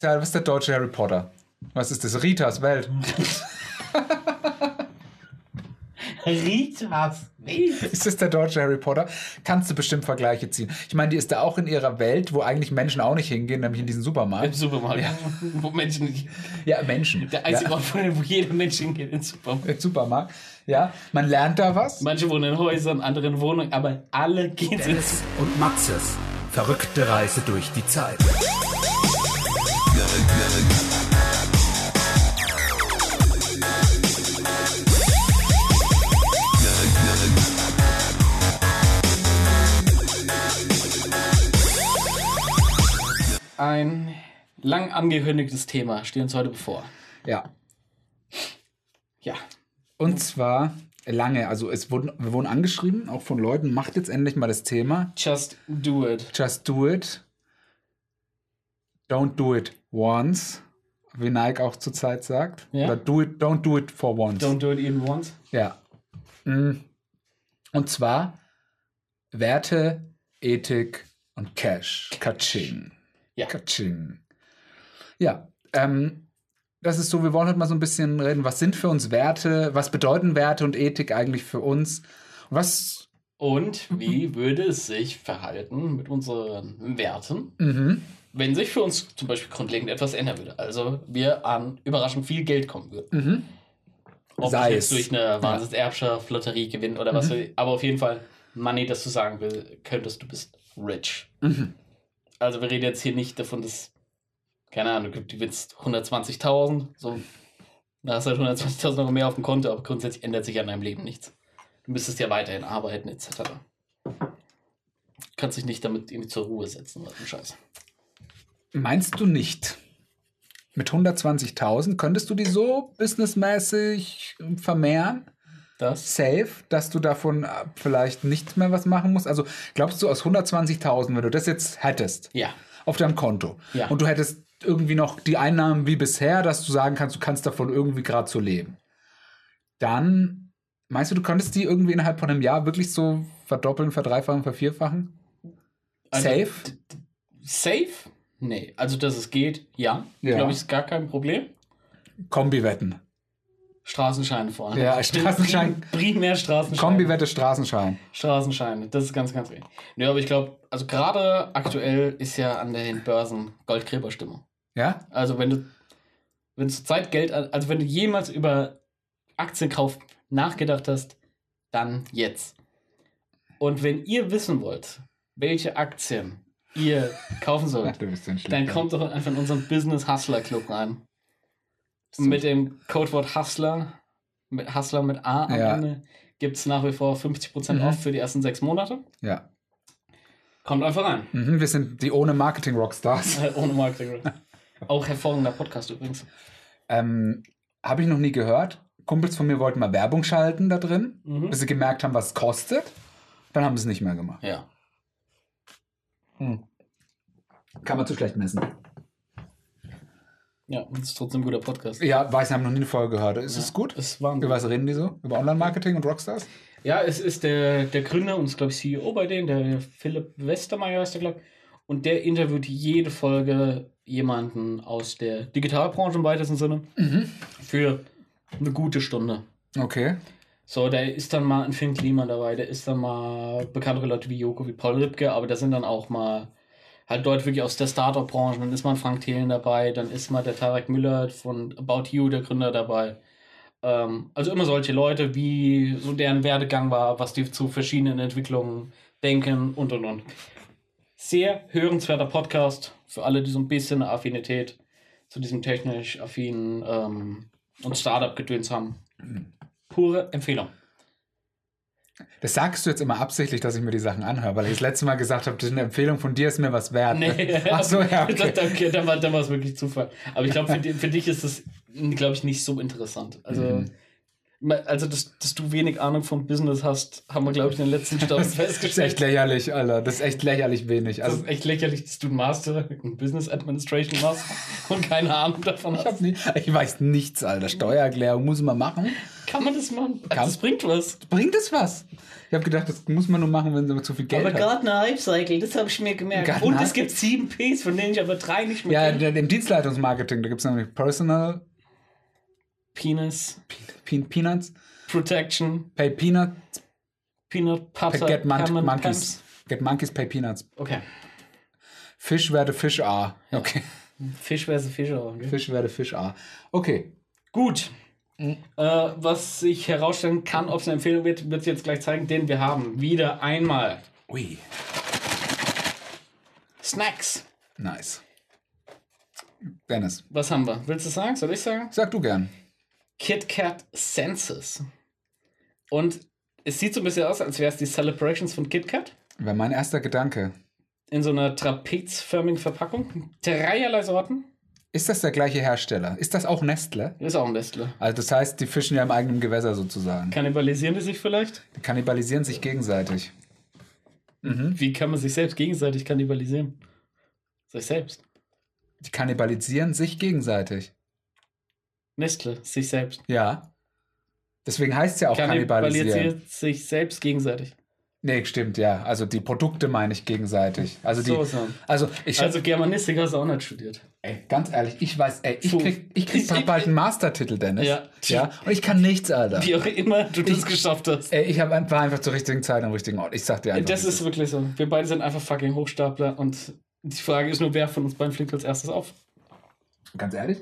Ja, was ist der deutsche Harry Potter? Was ist das? Ritas Welt. Ritas Welt. Ist das der deutsche Harry Potter? Kannst du bestimmt Vergleiche ziehen. Ich meine, die ist da auch in ihrer Welt, wo eigentlich Menschen auch nicht hingehen, nämlich in diesen Im Supermarkt. Supermarkt, wo Menschen nicht. Ja, Menschen. Der einzige ja, Ort, wo jeder Mensch hingeht, ins Supermarkt. im Supermarkt. Ja, man lernt da was. Manche wohnen in Häusern, andere in Wohnungen, aber alle gehen ins Dennis und Maxes. Verrückte Reise durch die Zeit. Ein lang angekündigtes Thema steht uns heute bevor. Ja. Ja. Und zwar lange. Also es wurden, wir wurden angeschrieben, auch von Leuten, macht jetzt endlich mal das Thema. Just do it. Just do it. Don't do it once. Wie Nike auch zurzeit sagt. Ja. Oder do it, don't do it for once. Don't do it even once. Ja. Mm. Und zwar Werte, Ethik und Cash. Kaching. Ja. Kaching. Ja. Ähm, das ist so, wir wollen heute mal so ein bisschen reden, was sind für uns Werte, was bedeuten Werte und Ethik eigentlich für uns? Und was. Und wie würde es sich verhalten mit unseren Werten, Mhm. wenn sich für uns zum Beispiel grundlegend etwas ändern würde? Also wir an überraschend viel Geld kommen würden. Mhm. Ob Sei ich jetzt es. durch eine Wahnsinnserbschaft, Lotterie gewinnen oder was will, aber auf jeden Fall Money, dass du sagen will, könntest, du bist rich. Mhm. Also wir reden jetzt hier nicht davon, dass, keine Ahnung, du gewinnst 120.000, so, da hast du halt 120.000 Euro mehr auf dem Konto, aber grundsätzlich ändert sich an deinem Leben nichts. Du müsstest ja weiterhin arbeiten, etc. Kannst dich nicht damit irgendwie zur Ruhe setzen, was ein Scheiß. Meinst du nicht? Mit 120.000 könntest du die so businessmäßig vermehren? Das? safe, dass du davon äh, vielleicht nicht mehr was machen musst? Also glaubst du aus 120.000, wenn du das jetzt hättest Ja. auf deinem Konto Ja. und du hättest irgendwie noch die Einnahmen wie bisher, dass du sagen kannst, du kannst davon irgendwie gerade so leben, dann meinst du, du könntest die irgendwie innerhalb von einem Jahr wirklich so verdoppeln, verdreifachen, vervierfachen? Also, Safe? Safe? Nee. Also, dass es geht, ja. Ja. Glaube ich, ist gar kein Problem. Kombiwetten. Straßenscheine vorne. Ja, Straßenschein- Prim- Primär Straßenscheine. Kombiwette Straßenschein. Straßenscheine, das ist ganz, ganz wichtig. Ja, aber ich glaube, also gerade aktuell ist ja an den Börsen Goldgräberstimmung. Ja? Also wenn du, wenn zur Zeit Geld, also wenn du jemals über Aktienkauf nachgedacht hast, dann jetzt. Und wenn ihr wissen wollt, welche Aktien ihr kaufen sollt, dann kommt doch einfach in unseren Business Hustler Club rein. Mit dem Codewort Hustler, mit Hustler mit A am Ja. Ende, gibt es nach wie vor 50% Mhm. off für die ersten sechs Monate. Ja. Kommt einfach rein. Mhm, wir sind die ohne Marketing-Rockstars. Ohne Marketing. Auch hervorragender Podcast übrigens. Ähm, Habe ich noch nie gehört. Kumpels von mir wollten mal Werbung schalten da drin, Mhm. bis sie gemerkt haben, was es kostet. Dann haben sie es nicht mehr gemacht. Ja. Kann man zu schlecht messen. Ja, das ist trotzdem ein guter Podcast. Ja, weiß, ich habe noch nie eine Folge gehört. Ist es gut? Es war Über was reden die so? Über Online-Marketing und Rockstars? Ja, es ist der, der Gründer und glaube ich, CEO bei denen, der Philipp Westermeier heißt der, glaube ich. Und der interviewt jede Folge jemanden aus der Digitalbranche im weitesten Sinne für eine gute Stunde. Okay. So, da ist dann mal ein Finn Kliman dabei, da ist dann mal bekanntere Leute wie Joko, wie Paul Ripke, aber da sind dann auch mal halt Leute wirklich aus der Startup-Branche, dann ist mal ein Frank Thelen dabei, dann ist mal der Tarek Müller von About You, der Gründer, dabei. Ähm, also immer solche Leute, wie so deren Werdegang war, was die zu verschiedenen Entwicklungen denken und und und. Sehr hörenswerter Podcast für alle, die so ein bisschen eine Affinität zu diesem technisch affinen ähm, und Startup-Gedöns haben. Pure Empfehlung. Das sagst du jetzt immer absichtlich, dass ich mir die Sachen anhöre, weil ich das letzte Mal gesagt habe, das ist eine Empfehlung von dir ist mir was wert. Nee, Ach so, ja, okay. Danke, dann war, dann war es wirklich Zufall. Aber ich glaube, für, für dich ist das, glaube ich, nicht so interessant. Also, Mhm. Also dass, dass du wenig Ahnung vom Business hast, haben wir, glaube ich, in den letzten Staffeln Das ist echt festgestellt. lächerlich, Alter. Das ist echt lächerlich wenig. Das Also, ist echt lächerlich, dass du einen Master in Business Administration machst und keine Ahnung davon ich, hast. hab nie, ich weiß nichts, Alter. Steuererklärung muss man machen. Kann man das machen? Kann- Das bringt was. Bringt es was? Ich habe gedacht, das muss man nur machen, wenn man zu viel Geld Aber hat. Gartner Hype-Cycle, das habe ich mir gemerkt. Gartner Und es Hype- gibt sieben Ps, von denen ich aber drei nicht mehr Ja, kenne. der- im Dienstleistungsmarketing, da gibt es nämlich Personal Penis, Pe Peanuts, Protection, Pay Peanuts, Peanut Butter, Get Mon Monkeys. Get Monkeys, Pay Peanuts. Okay. Fisch werde Fisch A. Okay. Fisch versus Fischer. Okay. Fisch werde Fisch A. Okay. Gut. Mhm. Äh, was sich herausstellen kann, ob es eine Empfehlung wird, wird sich jetzt gleich zeigen, denn wir haben wieder einmal Ui. Snacks. Nice. Dennis, Was haben wir? Willst du sagen? Soll ich sagen? sag du gern. Kit Kat Senses. Und es sieht so ein bisschen aus, als wäre es die Celebrations von Kit Kat. Wäre mein erster Gedanke. In so einer trapezförmigen Verpackung. Dreierlei Sorten. Ist das der gleiche Hersteller? Ist das auch Nestle? Ist auch Nestle. Also das heißt, die fischen ja im eigenen Gewässer sozusagen. Kannibalisieren die sich vielleicht? Die kannibalisieren sich gegenseitig. Wie kann man sich selbst gegenseitig kannibalisieren? Sich selbst. Die kannibalisieren sich gegenseitig. Nestle, sich selbst. Ja. Deswegen heißt es ja auch kannibalisieren. Kannibalisiert sich selbst gegenseitig. Nee, stimmt, ja. Also die Produkte meine ich gegenseitig. Also die. So, so. Also ich Also Germanistik hast du auch nicht studiert. ey, ganz ehrlich, ich weiß, ey, ich krieg, ich krieg Ich- bald einen Mastertitel, Dennis. Ja. Ja. Und ich kann nichts, Alter. Wie auch immer du das geschafft hast. Ey, ich hab, war einfach zur richtigen Zeit am richtigen Ort. Ich sag dir einfach. Das ist wirklich so. Wir beide sind einfach fucking Hochstapler und die Frage ist nur, wer von uns beiden fliegt als erstes auf. Ganz ehrlich?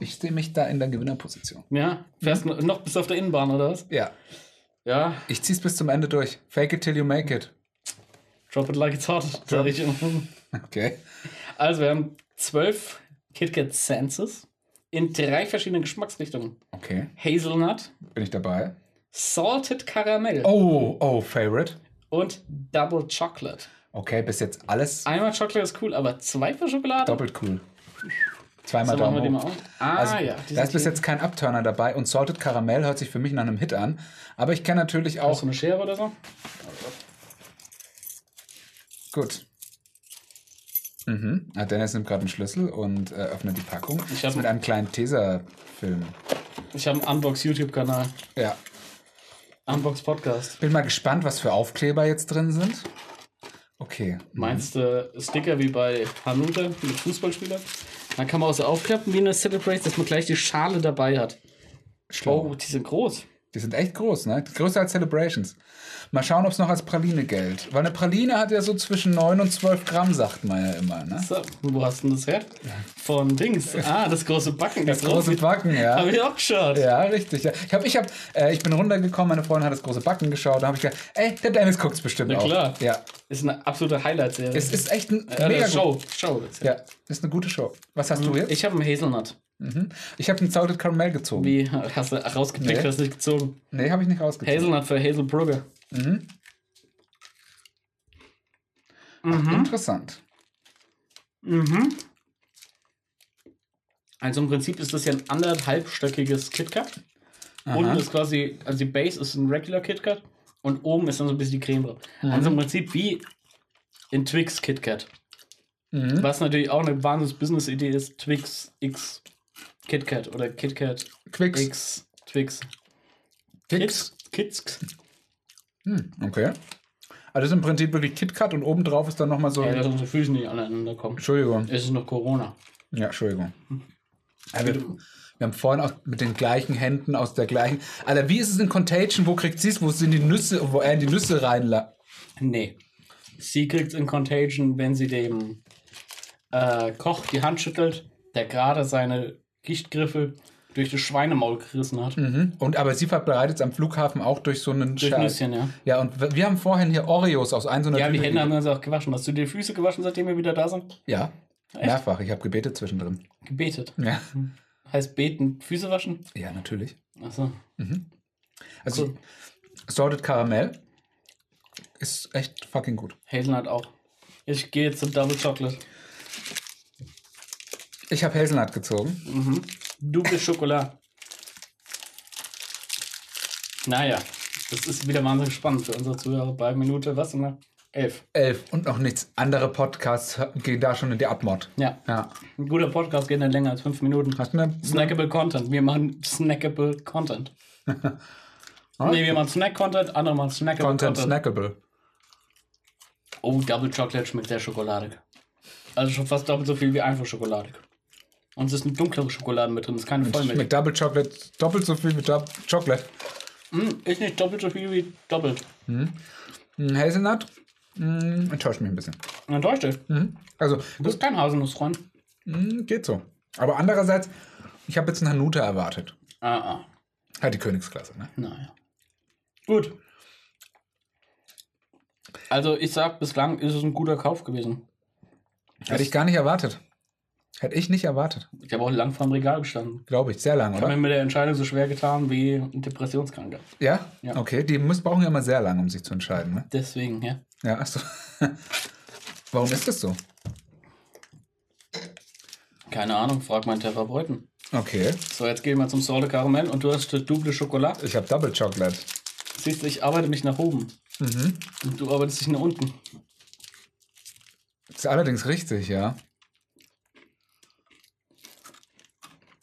Ich sehe mich da in der Gewinnerposition. Ja? Fährst Mhm. noch bis auf der Innenbahn oder was? Ja. Ja. Ich zieh's bis zum Ende durch. Fake it till you make it. Drop it like it's hot, sag ich immer. Okay. Also, wir haben zwölf KitKat Senses in drei verschiedenen Geschmacksrichtungen. Okay. Hazelnut, Bin ich dabei? Salted Caramel Oh, oh, Favorite. und Double Chocolate. Okay, bis jetzt alles Einmal Chocolate ist cool, aber zwei für Schokolade? doppelt cool. Zweimal So, Daumen hoch. Ah, Also, ja. da ist bis jetzt kein Upturner dabei und Salted Caramel hört sich für mich nach einem Hit an. Aber ich kenne natürlich Hast auch. du eine Schere oder so? Gut. Mhm. Ah, Dennis nimmt gerade einen Schlüssel und äh, öffnet die Packung. Ich Das hab- mit einem kleinen Teaser-Film. Ich habe einen Unbox-YouTube-Kanal. Ja. Unbox Podcast. Bin mal gespannt, was für Aufkleber jetzt drin sind. Okay. Meinst du Sticker wie bei Hanute mit Fußballspieler? Dann kann man auch so aufklappen wie eine Celebrate, dass man gleich die Schale dabei hat. Schlau. Oh, die sind groß. Die sind echt groß, ne? Größer als Celebrations. Mal schauen, ob es noch als Praline gilt. Weil eine Praline hat ja so zwischen 9 und 12 Gramm, sagt man ja immer, ne? So, wo hast du denn das her? Von Dings. Ah, das große Backen. Das große Backen, ja. Habe ich auch geschaut. Ja, richtig. Ja. Ich, hab, ich, hab, äh, ich bin runtergekommen, meine Freundin hat das große Backen geschaut. Da habe ich gedacht, ey, der Dennis guckt's bestimmt Na auch. klar. Ja. Ist eine absolute Highlight-Serie. Es ist echt ein äh, mega Show. gut. Show. Ja, ist eine gute Show. Was hast du jetzt? Ich habe einen Hazelnut. Mhm. Ich habe einen Salted Caramel gezogen. Wie hast du rausgepickt, Nee. hast du nicht gezogen? Nee, habe ich nicht rausgezogen. Hazelnut für Hazelbrugger. Mhm. Mhm. Interessant. Mhm. Also im Prinzip ist das ja ein anderthalbstöckiges KitKat. Unten ist quasi, also die Base ist ein Regular KitKat und oben ist dann so ein bisschen die Creme drauf. Also im Prinzip wie in Twix KitKat. Mhm. Was natürlich auch eine wahnsinns Business-Idee ist, Twix X KitKat oder KitKat Quicks. X Twix. Quicks. Kids. Kids. Hm, okay. Also das ist im Prinzip wirklich KitKat und obendrauf ist dann nochmal so. Ja, dass unsere Füße nicht aneinander kommen. Entschuldigung. Es ist noch Corona. Ja, Entschuldigung. Ja, wir, wir haben vorhin auch mit den gleichen Händen aus der gleichen. Alter, wie ist es in Contagion? Wo kriegt sie es? Wo sind die Nüsse, wo er in die Nüsse reinla? Nee. Sie kriegt in Contagion, wenn sie dem äh, Koch die Hand schüttelt, der gerade seine Gichtgriffe durch das Schweinemaul gerissen hat. Mhm. Und aber sie verbreitet es am Flughafen auch durch so einen Durch Schal. Nüsschen, ja. Ja, und wir haben vorhin hier Oreos aus ein so einer Ja, die Tüte Hände haben wir uns auch gewaschen. Hast du dir die Füße gewaschen, seitdem wir wieder da sind? Ja, mehrfach. Ich habe gebetet zwischendrin. Gebetet. Ja, Heißt beten, Füße waschen? ja natürlich. Achso. Also Cool. Salted Caramel ist echt fucking gut. Hazelnut auch. Ich gehe jetzt zum Double Chocolate. Ich habe Hazelnut gezogen. Du bist Schokolade. Naja, das ist wieder wahnsinnig spannend für unsere Zuhörer bei Minute, was? Ne? Elf. Elf und noch nichts. Andere Podcasts gehen da schon in die Abmod. Ja. Ja. Ein guter Podcast geht nicht länger als fünf Minuten. Hast du eine Snackable Content. Wir machen snackable Content. nee, wir machen Snack-Content, andere machen snackable Content Content. snackable? Oh, Double Chocolate schmeckt sehr schokoladig. Also schon fast doppelt so viel wie einfach schokoladig. Und es ist eine dunklere Schokolade mit drin, es ist keine Vollmilch. Schmeckt Double Chocolate doppelt so viel wie Dou- Chocolate. Mm, ist nicht doppelt so viel wie doppelt. Hm, Hazelnut hm, enttäuscht mich ein bisschen. Enttäuscht dich. Mhm. Also, Du bist kein Haselnussfreund. hm, geht so. Aber andererseits, ich habe jetzt einen Hanuta erwartet. Ah, ah. Halt die Königsklasse, ne? Naja. Gut. Also ich sag, bislang ist es ein guter Kauf gewesen. Hätte ich gar nicht erwartet. Hätte ich nicht erwartet. Ich habe auch lang vor dem Regal gestanden. Glaube ich. Sehr lange, Ich habe mir oder? mit der Entscheidung so schwer getan wie ein Depressionskranker. Ja? Ja. Okay, die müssen, brauchen ja immer sehr lange, um sich zu entscheiden, ne? Deswegen, ja. Ja, achso. Warum ist das so? Keine Ahnung, frag meinen Therapeuten. Okay. So, jetzt gehen wir zum Sorte Karamell und du hast Double Schokolade. Ich habe Double Chocolate. Siehst du, ich arbeite mich nach oben. Mhm. Und du arbeitest dich nach unten. Ist allerdings richtig, ja.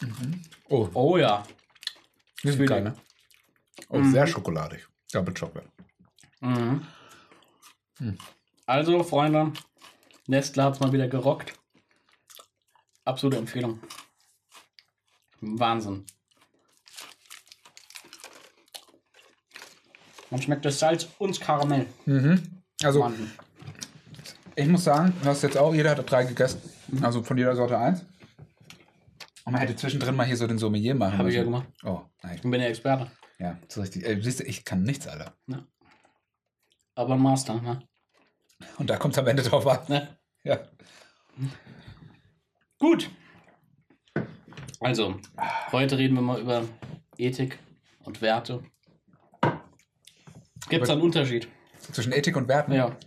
Mhm. Oh, Oh ja. die sind geil, ne? Oh, sehr schokoladig. Double Chocolate. Mhm. Also, Freunde, Nestle hat es mal wieder gerockt. Absolute Empfehlung. Wahnsinn. Man schmeckt das Salz und das Karamell. Mhm. Also, Wahnsinn. ich muss sagen, du hast jetzt auch, jeder hat drei gegessen. Mhm. Also von jeder Sorte eins. Und man hätte zwischendrin mal hier so den Sommelier machen Habe ich ja gemacht. Oh, nein. Ich bin der Experte. Ja, so richtig. Ey, siehst du, ich kann nichts, Alter. Aber ein Master, ne? Und da kommt es am Ende drauf an. ne? Ja. Gut. Also, heute reden wir mal über Ethik und Werte. Gibt es einen Unterschied? Zwischen Ethik und Werten. Ja.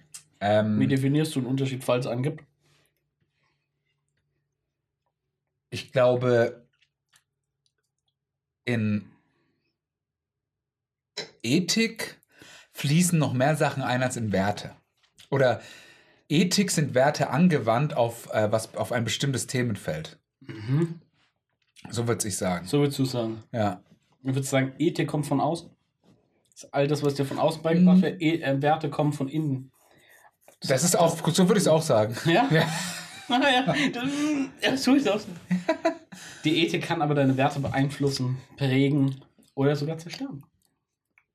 Ähm, Wie definierst du einen Unterschied, falls es einen gibt? Ich glaube, in Ethik fließen noch mehr Sachen ein als in Werte. Oder Ethik sind Werte angewandt auf, äh, was, auf ein bestimmtes Themenfeld. Mhm. So würde ich sagen. So würdest du sagen. Ja. Du würdest sagen, Ethik kommt von außen. Das ist all das, was dir von außen beigebracht Mhm. wird. E äh, Werte kommen von innen. Das ist auch, so würde ich es auch sagen. Ja? Ja. Naja, ja, so ist das. Die Ethik kann aber deine Werte beeinflussen, prägen oder sogar zerstören.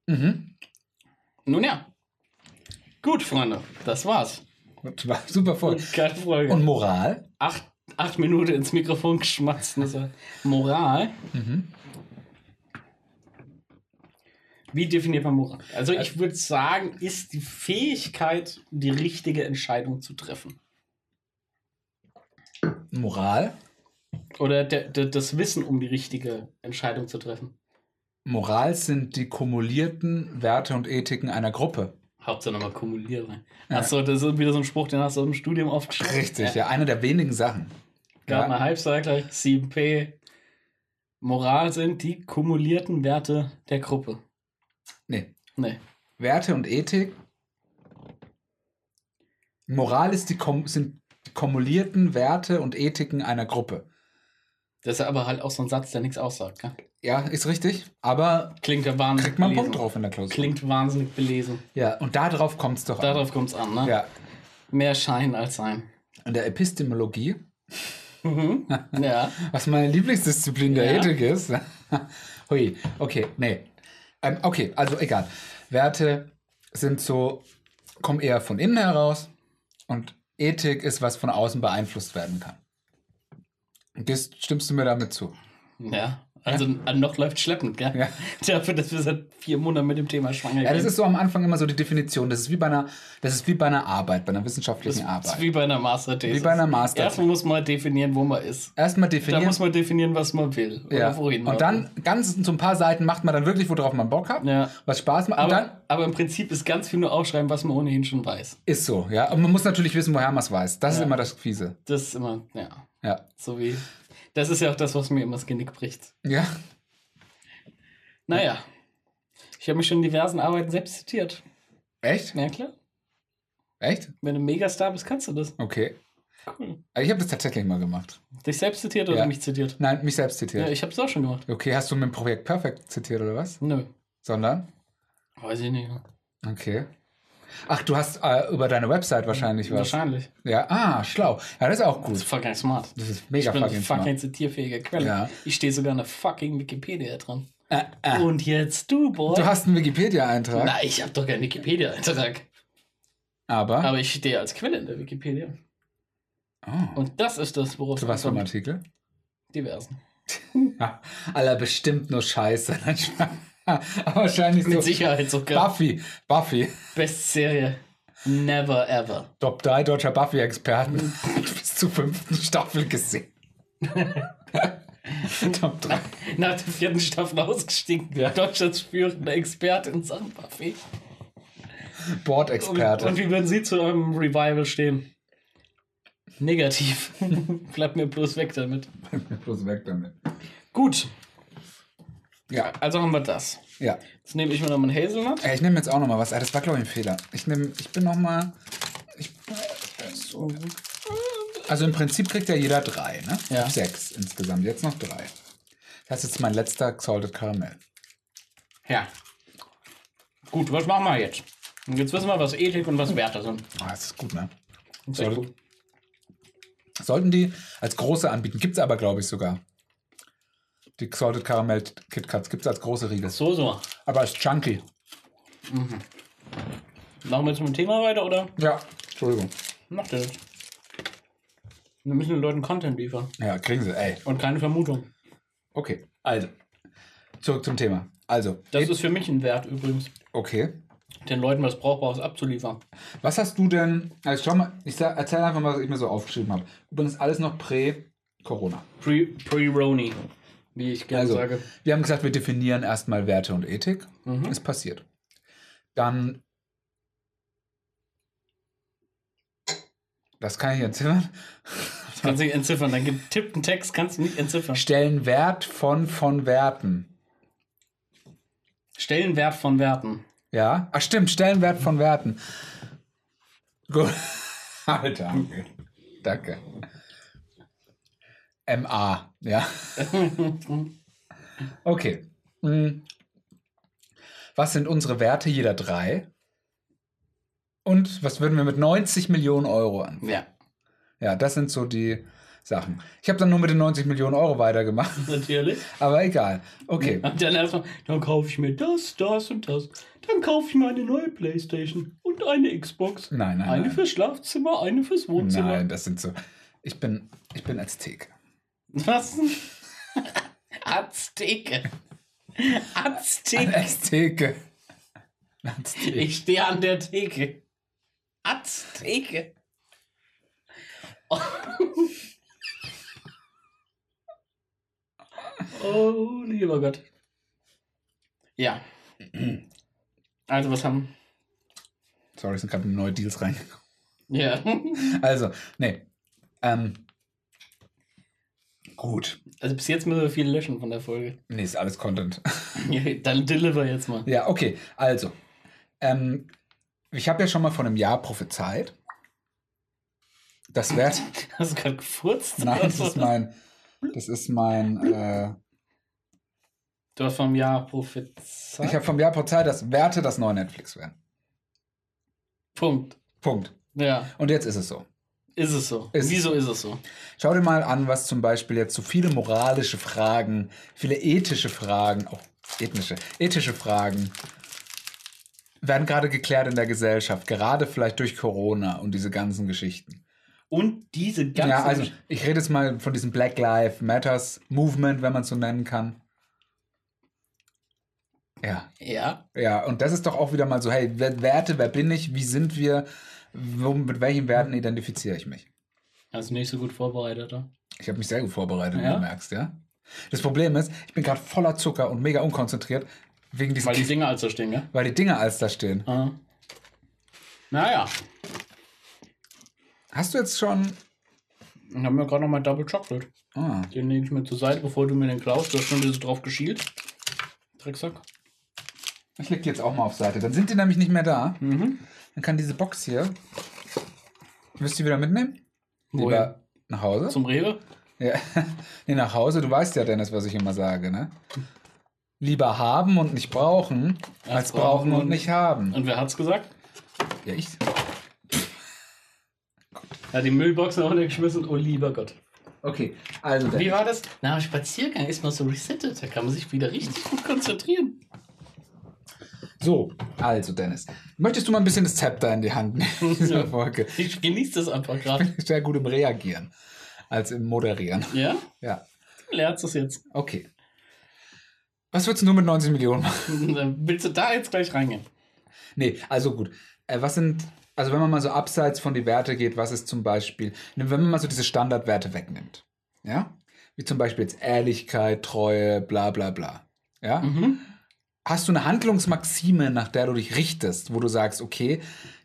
Mhm. Nun ja. Gut, Freunde, das war's. Das war super voll. Geile Folge. Und Moral? acht, acht Minuten ins Mikrofon geschmatzt. Das war Moral. Mhm. Wie definiert man Moral? Also ich würde sagen, ist die Fähigkeit, die richtige Entscheidung zu treffen. Moral? Oder der, der, das Wissen, um die richtige Entscheidung zu treffen. Moral sind die kumulierten Werte und Ethiken einer Gruppe. Hauptsache nochmal kumulieren. Ja. Achso, das ist wieder so ein Spruch, den hast du dem Studium aufgeschrieben. Richtig, ja, eine der wenigen Sachen. Gartner Ja. Halbcycler, 7P. Moral sind die kumulierten Werte der Gruppe. Nee, Nee. Werte und Ethik. Moral ist die, sind die kumulierten Werte und Ethiken einer Gruppe. Das ist aber halt auch so ein Satz, der nichts aussagt. Gell? Ja, ist richtig, aber Klingt ja wahnsinnig kriegt man einen belesen. Punkt drauf in der Klausur. Klingt wahnsinnig belesen. Ja, und darauf kommt es doch an. Darauf kommt es an, ne? Ja, Mehr Schein als Sein. in der Epistemologie, Mhm. ja. was meine Lieblingsdisziplin der Ja. Ethik ist. Hui, okay, nee. Ähm, okay, also egal. Werte sind so, kommen eher von innen heraus und Ethik ist, was von außen beeinflusst werden kann. Gehst, stimmst du mir damit zu? Ja. Also an noch läuft schleppend, gell? Ja. Dafür, dass wir seit vier Monaten mit dem Thema schwanger Ja, das ist so am Anfang immer so die Definition. Das ist wie bei einer, das ist wie bei einer Arbeit, bei einer wissenschaftlichen das ist Arbeit. wie bei einer Masterthese. Wie bei einer Master- Erstmal muss man definieren, wo man ist. Erstmal definieren. muss man definieren, was man will. Ja. wohin man Und dann ganz so ein paar Seiten macht man dann wirklich, worauf man Bock hat, will. Ja. was Spaß macht. Und dann Aber, aber im Prinzip ist ganz viel nur aufschreiben, was man ohnehin schon weiß. ist so, ja. Und man muss natürlich wissen, woher man es weiß. Das ist Ja. immer das Fiese. Das ist immer, ja, Ja. so wie. Das ist ja auch das, was mir immer das Genick bricht. Ja. Naja. Ich habe mich schon in diversen Arbeiten selbst zitiert. Echt? Ja, klar. Echt? Wenn du Megastar bist, kannst du das. Okay. Cool. Ich habe das tatsächlich mal gemacht. Dich selbst zitiert oder Ja. mich zitiert? Nein, mich selbst zitiert. Ja, ich hab's auch schon gemacht. okay, hast du mit dem Projekt Perfect zitiert oder was? Nö. Sondern? Weiß ich nicht. Okay. Ach, du hast äh, über deine Website wahrscheinlich was. Wahrscheinlich. Ja, ah, schlau. Ja, das ist auch Das gut. ist fucking smart. Das ist mega ich bin eine fucking fucking smart. zitierfähige Quelle. Ja. Ich stehe sogar in der fucking Wikipedia dran. Äh, äh. Und jetzt du, Boy. Du hast einen Wikipedia-Eintrag, Na, ich habe doch keinen Wikipedia-Eintrag. aber. Aber ich stehe als Quelle in der Wikipedia. oh. Und das ist das, worauf Zu was für einem. Artikel? Diversen. Ja, aller bestimmt nur Scheiße. Wahrscheinlich Mit so. Sicherheit sogar. Buffy. Buffy. Bestserie. Never ever. Top 3 deutscher Buffy-Experten. Bis zur fünften Staffel gesehen. Top 3. Nach der vierten Staffel ausgestiegen. Deutschlands führender Experte in Sachen Buffy. Und, Bordexperte. und wie würden Sie zu einem Revival stehen? Negativ. Bleibt mir bloß weg damit. Bloß weg damit. Gut, Ja, also haben wir das. ja. Jetzt nehme ich mir nochmal einen Hazelnut. Ey, Ich nehme jetzt auch noch mal was. Ah, Das war, glaube ich, ein Fehler. Ich nehme, ich bin noch mal. Ich, So. also im Prinzip kriegt ja jeder drei, ne? Ja. Sechs insgesamt. Jetzt noch drei. Das ist jetzt mein letzter Salted Caramel. Ja. Gut, was machen wir jetzt? Und jetzt wissen wir, was Ethik und was Werte sind. Ah, das ist gut, ne? Das ist echt Soll- gut. Sollten die als große anbieten. Gibt es aber, glaube ich, sogar. Die Salted Caramel KitKats gibt es als große Riegel. So, so. Aber als chunky. Machen wir jetzt mit dem Thema weiter oder? Ja, Entschuldigung. Macht ihr das? Wir müssen den Leuten Content liefern. Ja, kriegen sie, ey. Und keine Vermutung. Okay, also. Zurück zum Thema. Also, Das ist für mich ein Wert übrigens, okay. den Leuten was Brauchbares abzuliefern. Was hast du denn, also schau mal, ich sag, erzähl einfach mal, was ich mir so aufgeschrieben habe. Übrigens alles noch prä-Corona. Pre- Pre-Roni, wie ich gerne Also, sage. wir haben gesagt, wir definieren erstmal Werte und Ethik. Mhm. Ist passiert. Dann, das kann ich entziffern. Das kannst du nicht entziffern. Dann getippten Text kannst du nicht entziffern. Stellen Wert von von Werten. Stellenwert von Werten. Ja? Ach stimmt, Stellenwert von Werten. Gut. Alter. Danke. MA, ja. Okay. Hm. Was sind unsere Werte jeder drei? Und was würden wir mit 90 Millionen Euro an? ja, Ja, das sind so die Sachen. Ich habe dann nur mit den 90 Millionen Euro weitergemacht, natürlich. aber egal. Okay. Und dann erstmal, dann kaufe ich mir das, das und das. Dann kaufe ich mir eine neue Playstation und eine Xbox. Nein, nein, Eine nein. fürs Schlafzimmer, eine fürs Wohnzimmer. Nein, das sind so. Ich bin, ich bin Aztek. Was? Azteke. Azteke. Azteke. Azteke. Ich stehe an der Theke. Azteke. Oh, lieber Gott. Ja. Also, was haben. Sorry, es sind gerade neue Deals reingekommen. Ja. Also, nee. Ähm, gut. Also, bis jetzt müssen wir viel löschen von der Folge. Nee, ist alles Content. Dann deliver jetzt mal. Ja, okay. Also, ähm, ich habe ja schon mal vor einem Jahr prophezeit. Das Wert. Hast du gerade gefurzt? Nein, das ist mein. Das ist mein. Äh, Du hast vom Jahr prophezeit. ich habe vom Jahr prophezeit, dass Werte das neue Netflix werden. Punkt. Punkt. Ja, Und jetzt ist es so. Ist es so. Ist- Wieso ist es so? Schau dir mal an, was zum Beispiel jetzt so viele moralische Fragen, viele ethische Fragen, auch ethnische, ethische Fragen werden gerade geklärt in der Gesellschaft, gerade vielleicht durch Corona und diese ganzen Geschichten. Und diese ganzen. ja, also ich rede jetzt mal von diesem Black Lives Matters Movement, wenn man es so nennen kann. Ja, ja, ja, und das ist doch auch wieder mal so, hey, wer- Werte, wer bin ich, wie sind wir, mit welchen Werten identifiziere ich mich? also nicht so gut vorbereitet, oder? Ich habe mich sehr gut vorbereitet, wie Ja? du merkst, ja. Das Problem ist, ich bin gerade voller Zucker und mega unkonzentriert wegen diesen Weil die Dinge also stehen, ja? weil die Dinger als da stehen. Ah. Naja, Hast du jetzt schon? dann haben wir gerade noch mal Double Chocolate. Ah, Den lege ich mir zur Seite, bevor du mir den klaust. Du hast schon wieder so drauf geschielt. Drecksack. ich leg die jetzt auch mal auf Seite. Dann sind die nämlich nicht mehr da. Mhm. Dann kann diese Box hier Wirst du die wieder mitnehmen? Wohin? Lieber nach Hause? Zum Rewe? Ja. nee, nach Hause. Du weißt ja, Dennis, was ich immer sage, ne? Lieber haben und nicht brauchen, als, Als brauchen brauchen und nicht haben. Und wer hat's gesagt? Ja, ich. Er hat die Müllboxen runtergeschmissen. Oh lieber Gott. Okay, also Wie Dennis. war das? Na, Spaziergang ist mal so resettet. Da kann man sich wieder richtig gut konzentrieren. So, also Dennis. Möchtest du mal ein bisschen das Zepter in die Hand nehmen? in dieser Ja. Folge? Ich genieße das einfach gerade. Sehr gut im Reagieren als im Moderieren. Ja? Ja, Du lernst es jetzt. okay. Was würdest du nur mit 90 Millionen machen? Dann Willst du da jetzt gleich reingehen? Nee, also gut. Äh, was sind, also wenn man mal so abseits von die Werte geht, was ist zum Beispiel, wenn man mal so diese Standardwerte wegnimmt, ja? Wie zum Beispiel jetzt Ehrlichkeit, Treue, bla bla bla. Ja? Mhm. Hast du eine Handlungsmaxime, nach der du dich richtest, wo du sagst, okay,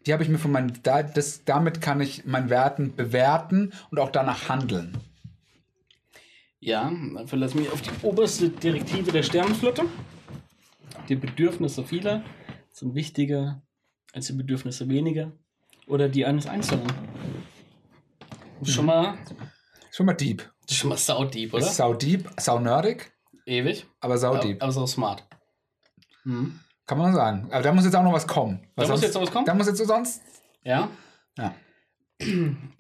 die habe ich mir von meinen, da, das, damit kann ich meinen Werten bewerten und auch danach handeln. Ja, dann verlass mich auf die oberste Direktive der Sternenflotte. Die Bedürfnisse vieler sind wichtiger als die Bedürfnisse weniger oder die eines Einzelnen. Schon mal, Schon mal deep. schon mal saudieb, Das oder? sau deep, sau nerdig, Ewig. aber sau Aber, deep. aber so smart. Mhm. Kann man sagen. Aber da muss jetzt auch noch was kommen. Da muss sonst- jetzt noch was kommen? Da muss jetzt so sonst. Ja, Ja.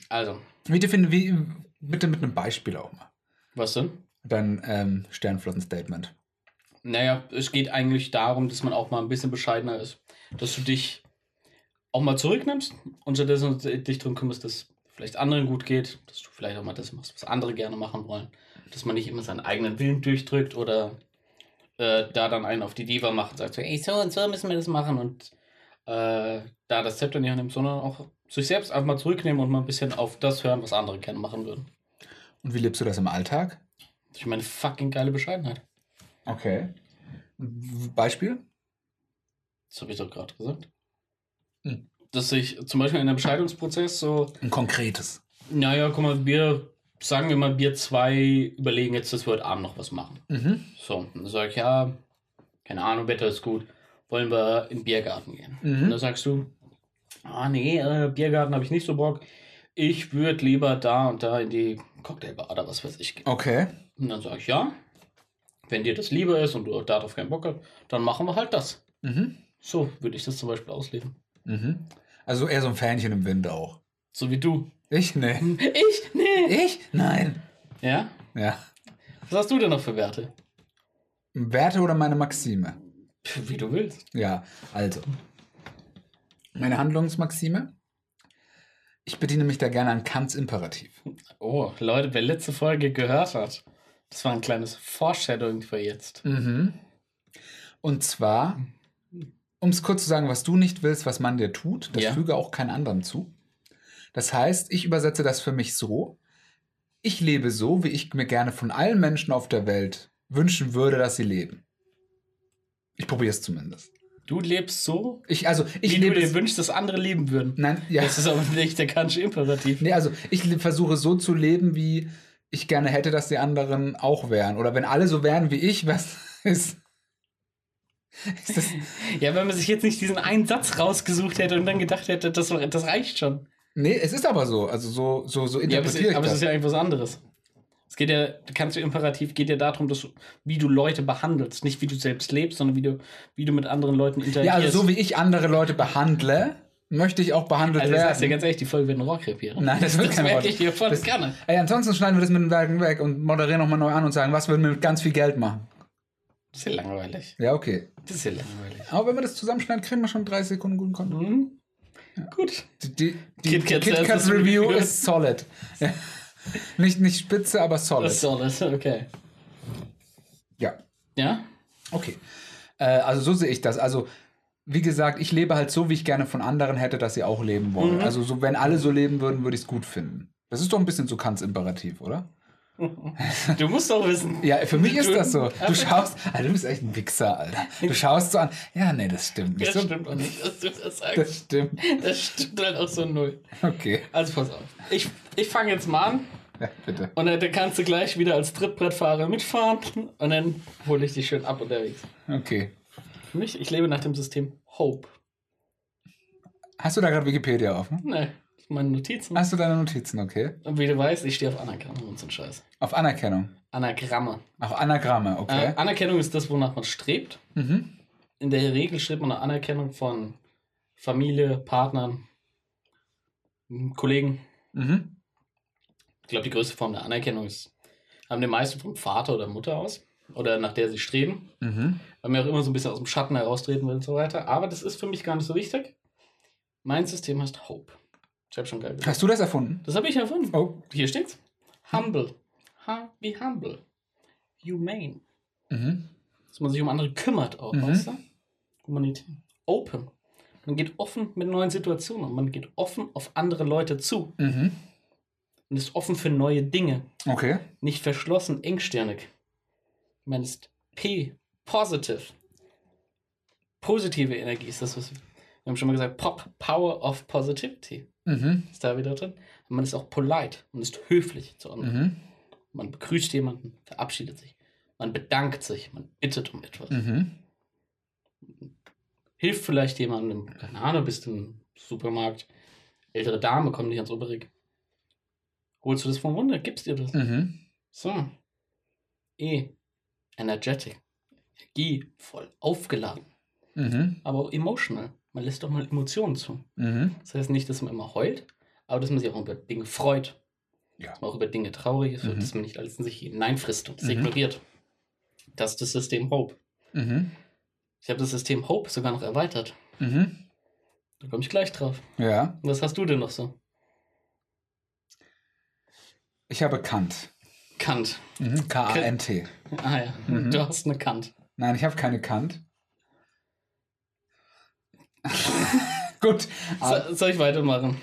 also, Wie definieren, wie, bitte mit einem Beispiel auch mal. was denn? Dein ähm, Sternflotten-Statement. Naja, es geht eigentlich darum, dass man auch mal ein bisschen bescheidener ist. Dass du dich auch mal zurücknimmst und stattdessen dich darum kümmerst, dass vielleicht anderen gut geht, dass du vielleicht auch mal das machst, was andere gerne machen wollen. Dass man nicht immer seinen eigenen Willen durchdrückt oder äh, da dann einen auf die Diva macht und sagt so, ey, so und so müssen wir das machen und äh, da das Zepter nicht nimmt, sondern auch sich selbst einfach mal zurücknehmen und mal ein bisschen auf das hören, was andere gerne machen würden. Und wie lebst du das im Alltag? Ich meine, fucking geile Bescheidenheit. Okay. Beispiel? Das habe ich doch gerade gesagt. Hm. Dass ich zum Beispiel in einem Bescheidungsprozess so, Ein konkretes. naja, guck mal, wir, sagen wir mal, wir zwei überlegen jetzt, dass wir heute Abend noch was machen. Mhm. So, dann sage ich, ja, keine Ahnung, Wetter ist gut, wollen wir in den Biergarten gehen. Mhm. Und dann sagst du, ah nee, äh, Biergarten habe ich nicht so Bock. Ich würde lieber da und da in die Cocktailbar oder was weiß ich gehen. Okay. Und dann sage ich, ja, wenn dir das lieber ist und du darauf keinen Bock hast, dann machen wir halt das. Mhm. So würde ich das zum Beispiel ausleben. Mhm. Also eher so ein Fähnchen im Wind auch. So wie du. Ich? Nee. Ich? Nee. Ich? Nein. Ja? Ja. Was hast du denn noch für Werte? Werte oder meine Maxime? Wie du willst. Ja, also. Meine Handlungsmaxime? Ich bediene mich da gerne an Kants Imperativ. Oh, Leute, wer letzte Folge gehört hat, das war ein kleines Foreshadowing für jetzt. Mhm. Und zwar, um es kurz zu sagen, was du nicht willst, was man dir tut, das Ja. füge auch kein anderem zu. Das heißt, ich übersetze das für mich so, ich lebe so, wie ich mir gerne von allen Menschen auf der Welt wünschen würde, dass sie leben. Ich probiere es zumindest. Du lebst so, Ich, also, ich wie du lebe dir es- wünschst, dass andere leben würden. Nein, ja. Das ist aber nicht der kantische Imperativ. Nee, also ich versuche so zu leben, wie ich gerne hätte, dass die anderen auch wären. Oder wenn alle so wären wie ich, was ist. ist das, Ja, wenn man sich jetzt nicht diesen einen Satz rausgesucht hätte und dann gedacht hätte, das, das reicht schon. Nee, es ist aber so. Also so, so, so Ja, aber, es, interpretiere aber ich es ist das. ja eigentlich was anderes. Es geht ja, der kantische Imperativ geht ja darum, dass du, wie du Leute behandelst. Nicht wie du selbst lebst, sondern wie du, wie du mit anderen Leuten interagierst. Ja, also so wie ich andere Leute behandle, möchte ich auch behandelt Also das werden. ja ganz ehrlich, die Folge wird ein Rohrkrepieren. Nein, das wird das kein merke ich hier voll Das- gerne. Ey, ansonsten schneiden wir das mit den Werken weg und moderieren nochmal neu an und sagen, was würden wir mit ganz viel Geld machen? Das ist ja langweilig. Ja, okay. Das ist ja langweilig. Aber wenn wir das zusammenschneiden, kriegen wir schon 30 Sekunden guten Content. Mhm. Gut. Die, die, KitKat Review ist solid. Ja. Nicht, nicht spitze, aber solid. Das, okay. Ja. Ja? Okay. Äh, also so sehe ich das. Also, wie gesagt, ich lebe halt so, wie ich gerne von anderen hätte, dass sie auch leben wollen. Mhm. Also, so, wenn alle so leben würden, würde ich es gut finden. Das ist doch ein bisschen so Kants Imperativ, oder? Du musst doch wissen. Ja, für mich ist das so. Du schaust, Alter, du bist echt ein Wichser, Alter. Du schaust so an. Ja, nee, das stimmt nicht. Das so, stimmt auch nicht, dass du das sagst. Das stimmt. Das stimmt halt auch so null. Okay. Also pass auf. Ich, ich fange jetzt mal an Ja, bitte. und dann kannst du gleich wieder als Trittbrettfahrer mitfahren und dann hole ich dich schön ab unterwegs. Okay. Für mich, ich lebe nach dem System Hope. Hast du da gerade Wikipedia offen? Nee, Meine Notizen. Hast du deine Notizen, okay? Und wie du weißt, ich stehe auf Anerkennung und so ein Scheiß. Auf Anerkennung. Anagramme. Auf Anagramme, okay. Äh, Anerkennung ist das, wonach man strebt. mhm. In der Regel strebt man nach Anerkennung von Familie, Partnern, Kollegen. Mhm. Ich glaube, die größte Form der Anerkennung ist, haben die meisten vom Vater oder Mutter aus. Oder nach der sie streben. Mhm. Weil man auch immer so ein bisschen aus dem Schatten heraustreten will und so weiter. Aber das ist für mich gar nicht so wichtig. Mein System heißt Hope. Ich habe schon geil gesagt. Hast du das erfunden? Das habe ich erfunden. Oh. Hier steht's. Humble. Ha, wie humble. Humane. Mhm. Dass man sich um andere kümmert auch, Mhm. weißt du? Humanität. Open. Man geht offen mit neuen Situationen um. Man geht offen auf andere Leute zu. Mhm. Und ist offen für neue Dinge. Okay. Nicht verschlossen, engstirnig. Man ist P. Positive. Positive Energie ist das, was wir, wir haben schon mal gesagt. Pop. Power of Positivity. Mhm. Ist da wieder drin. Und man ist auch polite. Man ist höflich zu anderen. Mhm. Man begrüßt jemanden, verabschiedet sich. Man bedankt sich, man bittet um etwas. Mhm. Hilft vielleicht jemandem, keine Ahnung, bist im Supermarkt, ältere Dame kommt nicht ans Oberig. Holst du das vom Wunder, gibst dir das. Mhm. So. E. Energetic. Energie, voll aufgeladen. Mhm. Aber auch emotional. Man lässt doch mal Emotionen zu. Mhm. Das heißt nicht, dass man immer heult, aber dass man sich auch über Dinge freut. Ja. Dass man auch über Dinge traurig ist, Mhm. dass man nicht alles in sich hineinfrisst und es Mhm. ignoriert. Das ist das System Hope. Mhm. Ich habe das System Hope sogar noch erweitert. Mhm. Da komme ich gleich drauf. Ja. Und was hast du denn noch so? Ich habe Kant. Kant. Mhm. K-A-N-T. Ah ja, Mhm. du hast eine Kant. Nein, ich habe keine Kant. Gut. Ah, So, soll ich weitermachen?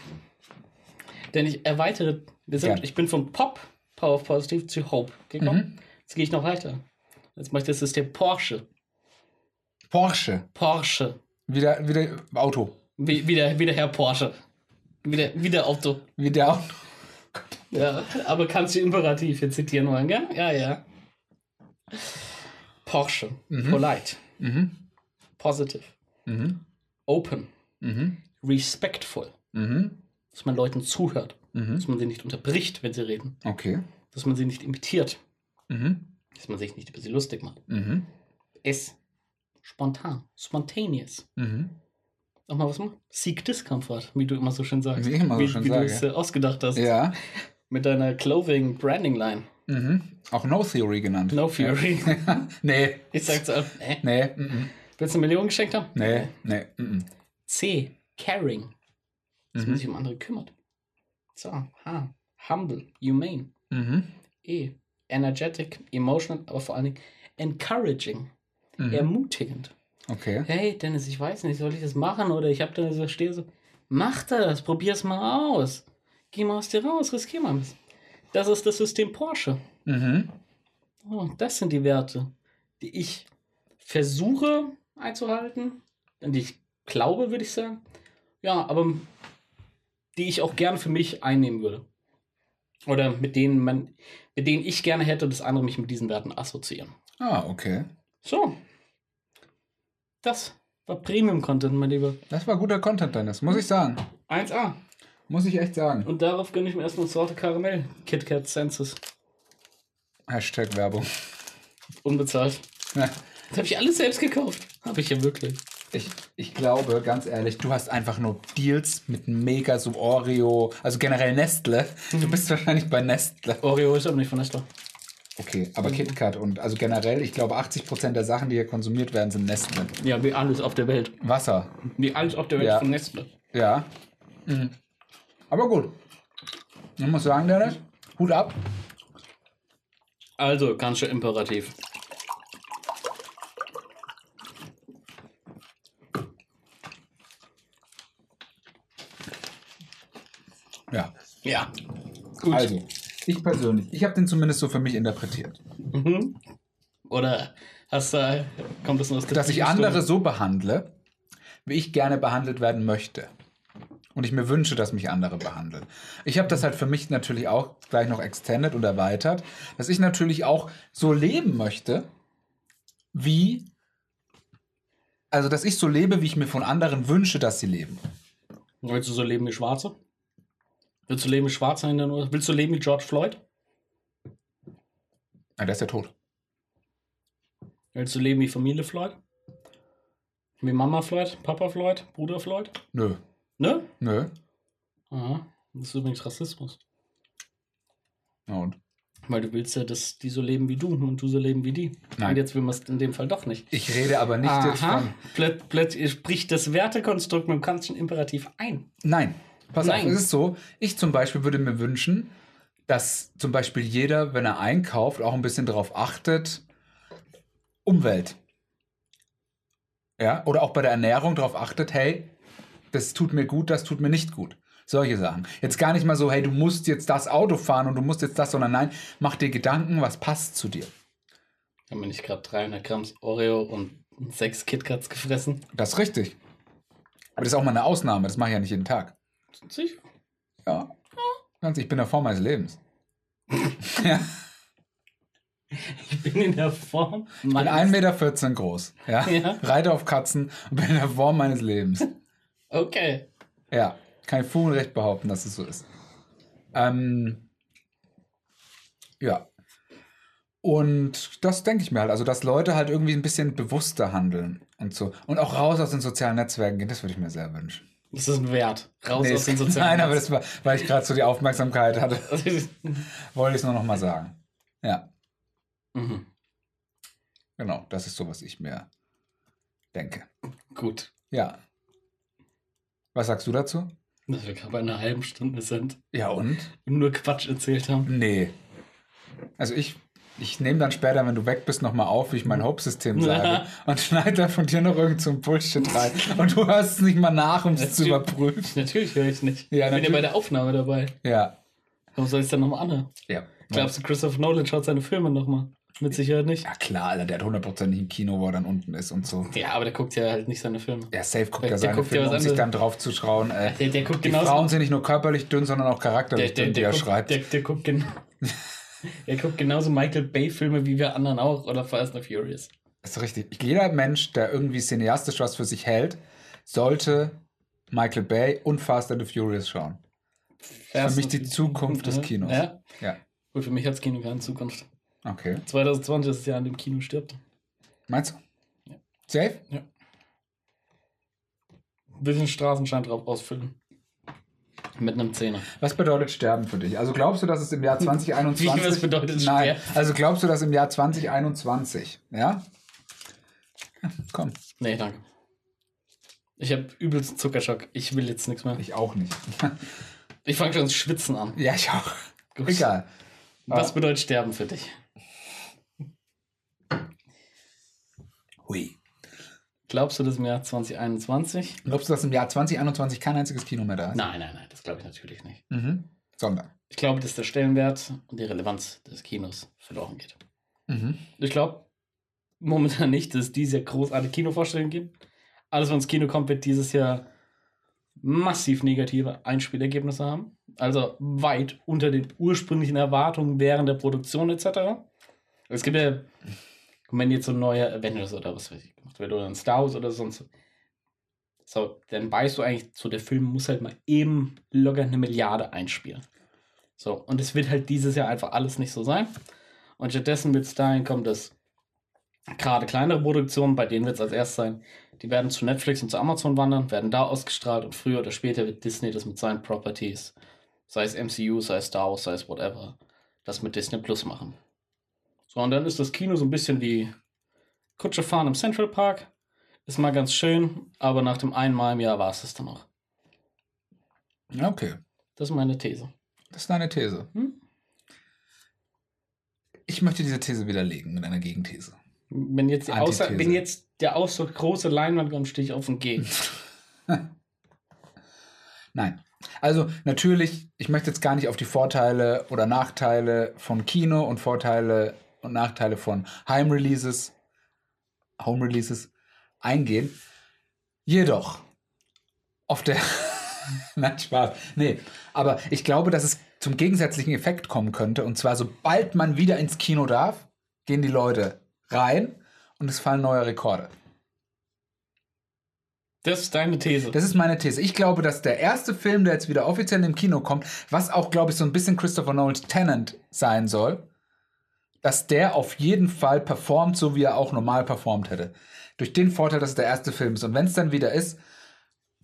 Denn ich erweitere, wir sind, ich bin von Pop, Power of Positive, zu Hope gekommen. Mhm. Jetzt gehe ich noch weiter. Jetzt mache ich das System Porsche. Porsche. Porsche. Wieder, wieder Auto. Wie, wie, der, wie der Herr Porsche. Wie der, wie der Auto. Wie der Auto. Ja, aber kannst du Imperativ hier zitieren wollen, gell? Ja, ja. Porsche. Mhm. Polite. Mhm. Positive. Mhm. Open. Mhm. Respectful. Mhm. Dass man Leuten zuhört. Mhm. Dass man sie nicht unterbricht, wenn sie reden. Okay. Dass man sie nicht imitiert. Mhm. Dass man sich nicht über sie lustig macht. Mhm. S. Spontan. Spontaneous. Mhm. Nochmal was machen? Seek Discomfort, wie du immer so schön sagst. Wie immer so wie, schön wie sage. du es äh, ausgedacht hast. Ja. Mit deiner Clothing Branding Line. Mhm. Auch No Theory genannt. No Theory. Nee. Ich sag's auch. Äh, Nee. Mhm. Willst du eine Million geschenkt haben? Nee. Nee. Mhm. C. Caring. Dass man Mhm. sich um andere kümmert. So. H. Humble. Humane. Mhm. E. Energetic. Emotional. Aber vor allen Dingen encouraging. Mhm. Ermutigend. Okay. Hey, Dennis, ich weiß nicht, soll ich das machen? Oder ich hab da so, stehe so. Mach das, probier's mal aus. Geh mal aus dir raus, riskier mal ein bisschen. Das ist das System Porsche. Mhm. Oh, das sind die Werte, die ich versuche einzuhalten, an die ich glaube, würde ich sagen. Ja, aber die ich auch gern für mich einnehmen würde. Oder mit denen man, mit denen ich gerne hätte, dass andere mich mit diesen Werten assoziieren. Ah, okay. So. Das war Premium-Content, mein Lieber. Das war guter Content, Dennis. Muss ich sagen. 1A. Muss ich echt sagen. Und darauf gönne ich mir erstmal Sorte Karamell. KitKat Senses. Hashtag Werbung. Unbezahlt. Das habe ich alles selbst gekauft. Habe ich ja wirklich. Ich, ich glaube, ganz ehrlich, du hast einfach nur Deals mit Mega, so Oreo, also generell Nestle. Du bist wahrscheinlich bei Nestle. Oreo ist aber nicht von Nestle. Okay, aber KitKat und also generell, ich glaube, 80% der Sachen, die hier konsumiert werden, sind Nestle. Ja, wie alles auf der Welt. Wasser. Wie alles auf der Welt Ja. von Nestle. Ja. Mhm. Aber gut. Ich muss sagen, Dennis, Hut ab. Also, ganz schön imperativ. Ja. Gut. Also, ich persönlich, ich habe den zumindest so für mich interpretiert. Mhm. Oder hast du, kommt das nur aus der Dass ich andere so behandle, wie ich gerne behandelt werden möchte. Und ich mir wünsche, dass mich andere behandeln. Ich habe das halt für mich natürlich auch gleich noch extended und erweitert, dass ich natürlich auch so leben möchte, wie. Also, dass ich so lebe, wie ich mir von anderen wünsche, dass sie leben. Willst du so leben wie Schwarze? Willst du leben in den USA? Willst du leben wie George Floyd? Ja, der ist ja tot. Willst du leben wie Familie Floyd? Wie Mama Floyd, Papa Floyd, Bruder Floyd? Nö. Ne? Nö. Aha. Das ist übrigens Rassismus. Ja, und? Weil du willst ja, dass die so leben wie du und du so leben wie die. Nein. Und jetzt will man es in dem Fall doch nicht. Ich rede aber nicht jetzt von. Plöt, plötzlich spricht das Wertekonstrukt mit dem kantischen Imperativ ein. Nein. Pass Nein. auf, es ist so, ich zum Beispiel würde mir wünschen, dass zum Beispiel jeder, wenn er einkauft, auch ein bisschen darauf achtet, Umwelt. Ja, oder auch bei der Ernährung darauf achtet, hey, das tut mir gut, das tut mir nicht gut. Solche Sachen. Jetzt gar nicht mal so, hey, du musst jetzt das Auto fahren und du musst jetzt das, sondern nein, mach dir Gedanken, was passt zu dir. Haben wir nicht gerade 300 Gramm Oreo und sechs KitKats gefressen? Das ist richtig. Aber das ist auch mal eine Ausnahme, das mache ich ja nicht jeden Tag. Sicher. Ja. Ganz, ich bin der Form meines Lebens. ja. Ich bin in der Form. Ich bin 1,14 Meter groß. Ja? Ja. Reite auf Katzen und bin in der Form meines Lebens. Okay. Ja. Kann ich Full recht behaupten, dass es so ist. Ähm, ja. Und das denke ich mir halt. Also, dass Leute halt irgendwie ein bisschen bewusster handeln und so. Und auch raus aus den sozialen Netzwerken gehen, das würde ich mir sehr wünschen. Das ist ein Wert. Raus Nee, aus den sozialen Nein, aber das war, weil ich gerade so die Aufmerksamkeit hatte, wollte ich es nur noch mal sagen. Ja, mhm. genau. Das ist so, was ich mir denke. Gut. Ja. Was sagst du dazu? Dass wir gerade bei einer halben Stunde sind Ja, und? und nur Quatsch erzählt haben. Nee. Also ich, ich nehme dann später, wenn du weg bist, nochmal auf, wie ich mein Hope-System sage und schneide dann von dir noch irgend so ein Bullshit rein. Und du hörst es nicht mal nach, um es zu Natürlich. überprüfen. Natürlich höre ich nicht. Ja, ich bin ja bei der Aufnahme dabei. Ja. Warum soll ich es dann nochmal anhören? Ja. Glaubst du, Christopher Nolan schaut seine Filme nochmal? Mit Sicherheit nicht. Ja klar, Alter, der hat hundertprozentig im Kino, wo er dann unten ist und so. Ja, aber der guckt ja halt nicht seine Filme. Ja, safe guckt Der- er der seine guckt ja Filme, was um sich dann drauf zu schauen. Äh, Der, der guckt die. Frauen sind nicht nur körperlich dünn, sondern auch der, charakterlich der, dünn, die der, er guckt, schreibt. der, der guckt genau. er guckt genauso Michael Bay-Filme wie wir anderen auch oder Fast and Furious. Das ist richtig. Jeder Mensch, der irgendwie cineastisch was für sich hält, sollte Michael Bay und Fast and the Furious schauen. Für mich die Zukunft des Kinos. Ja. Ja. Gut, für mich hat das Kino keine Zukunft. Okay. 2020 ist das Jahr, an dem Kino stirbt. Meinst du? Ja. Safe? Ein bisschen Straßenschein drauf ausfüllen. Mit einem Zehner. Was bedeutet Sterben für dich? Also glaubst du, dass es im Jahr 2021... Wie, was bedeutet Nein. Sterben? Also glaubst du, dass im Jahr 2021, ja? Komm, Nee, danke. Ich habe übelst Zuckerschock. Ich will jetzt nichts mehr. ich auch nicht. Ich fange schon ins Schwitzen an. ja, ich auch. Gut. Egal. Was bedeutet Sterben für dich? Hui. Glaubst du das im Jahr 2021? Glaubst du, dass im Jahr 2021 kein einziges Kino mehr da ist? Nein, nein, nein, das glaube ich natürlich nicht. Mhm. Sondern. Ich glaube, dass der Stellenwert und die Relevanz des Kinos verloren geht. Mhm. Ich glaube momentan nicht, dass es dieses Jahr großartige Kinovorstellungen gibt. Alles, was ins Kino kommt, wird dieses Jahr massiv negative Einspielergebnisse haben. Also weit unter den ursprünglichen Erwartungen während der Produktion etc. Es gibt ja, wenn jetzt so ein neuer Avengers oder was weiß ich gemacht wird oder ein Star Wars oder sonst so, so, dann weißt du eigentlich, so der Film muss halt mal eben locker eine Milliarde einspielen. So, und es wird halt dieses Jahr einfach alles nicht so sein. Und stattdessen wird es dahin kommen, dass gerade kleinere Produktionen, bei denen wird es als erstes sein, die werden zu Netflix und zu Amazon wandern, werden da ausgestrahlt und früher oder später wird Disney das mit seinen Properties, sei es MCU, sei es Star Wars, sei es whatever, das mit Disney Plus machen. So, und dann ist das Kino so ein bisschen wie Kutsche fahren im Central Park. Ist mal ganz schön, aber nach dem einen Mal im Jahr war es das dann auch. Okay. Das ist meine These. Das ist deine These. Hm? Ich möchte diese These widerlegen mit einer Gegenthese. Wenn jetzt, Antithese. wenn jetzt der Ausdruck große Leinwand kommt, stehe ich auf und gehe. Nein. Also natürlich, ich möchte jetzt gar nicht auf die Vorteile oder Nachteile von Kino und Vorteile und Nachteile von Heimreleases, Home Releases eingehen. Jedoch auf der Nein, Spaß. Nee, aber ich glaube, dass es zum gegensätzlichen Effekt kommen könnte. Und zwar, sobald man wieder ins Kino darf, gehen die Leute rein und es fallen neue Rekorde. Das ist deine These. Das ist meine These. Ich glaube, dass der erste Film, der jetzt wieder offiziell im Kino kommt, was auch, glaube ich, so ein bisschen Christopher Nolan's Tenant sein soll, dass der auf jeden Fall performt, so wie er auch normal performt hätte. Durch den Vorteil, dass es der erste Film ist. Und wenn es dann wieder ist,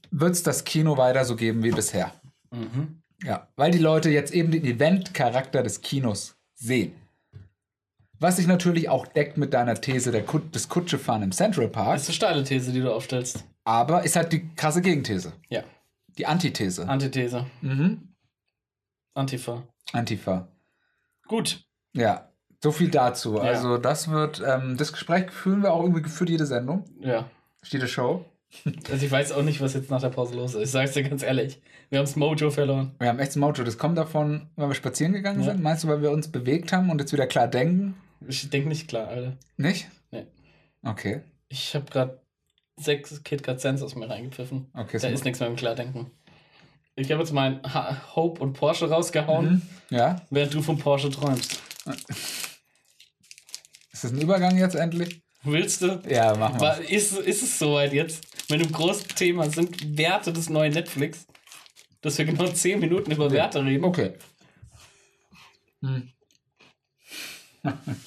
wird es das Kino weiter so geben wie bisher. mhm. Ja, weil die Leute jetzt eben den Event-Charakter des Kinos sehen. Was sich natürlich auch deckt mit deiner These der Kut des Kutschefahren im Central Park, Das ist eine steile These, die du aufstellst. aber ist halt die krasse Gegenthese. Ja. Die Antithese. Antithese. mhm. Antifa. Antifa. Gut. Ja, so viel dazu. Ja. Also das wird, ähm, das Gespräch führen wir auch irgendwie geführt jede Sendung, Ja. jede Show. Also ich weiß auch nicht, was jetzt nach der Pause los ist. Ich sag's dir ganz ehrlich. Wir haben's Mojo verloren. Wir haben echt Mojo. Das kommt davon, weil wir spazieren gegangen Ja. sind. Meinst du, weil wir uns bewegt haben und jetzt wieder klar denken? Ich denke nicht klar, Alter. Nicht? Nee. Okay. Ich habe gerade sechs KitKat Sense aus mir reingepfiffen. Okay. Da so- ist nichts mehr im Klardenken. Ich habe jetzt mein Ha- Hope und Porsche rausgehauen, Mhm. Ja. während du vom Porsche träumst. Ist das ein Übergang jetzt endlich? Willst du? Ja, machen wir. Ist, ist es soweit jetzt? Mit einem großen Thema sind Werte des neuen Netflix, dass wir genau 10 Minuten über Werte reden. Okay.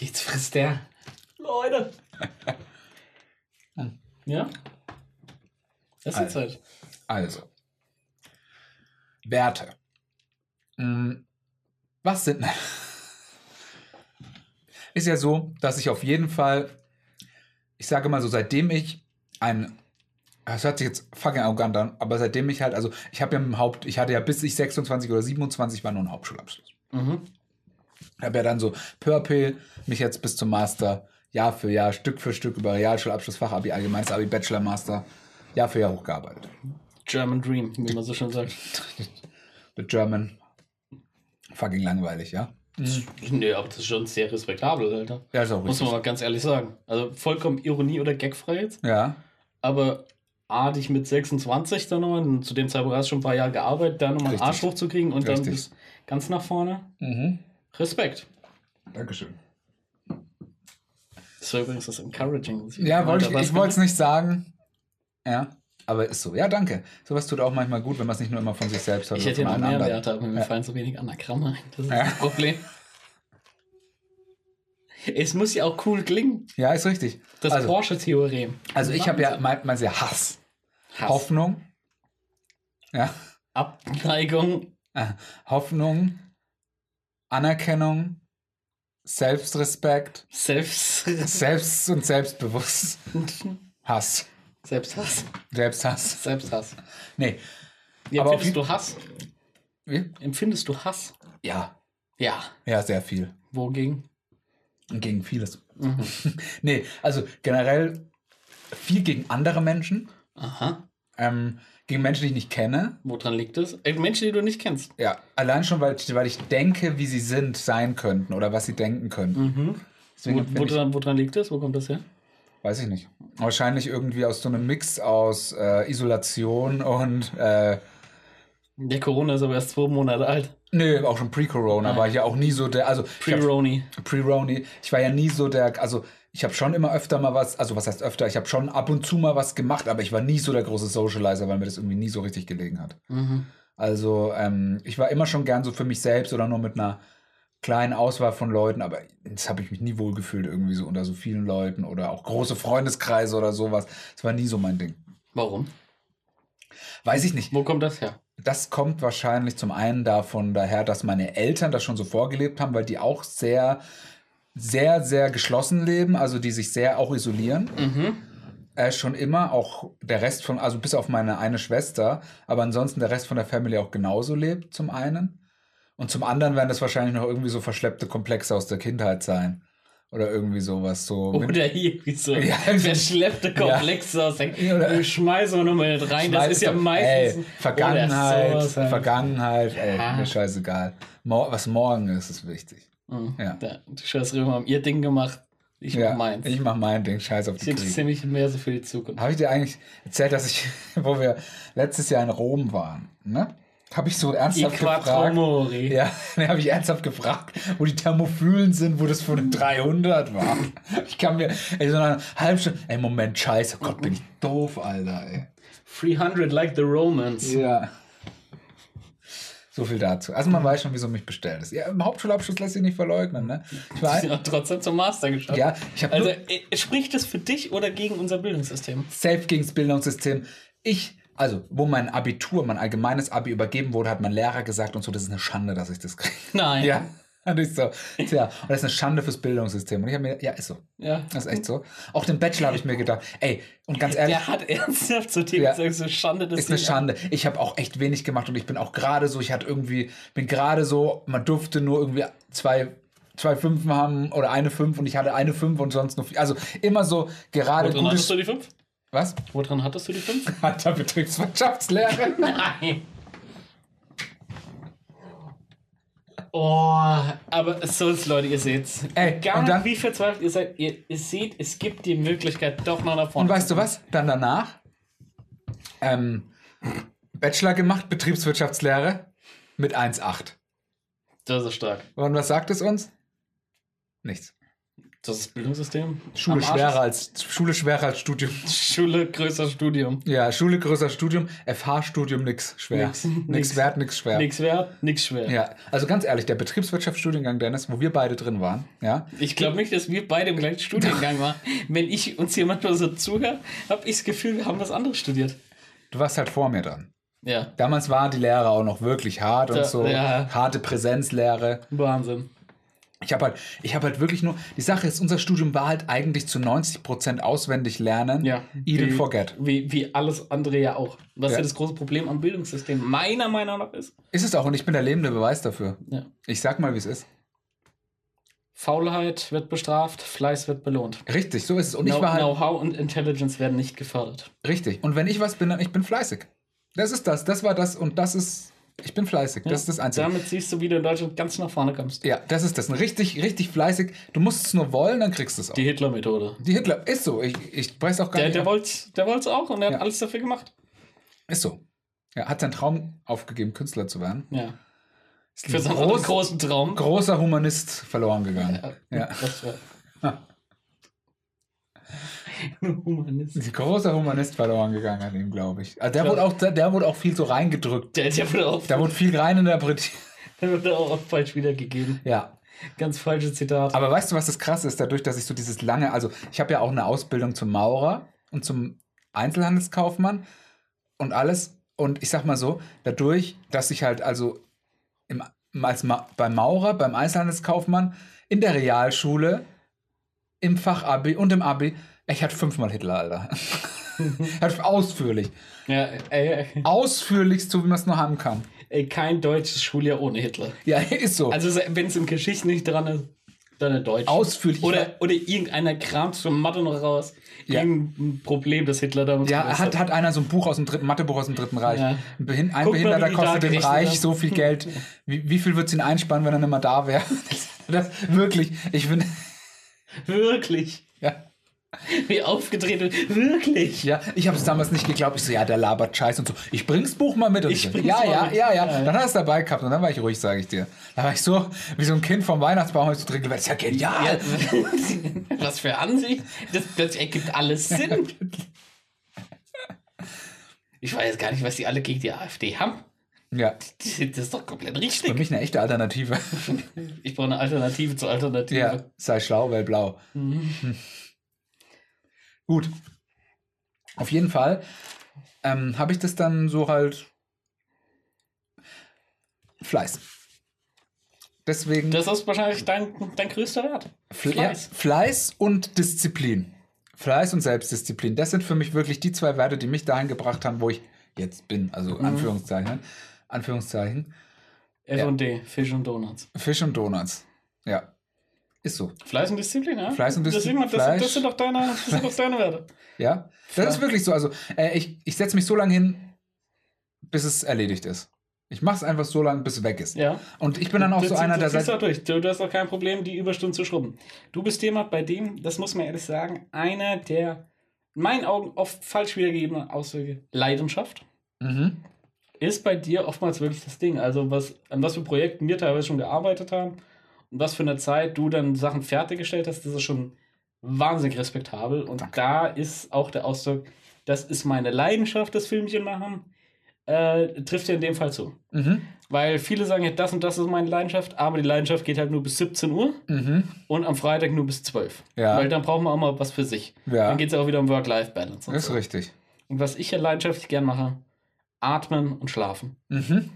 Jetzt frisst der. Leute. ja? Das ist jetzt halt. Also. Werte. Hm, Was sind. Ist ja so, dass ich auf jeden Fall, ich sage mal so, seitdem ich ein. Das hört sich jetzt fucking arrogant an, aber seitdem ich halt, also ich habe ja im Haupt, ich hatte ja bis ich 26 oder 27 war nur ein Hauptschulabschluss. Mhm. habe ja dann so peu à peu mich jetzt bis zum Master Jahr für Jahr, Stück für Stück über Realschulabschluss, Fachabi, Allgemeines Abi, Bachelor, Master, Jahr für Jahr hochgearbeitet. German Dream, wie man so schön sagt. The German. Fucking langweilig, ja? Nee, aber das ist schon sehr respektabel, Alter. Ja, ist auch Muss man mal ganz ehrlich sagen. Also vollkommen Ironie oder Gagfrei jetzt. Ja, Aber A, dich mit 26 dann noch, und zu dem Zeitpunkt hast du schon ein paar Jahre gearbeitet, da nochmal einen. Arsch hochzukriegen und dann Richtig. bis ganz nach vorne. mhm. Respekt. Dankeschön. Das war übrigens das Encouraging. Ja, wollte ich, ich wollte es nicht sagen. Ja, aber ist so. Ja, danke. Sowas tut auch manchmal gut, wenn man es nicht nur immer von sich selbst hört. Ich hätte ja noch mehr. Werte, aber mir Ja. fallen so wenig Anagramme ein. Das ist Ja. das Problem. Es muss ja auch cool klingen. Ja, ist richtig. Das also, Porsche-Theorem. also ich habe ja mein, mein sehr Hass. Hass. Hoffnung. Ja. Abneigung. Äh, Hoffnung, Anerkennung, Selbstrespekt, Selbst. Selbst- und Selbstbewusst. Hass. Selbsthass. Selbsthass. Selbsthass. Nee. Wie Aber empfindest du Hass? Wie? Empfindest du Hass? Ja. Ja. Ja, sehr viel. Wogegen? Gegen vieles. Mhm. Nee, also generell viel gegen andere Menschen. Aha. Ähm, gegen Menschen, die ich nicht kenne. Woran liegt es? Äh, Menschen, die du nicht kennst. Ja, allein schon, weil, weil ich denke, wie sie sind, sein könnten oder was sie denken könnten. Mhm. Deswegen Wo, woran, woran liegt das? Wo kommt das her? Weiß ich nicht. Wahrscheinlich irgendwie aus so einem Mix aus äh, Isolation und äh, Der Corona ist aber erst zwei Monate alt. Nö, auch schon pre-Corona Ah. war ich ja auch nie so der, also Pre-Roni. Pre-Roni, ich war ja nie so der, also ich habe schon immer öfter mal was, also was heißt öfter, ich habe schon ab und zu mal was gemacht, aber ich war nie so der große Socializer, weil mir das irgendwie nie so richtig gelegen hat. Mhm. Also ähm, ich war immer schon gern so für mich selbst oder nur mit einer kleinen Auswahl von Leuten, aber das habe ich mich nie wohlgefühlt irgendwie so unter so vielen Leuten oder auch große Freundeskreise oder sowas. Das war nie so mein Ding. Warum? Weiß ich nicht. Wo kommt das her? Das kommt wahrscheinlich zum einen davon daher, dass meine Eltern das schon so vorgelebt haben, weil die auch sehr, sehr, sehr geschlossen leben, also die sich sehr auch isolieren. Mhm. Äh, schon immer, auch der Rest von, also bis auf meine eine Schwester, aber ansonsten der Rest von der Family auch genauso lebt, zum einen. Und zum anderen werden das wahrscheinlich noch irgendwie so verschleppte Komplexe aus der Kindheit sein. Oder irgendwie sowas so. Oder hier, wie so Ja, verschleppte Komplexe aus der Wir schmeißen wir nochmal mit rein. Das ist ja meistens. Ey, Vergangenheit, sowas halt. Vergangenheit, ey, Ah. mir scheißegal. Was morgen ist, ist wichtig. Mhm. Ja. Da, die Scheiß Römer haben ihr Ding gemacht. Ich ja, mach meins. ich mach mein Ding, scheiß auf Ich die Krieg. mich mehr so für die Zukunft. Habe ich dir eigentlich erzählt, dass ich, wo wir letztes Jahr in Rom waren, ne? Habe ich so ernsthaft gefragt. Ja, dann habe ich ernsthaft gefragt, wo die Thermophilen sind, wo das von den 300 war. Ich kann mir, ey, so eine halbe Stunde, ey, Moment, scheiße, Gott, bin ich doof, Alter, ey. 300 like the Romans. Ja. So viel dazu. Also man weiß schon, wieso mich bestellt ist. Ja, im Hauptschulabschluss lässt sich nicht verleugnen, ne? Ich war, hat trotzdem zum Master geschafft. ja, ich habe Also äh, spricht das für dich oder gegen unser Bildungssystem? safe gegen das Bildungssystem. Ich, also, wo mein Abitur, mein allgemeines Abi übergeben wurde, hat mein Lehrer gesagt und so, das ist eine Schande, dass ich das kriege. Nein. Ja. Und ich so, tja, und das ist eine Schande fürs Bildungssystem. Und ich habe mir, ja, ist so. ja. Das ist echt so. Auch den Bachelor habe ich mir gedacht, ey, und ganz ehrlich, Der hat ernsthaft zu dir Ja. gesagt, so Schande, dass ist eine Schande. Ich habe auch echt wenig gemacht und ich bin auch gerade so, ich hatte irgendwie, bin gerade so, man durfte nur irgendwie zwei, zwei Fünfen haben oder eine Fünf und ich hatte eine Fünf und sonst nur vier. Also immer so gerade Woran hattest gutes. du die fünf? Was? Woran hattest du die fünf? Hat der Betriebswirtschaftslehre? Nein. Oh, aber so ist, Leute, ihr seht's. Ey, Egal und dann- wie verzweifelt ihr seid, ihr, ihr seht, es gibt die Möglichkeit, doch noch nach vorne Und weißt du was? Dann danach ähm, Bachelor gemacht, Betriebswirtschaftslehre mit 1,8. Das ist stark. Und was sagt es uns? Nichts. Das ist Bildungssystem. Schule schwerer als Schule schwerer als Studium. Schule, größer Studium. Ja, Schule größer Studium, FH-Studium nix schwer. Nix. Nix, Nix. wert, nix schwer. Nix wert, nix schwer. Ja, also ganz ehrlich, der Betriebswirtschaftsstudiengang, Dennis, wo wir beide drin waren, ja, Ich glaube nicht, dass wir beide im gleichen Studiengang waren. Wenn ich uns hier manchmal so zuhöre, habe ich das Gefühl, wir haben was anderes studiert. du warst halt vor mir dran. Ja, Damals waren die Lehrer auch noch wirklich hart und Da- so, ja. harte Präsenzlehre. Wahnsinn. Ich habe halt, ich habe halt wirklich nur, die Sache ist, unser Studium war halt eigentlich zu 90% auswendig lernen, Ja. eat and Wie- forget. Wie, wie alles andere ja auch. Was ja. Ja. das große Problem am Bildungssystem meiner Meinung nach ist. Ist es auch und ich bin der lebende Beweis dafür. Ja. Ich sag mal, wie es ist. Faulheit wird bestraft, Fleiß wird belohnt. Richtig, so ist es. Und Know- ich war halt, Know-how und Intelligence werden nicht gefördert. richtig. Und wenn ich was bin, dann ich bin fleißig. Das ist das, das war das und das ist, ich bin fleißig. Das ist das Einzige. Damit siehst du, wie du in Deutschland ganz nach vorne kommst. Ja, das ist das. Richtig, richtig fleißig. Du musst es nur wollen, dann kriegst du es auch. Die Hitler-Methode. Die Hitler, ist so. Ich, ich spreche auch gar Der, nicht. der wollte der wollt's auch und er hat Ja. alles dafür gemacht. Ist so. Er hat seinen Traum aufgegeben, Künstler zu werden. Ja. Ist Für ein seinen groß, großen Traum. großer Humanist verloren gegangen. Ja. Das war- Humanist. Ein großer Humanist verloren gegangen an ihm, glaube ich. Also der, Klar. wurde auch, der, der wurde auch viel so reingedrückt. Der, der wurde auch, Da wurde viel reininterpretiert. der wurde auch falsch wiedergegeben. Ja. Ganz falsches Zitat. Aber weißt du, was das krasse ist? Dadurch, dass ich so dieses lange, also ich habe ja auch eine Ausbildung zum Maurer und zum Einzelhandelskaufmann und alles. Und ich sag mal so, dadurch, dass ich halt also im, als Ma beim Maurer, beim Einzelhandelskaufmann, in der Realschule, im Fachabi und im Abi, ich hatte fünfmal Hitler, Alter. Ausführlich. ja, ey, Ausführlichst, so wie man es nur haben kann. ey, kein deutsches Schuljahr ohne Hitler. Ja, ist so. Also wenn es in Geschichte nicht dran ist, dann in Deutsch. Ausführlich. Oder, oder irgendeiner kramt zur Mathe noch raus. Ja. Irgendein Problem, das Hitler damals Ja, hat, hat einer so ein Buch aus dem dritten, Mathebuch aus dem Dritten Reich. Ja. Ein, Behin ein Guck Behinderter kostet dem Reich haben. so viel Geld. Wie, wie viel wird es ihn einsparen, wenn er nicht mehr da wäre? Das, das, wirklich, ich finde, Wirklich. ja, Wie aufgedreht wird. Wirklich. ja, ich habe es damals nicht geglaubt. Ich so, ja, der labert Scheiß und so. Ich bring's Buch mal mit. Und Ich so, bring's ja, ja, mit. ja, ja. Dann hat er es dabei gehabt und dann war ich ruhig, sage ich dir. Da war ich so, wie so ein Kind vom Weihnachtsbaum, ich so drin gewesen. Ja genial. Ja. Was für Ansicht. Das, das ergibt alles Sinn. Ich weiß gar nicht, was die alle gegen die AfD haben. Ja, Das ist doch komplett für richtig. mich eine echte Alternative. Ich brauche eine Alternative zur Alternative. Ja, sei schlau, weil blau. Mhm. Gut. Auf jeden Fall ähm, habe ich das dann so halt Fleiß. Deswegen Das ist wahrscheinlich dein, dein größter Wert. Fle ja, Fleiß. Fleiß und Disziplin. Fleiß und Selbstdisziplin. Das sind für mich wirklich die zwei Werte, die mich dahin gebracht haben, wo ich jetzt bin. Also Mhm. Anführungszeichen. Anführungszeichen. F und D, Fisch und Donuts. Fisch und Donuts. Ja. Ist so. Fleiß und Disziplin, ja? Fleiß und Disziplin, das, Fleisch. das sind doch deine, das sind doch deine Werte. Ja, das ist wirklich so. Also, äh, ich, ich setze mich so lange hin, bis es erledigt ist. Ich mache es einfach so lange, bis es weg ist. Ja. Und ich bin dann auch Du so ziehst- einer, du der sagt. Du, du hast auch kein Problem, die Überstunden zu schrubben. Du bist jemand, bei dem, das muss man ehrlich sagen, einer der in meinen Augen oft falsch wiedergegebenen Ausdrücke Leidenschaft. mhm, ist bei dir oftmals wirklich das Ding. Also was, an was für Projekten wir teilweise schon gearbeitet haben und was für eine Zeit du dann Sachen fertiggestellt hast, das ist schon wahnsinnig respektabel. Und Danke. da ist auch der Ausdruck, das ist meine Leidenschaft, das Filmchen machen, äh, trifft ja in dem Fall zu. Mhm. Weil viele sagen ja, das und das ist meine Leidenschaft, aber die Leidenschaft geht halt nur bis 17 Uhr Mhm. und am Freitag nur bis 12. Ja. Weil dann brauchen wir auch mal was für sich. Ja. Dann geht es ja auch wieder um Work-Life-Balance. Ist so. richtig. Und was ich ja leidenschaftlich gern mache, atmen und schlafen. Mhm.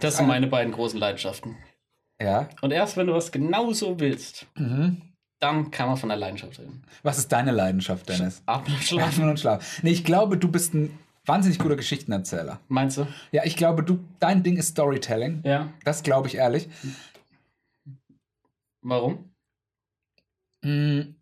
Das sind meine beiden großen Leidenschaften. Ja. Und erst wenn du was genauso willst, Mhm. dann kann man von der Leidenschaft reden. Was ist deine Leidenschaft, Dennis? Atmen und schlafen. Und Schlafen. Nee, ich glaube, du bist ein wahnsinnig guter Geschichtenerzähler. Meinst du? Ja, ich glaube, du, dein Ding ist Storytelling. Ja. Das glaube ich ehrlich. Warum? Mm,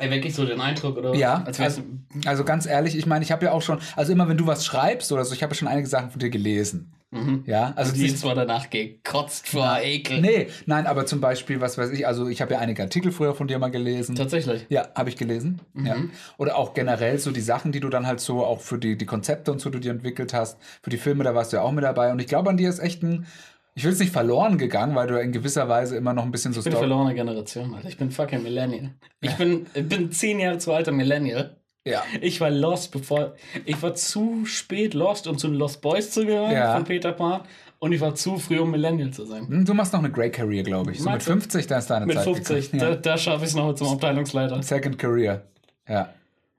Ey, wirklich so den Eindruck, oder? Ja, Als also- Also ganz ehrlich, ich meine, ich habe ja auch schon, also immer wenn du was schreibst oder so, ich habe ja schon einige Sachen von dir gelesen. Mhm. Ja, also die ist- zwar danach gekotzt vor Ekel. Nee, nein, aber zum Beispiel, was weiß ich, also ich habe ja einige Artikel früher von dir mal gelesen. Tatsächlich. Ja, habe ich gelesen. Mhm. Ja. Oder auch generell so die Sachen, die du dann halt so auch für die, die Konzepte und so, die du dir entwickelt hast. Für die Filme, da warst du ja auch mit dabei. Und ich glaube, an dir ist echt ein, ich will es nicht verloren gegangen, weil du in gewisser Weise immer noch ein bisschen so Ich bin eine verlorene Generation, Alter. Ich bin fucking Millennial. Ich bin, ich bin zehn Jahre zu alter Millennial. Ja. Ich war lost, bevor. Ich war zu spät lost, um zu den Lost Boys zu gehören Ja. von Peter Pan. Und ich war zu früh, um Millennial zu sein. Hm, Du machst noch eine Grey Career, glaube ich. So mit Meinst du? 50, da ist deine Mit Zeit 50. gekommen. Da, Ja. da schaffe ich es noch zum Abteilungsleiter. Second Career. Ja.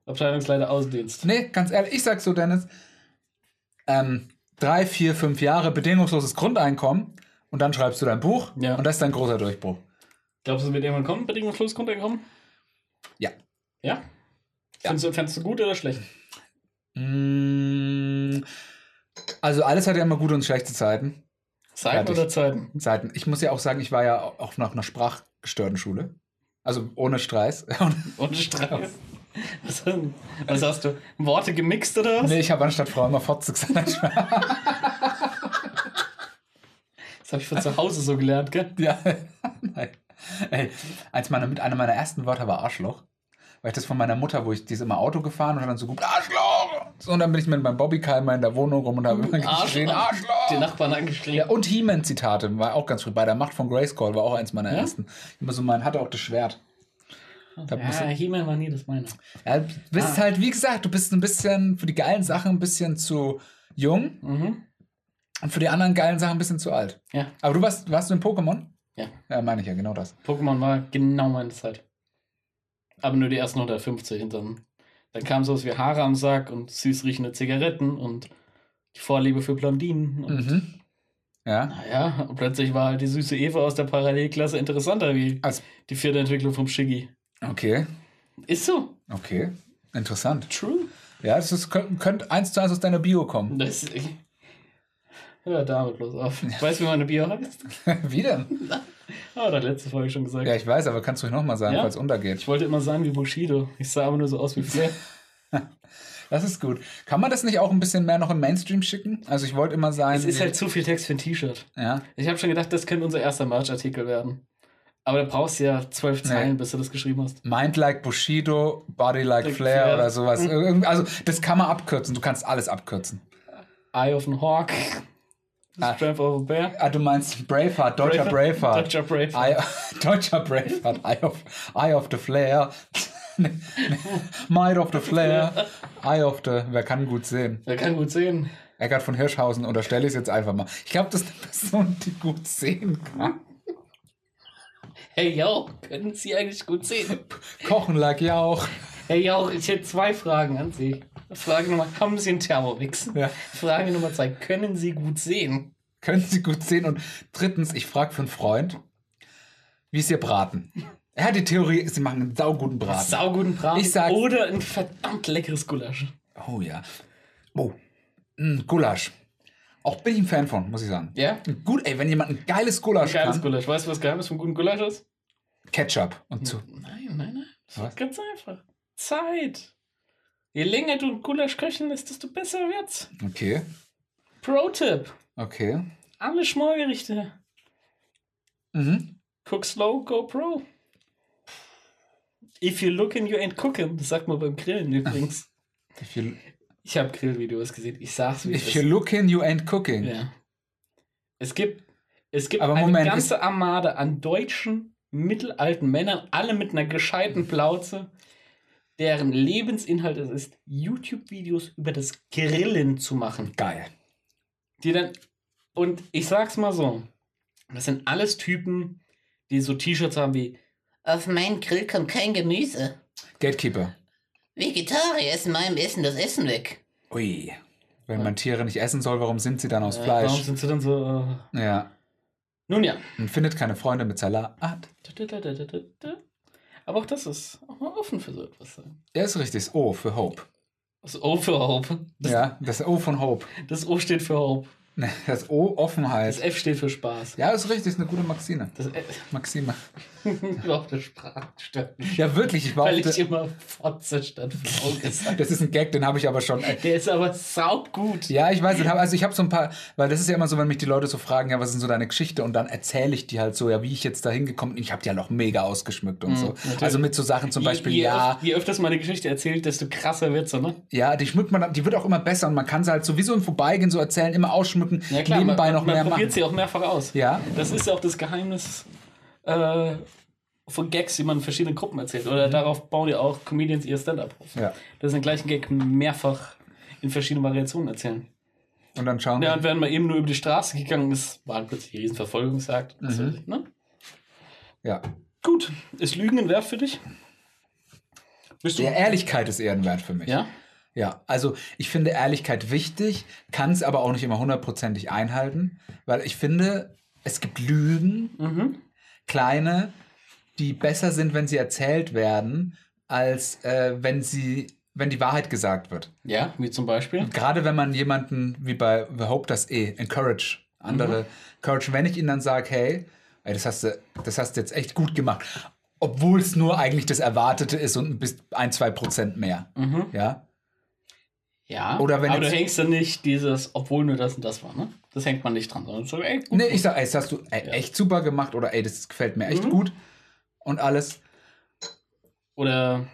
Abteilungsleiter Außendienst. Nee, ganz ehrlich, ich sag so, Dennis, ähm, drei, vier, fünf Jahre bedingungsloses Grundeinkommen und dann schreibst du dein Buch Ja. und das ist dein großer Durchbruch. Glaubst du, es wird irgendwann kommen, bedingungslos runtergekommen? Ja. Ja? Findest, du, fändest du gut oder schlecht? Mm, Also alles hat ja immer gute und schlechte Zeiten. Zeiten Fertig. oder Zeiten? Zeiten. Ich muss ja auch sagen, ich war ja auch nach einer sprachgestörten Schule. Also ohne Streis. Ohne Streit. Was, was hast du? Worte gemixt oder was? nee, ich habe anstatt Frau immer Fotze gesagt. Das habe ich von zu Hause so gelernt, gell? ja, nein. Ey, eins meiner, mit einer meiner ersten Wörter war Arschloch. Weil ich das von meiner Mutter, wo ich die ist immer Auto gefahren und hat dann so gut Arschloch. So, und dann bin ich mit meinem Bobbycar immer in der Wohnung rum und habe immer geschrien, Arschloch. Die Nachbarn angeschrien. Ja, und He-Man-Zitate war auch ganz früh. Bei der Macht von Grayskull war auch eins meiner Ja? ersten. Immer so, man hatte auch das Schwert. Da ja, He-Man war nie das meine. Ja, du bist Ah. halt, wie gesagt, du bist ein bisschen für die geilen Sachen ein bisschen zu jung Mhm. und für die anderen geilen Sachen ein bisschen zu alt. Ja, Aber du warst, warst du in Pokémon? Ja. Ja, meine ich ja, genau das. Pokémon war genau meine Zeit. Aber nur die ersten 150 und dann, dann kam sowas wie Haare am Sack und süß riechende Zigaretten und die Vorliebe für Blondinen. Und Mhm. Ja. naja, und plötzlich war halt die süße Eva aus der Parallelklasse interessanter wie Also, die vierte Entwicklung vom Shiggy. okay, Ist so. okay. Interessant. True. Ja, es könnte eins zu eins aus deiner Bio kommen. Das, hör damit bloß auf. Weißt du, wie meine Bio heißt? wie denn? Ah, der letzte Folge schon gesagt. Ja, ich weiß, aber kannst du nochmal sagen, Ja? falls es untergeht. Ich wollte immer sein wie Bushido. Ich sah aber nur so aus wie Flair. Das ist gut. Kann man das nicht auch ein bisschen mehr noch im Mainstream schicken? Also ich wollte immer sein. Es ist halt zu viel Text für ein T-Shirt. ja. Ich habe schon gedacht, das könnte unser erster Merch-Artikel werden. Aber da brauchst du ja zwölf Nee. Zeilen, bis du das geschrieben hast. Mind like Bushido, Body like Like Flair Flair. oder sowas. Irgend- Also, das kann man abkürzen. Du kannst alles abkürzen. Eye of an Hawk. Ah. Strength of a Bear. Ah, du meinst Braveheart, deutscher Braveheart. Deutscher Braveheart. Eye, deutscher Braveheart. Eye of, Eye of the Flair. Might of the Flair. Eye of the. Wer kann gut sehen? Wer kann gut sehen. Eckart von Hirschhausen unterstelle ich es jetzt einfach mal. Ich glaube, das ist eine Person, die gut sehen kann. Hey, yo, können Sie eigentlich gut sehen? Kochen like Jauch. Hey, yo, ich hätte zwei Fragen an Sie. Frage Nummer, haben Sie einen Thermomix? Ja. Frage Nummer zwei, können Sie gut sehen? Können Sie gut sehen? Und drittens, ich frage für einen Freund, wie ist Ihr Braten? Er hat die Theorie, Sie machen einen sauguten Braten. Sauguten Braten Ich sag- oder ein verdammt leckeres Gulasch. Oh ja. Oh, mm, Gulasch. Auch bin ich ein Fan von, muss ich sagen. Ja? Gut, ey, wenn jemand ein geiles Gulasch Geiles kann, Gulasch. Weißt du, was Geheimnis vom guten Gulasch ist? Ketchup und so. Nein, nein, nein. Das Was? ist ganz einfach. Zeit. Je länger du ein Gulasch köcheln lässt, desto besser wird's. Okay, Pro-Tipp. okay. Alle Schmorgerichte. Mhm. Cook slow, go pro. If you looking, you ain't cooking. Das sagt man beim Grillen übrigens. Ich habe Grillvideos gesehen. Ich sag's wie If you ist. looking, you ain't cooking. Ja. Es gibt, es gibt Aber eine Moment, ganze Armade an deutschen, mittelalten Männern, alle mit einer gescheiten Plauze, deren Lebensinhalt es ist, YouTube-Videos über das Grillen zu machen. Geil. Die dann, und ich sag's mal so, das sind alles Typen, die so T-Shirts haben wie Auf meinen Grill kommt kein Gemüse. Gatekeeper. Vegetarier essen meinem Essen das Essen weg. Ui. Wenn man Tiere nicht essen soll, warum sind sie dann aus warum Fleisch? sind sie dann so. Äh, Ja. nun ja. Man findet keine Freunde mit Salat. Aber auch das ist auch mal offen für so etwas sein. Ja, ist richtig. Das O für Hope. Das O für Hope. Das, Ja, das O von Hope. das O steht für Hope. Ne, Das O Das Offenheit. F steht für Spaß. Ja, ist richtig. Ist eine gute Maxine. Das F Maxime. überhaupt mich. Ja, wirklich. Ich war Weil ich immer Fotze statt Frau gesagt Das ist ein Gag, den habe ich aber schon. äh, Der ist aber saugut. Ja, ich weiß, also ich habe so ein paar, weil das ist ja immer so, wenn mich die Leute so fragen, ja, was ist so deine Geschichte? Und dann erzähle ich die halt so, ja, wie ich jetzt da hingekommen bin. Ich habe die ja noch mega ausgeschmückt und so. Mhm, natürlich. Also mit so Sachen zum Beispiel, je, je, ja, öf- je öfters meine Geschichte erzählt, desto krasser wird sie, ne? ja, die schmückt man, die wird auch immer besser und man kann sie halt sowieso im Vorbeigehen so erzählen, immer ausschmücken, Ja klar, nebenbei man, noch man mehr probiert machen. sie auch mehrfach aus. Ja, Das ist ja auch das Geheimnis äh, von Gags, die man in verschiedenen Gruppen erzählt. Oder Mhm. darauf bauen ja auch Comedians ihr Stand-up auf. ja. Dass den gleichen Gag mehrfach in verschiedenen Variationen erzählen. Und dann schauen Ja, wir. und wenn man eben nur über die Straße gegangen ist, war plötzlich eine Riesenverfolgungsjagd. Mhm. weiß ich, ne? Ja. Gut, ist Lügen ein Wert für dich? Bist du? ja, Ehrlichkeit ist ehrenwert für mich. Ja? Ja, also ich finde Ehrlichkeit wichtig, kann es aber auch nicht immer hundertprozentig einhalten, weil ich finde, es gibt Lügen, Mhm. Kleine, die besser sind, wenn sie erzählt werden, als äh, wenn sie, wenn die Wahrheit gesagt wird. Ja, wie zum Beispiel. Gerade wenn man jemanden, wie bei The Hope das eh, encourage, andere encourage, wenn ich ihnen dann sage, hey, ey, das hast du, das hast du jetzt echt gut gemacht. Obwohl es nur eigentlich das Erwartete ist und ein, bis ein, zwei Prozent mehr. Mhm. Ja. Ja, Oder wenn aber du jetzt- hängst dann nicht dieses, obwohl nur das und das war, ne? Das hängt man nicht dran, sondern so, ey, gut. Nee, ich sag, ey, das hast du ey, echt super gemacht oder ey, das gefällt mir echt Mhm. gut. Und alles. Oder,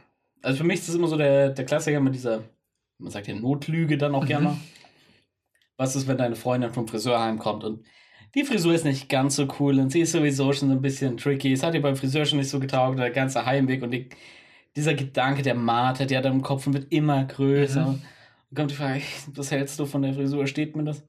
also für mich ist das immer so der, der Klassiker mit dieser, man sagt ja Notlüge dann auch Mhm. gerne. Was ist, wenn deine Freundin vom Friseur heimkommt und die Frisur ist nicht ganz so cool und sie ist sowieso schon so ein bisschen tricky. Es hat ihr beim Friseur schon nicht so getaugt, der ganze Heimweg und die, dieser Gedanke der Marter, der hat im Kopf und wird immer größer. Mhm. Kommt die Frage, was hältst du von der Frisur? Steht mir das?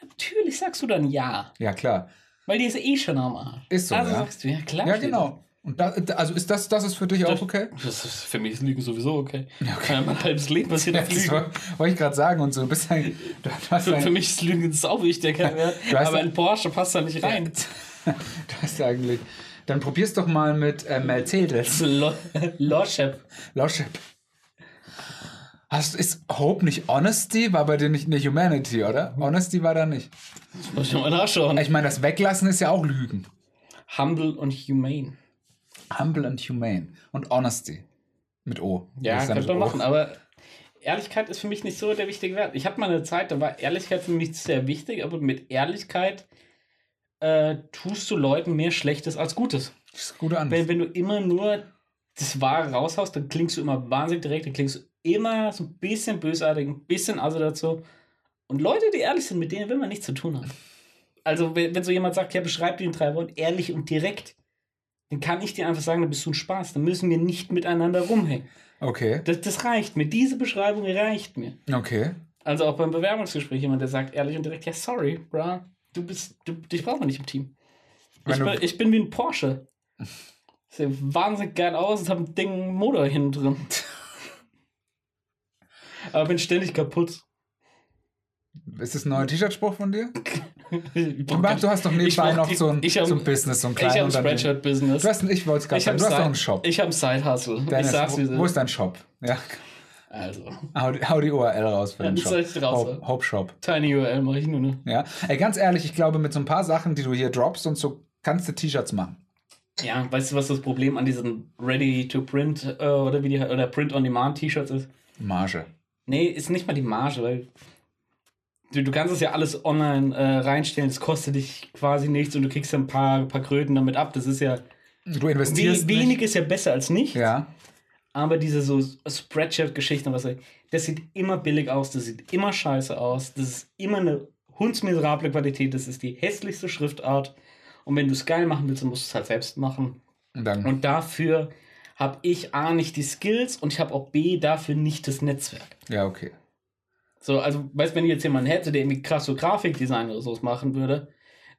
Natürlich sagst du dann ja, Ja, klar. weil die ist eh schon am Arsch. Ist so, Also ja. sagst du, ja klar. Ja, genau. Und da, also ist das, das ist für dich auch Das- okay? Das ist für mich ist Lügen sowieso okay. Ja, okay. Ja, mein halbes Leben passiert auf Das Lügen. woll- wollte ich gerade sagen und so. Du bist ein, du hast Für, ein, für mich ist Lügen sau wichtig, Du hast aber ein- Porsche passt da nicht rein. du hast eigentlich. Dann probier's doch mal mit äh, Mercedes. Lo- Loschep. Loschep. Hast, ist Hope nicht Honesty? War bei dir nicht eine Humanity, oder? Honesty war da nicht. Muss ich mal nachschauen. Ich meine, das Weglassen ist ja auch Lügen. Humble und humane. Humble and humane. Und Honesty. Mit O. Ja, Das könnte man machen, aber Ehrlichkeit ist für mich nicht so der wichtige Wert. Ich hatte mal eine Zeit, da war Ehrlichkeit für mich sehr wichtig, aber mit Ehrlichkeit äh, tust du Leuten mehr Schlechtes als Gutes. Das ist gut an. Wenn, wenn du immer nur das Wahre raushaust, dann klingst du immer wahnsinnig direkt, dann klingst du immer so ein bisschen bösartig, ein bisschen also dazu. Und Leute, die ehrlich sind, mit denen will man nichts zu tun haben. Also, wenn, wenn so jemand sagt, ja, beschreib dir in drei Worten ehrlich und direkt, dann kann ich dir einfach sagen, dann bist du ein Spaß. Dann müssen wir nicht miteinander rumhängen. Okay. Das, das reicht mir. Diese Beschreibung reicht mir. Okay. Also auch beim Bewerbungsgespräch jemand, der sagt ehrlich und direkt, ja, sorry, bra, du bist, du, dich brauchen wir nicht im Team. Ich bin, ich bin wie ein Porsche. Sieht wahnsinnig geil aus und hab ein Ding Motor hinten drin. Aber bin ständig kaputt. Ist das ein neuer T-Shirt-Spruch von dir? Ich Du, machst, du hast doch Ich nebenbei noch so ein, ich hab- so ein Business, so ein ich kleines habe ein Unternehmen. Spreadshirt-Business. Du hast, ich wollte es gerade Ich sagen, habe du hast doch einen Shop. Ich habe einen Side-Hustle. Ich sag's, wie wo, wo ist. dein Shop? Ja, Also, hau, die- hau die URL raus für Ja, den Shop. ich raus, Hope. Hope Shop. Tiny URL mache ich nur, ne? Ja. Ey, ganz ehrlich, ich glaube, mit so ein paar Sachen, die du hier droppst und so, kannst du T-Shirts machen. Ja, weißt du, was das Problem an diesen Ready-to-Print äh, oder wie die oder Print-on-Demand-T-Shirts ist? Marge. Nee, ist nicht mal die Marge, weil du, du kannst es ja alles online äh, reinstellen, es kostet dich quasi nichts und du kriegst ja ein paar, paar Kröten damit ab. Das ist ja Du investierst we wenig nicht. ist ja besser als nichts. Ja. Aber diese so Spreadshirt-Geschichten, was das sieht immer billig aus, das sieht immer scheiße aus, das ist immer eine hundsmiserable Qualität, das ist die hässlichste Schriftart. Und wenn du es geil machen willst, dann musst du es halt selbst machen. Und dann, Und dafür habe ich A nicht die Skills und ich habe auch B dafür nicht das Netzwerk. ja, okay. So, also, weißt wenn ich jetzt jemanden hätte, der irgendwie krass so Grafikdesign oder sowas machen würde,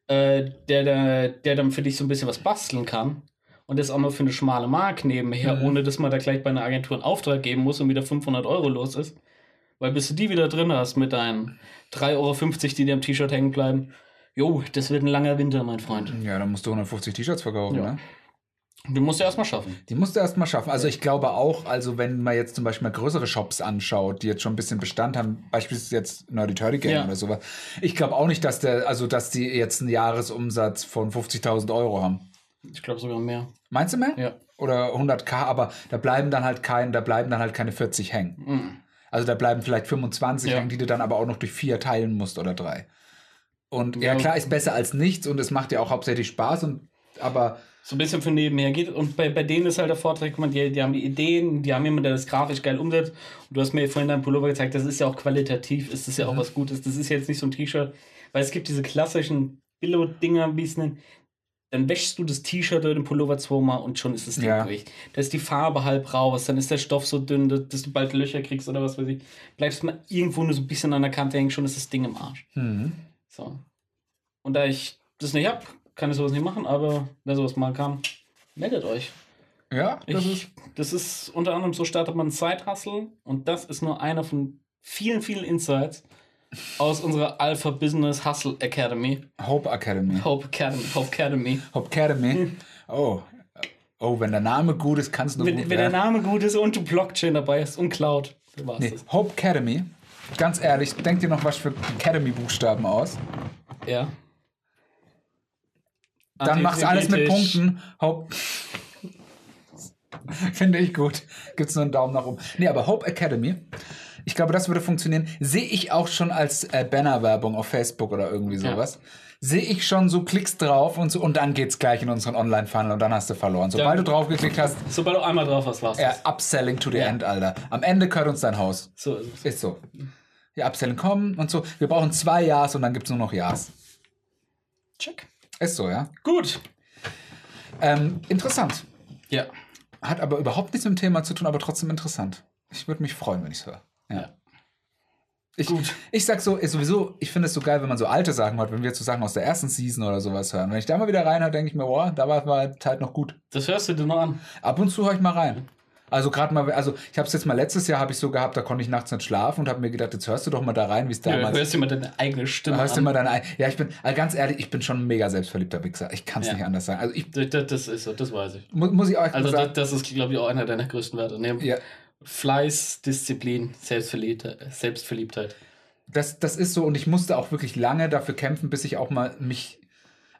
äh, der, der, der dann für dich so ein bisschen was basteln kann und das auch noch für eine schmale Mark nebenher, Mhm. ohne dass man da gleich bei einer Agentur einen Auftrag geben muss und wieder 500 Euro los ist. Weil bis du die wieder drin hast mit deinen 3,50 Euro, die dir am T-Shirt hängen bleiben, jo, das wird ein langer Winter, mein Freund. Ja, dann musst du 150 T-Shirts verkaufen, Ja. ne? Du musst ja erstmal schaffen. Die musst du erst mal schaffen. Also ich glaube auch, also wenn man jetzt zum Beispiel mal größere Shops anschaut, die jetzt schon ein bisschen Bestand haben, beispielsweise jetzt Nerdy Turdy Gang Ja. oder sowas, ich glaube auch nicht, dass der, also dass die jetzt einen Jahresumsatz von 50.000 Euro haben. Ich glaube sogar mehr. Meinst du mehr? Ja. Oder 100k, aber da bleiben dann halt kein, da bleiben dann halt keine 40 hängen. Mhm. Also da bleiben vielleicht 25 Ja. hängen, die du dann aber auch noch durch vier teilen musst oder drei. Und ja, Ja. klar, ist besser als nichts und es macht ja auch hauptsächlich Spaß und aber so ein bisschen von nebenher geht. Und bei, bei denen ist halt der Vorteil, guck mal, die, die haben die Ideen, die haben jemanden, der das grafisch geil umsetzt. Und du hast mir vorhin deinen Pullover gezeigt, das ist ja auch qualitativ, ist das ja auch was Gutes. Das ist jetzt nicht so ein T-Shirt, weil es gibt diese klassischen Billo-Dinger, wie es nennen. Dann wäschst du das T-Shirt oder den Pullover zweimal und schon ist das Ding Ja. durch. Da ist die Farbe halb raus, dann ist der Stoff so dünn, dass, du bald Löcher kriegst oder was weiß ich. Bleibst mal irgendwo nur so ein bisschen an der Kante hängen, schon ist das Ding im Arsch. hm. So. Und da ich das nicht hab, kann ich sowas nicht machen, aber wer sowas mal kann, meldet euch. ja, das ist Ich, das ist unter anderem so startet man Side-Hustle und das ist nur einer von vielen, vielen Insights aus unserer Alpha Business Hustle Academy. Hope Academy. Hope Academy. Hope Academy. Hope Academy. Oh. Oh, wenn der Name gut ist, kann es nur Wenn, gut wenn der. Name gut ist und du Blockchain dabei hast und Cloud, Nee, das. Hope Academy. Ganz ehrlich, denk dir noch was für Academy-Buchstaben aus. Ja. Dann machst du alles mit. Punkten. Hope. Finde ich gut. Gibt's nur einen Daumen nach oben. Nee, aber Hope Academy. Ich glaube, das würde funktionieren. Sehe ich auch schon als äh, Bannerwerbung auf Facebook oder irgendwie Ja. sowas. Sehe ich schon so Klicks drauf und so und dann geht's gleich in unseren Online-Funnel und dann hast du verloren. Sobald Ja. du drauf geklickt hast, Sobald du einmal drauf hast, war's ja, das. Upselling to the Ja. end, Alter. Am Ende gehört uns dein Haus. So ist es. Ist so. Ja, Upselling kommen und so. Wir brauchen zwei Ja's und dann gibt's nur noch Ja's. Check. Ist so, ja. Gut. Ähm, interessant. Ja. Hat aber überhaupt nichts mit dem Thema zu tun, aber trotzdem interessant. Ich würde mich freuen, wenn ich es höre. Ja. Ja. Ich, Gut. ich sag so, ist sowieso, ich finde es so geil, wenn man so alte Sachen hört, wenn wir jetzt so Sachen aus der ersten Season oder sowas hören. Wenn ich da mal wieder reinhöre, denke ich mir, boah, da war die Zeit noch gut. Das hörst du dir noch an. Ab und zu höre ich mal rein. Also gerade mal, also ich habe es jetzt mal letztes Jahr habe ich so gehabt, da konnte ich nachts nicht schlafen und habe mir gedacht, jetzt hörst du doch mal da rein, wie es Ja, damals. hörst du mal deine eigene Stimme hörst du mal deine, Ei- ja, ich bin, also ganz ehrlich, ich bin schon ein mega selbstverliebter Wichser. Ich kann es Ja. nicht anders sagen. Also ich Das, das, ist so, das weiß ich. mu muss ich auch Also sagen. das, das ist, glaube ich, auch einer deiner größten Werte. Ne? ja, Fleiß, Disziplin, Selbstverliebtheit. Selbstverliebtheit. Das, das ist so und ich musste auch wirklich lange dafür kämpfen, bis ich auch mal mich.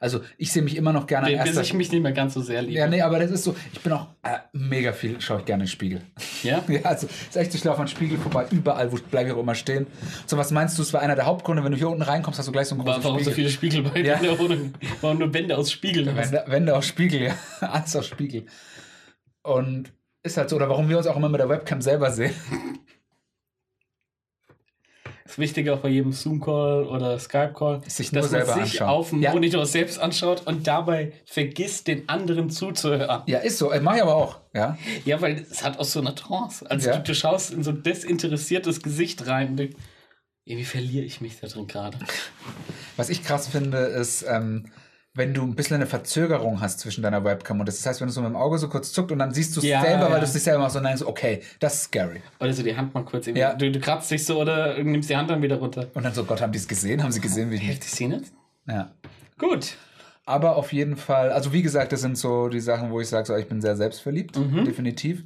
Also ich sehe mich immer noch gerne an Bis erster ich mich nicht mehr ganz so sehr liebe. Ja, nee, aber das ist so, ich bin auch äh, mega viel, schaue ich gerne in den Spiegel. Ja? Ja, also ist echt, ich laufe an den Spiegel vorbei, überall, wo ich bleibe ich auch immer stehen. So, was meinst du, es war einer der Hauptgründe, wenn du hier unten reinkommst, hast du gleich so einen großen Warum so Spiegel. viele Spiegel bei Ja. dir Wohnung? Warum nur Wände aus Spiegeln? hast? Wände, Wände aus Spiegel, ja. Alles aus Spiegel. Und ist halt so, oder warum wir uns auch immer mit der Webcam selber sehen. Ist wichtig auch bei jedem Zoom-Call oder Skype-Call, Sich dass man sich anschauen. auf dem Ja. Monitor selbst anschaut und dabei vergisst, den anderen zuzuhören. Ja, ist so, äh, mach ich aber auch, ja. Ja, weil es hat auch so eine Trance. Also Ja. du, du schaust in so ein desinteressiertes Gesicht rein und denkst, irgendwie verliere ich mich da drin gerade. Was ich krass finde, ist, ähm, wenn du ein bisschen eine Verzögerung hast zwischen deiner Webcam und das heißt, wenn du so mit dem Auge so kurz zuckt und dann siehst du es Ja, selber, weil ja. du es nicht selber machst und dann so, okay, das ist scary. Oder so die Hand mal kurz. Ja. Du, du kratzt dich so oder nimmst die Hand dann wieder runter. Und dann so, Gott, haben die es gesehen? Haben sie gesehen, wie ich. Heftig jetzt? Ja. Gut. Aber auf jeden Fall, also wie gesagt, das sind so die Sachen, wo ich sage, so, ich bin sehr selbstverliebt, Mhm. definitiv.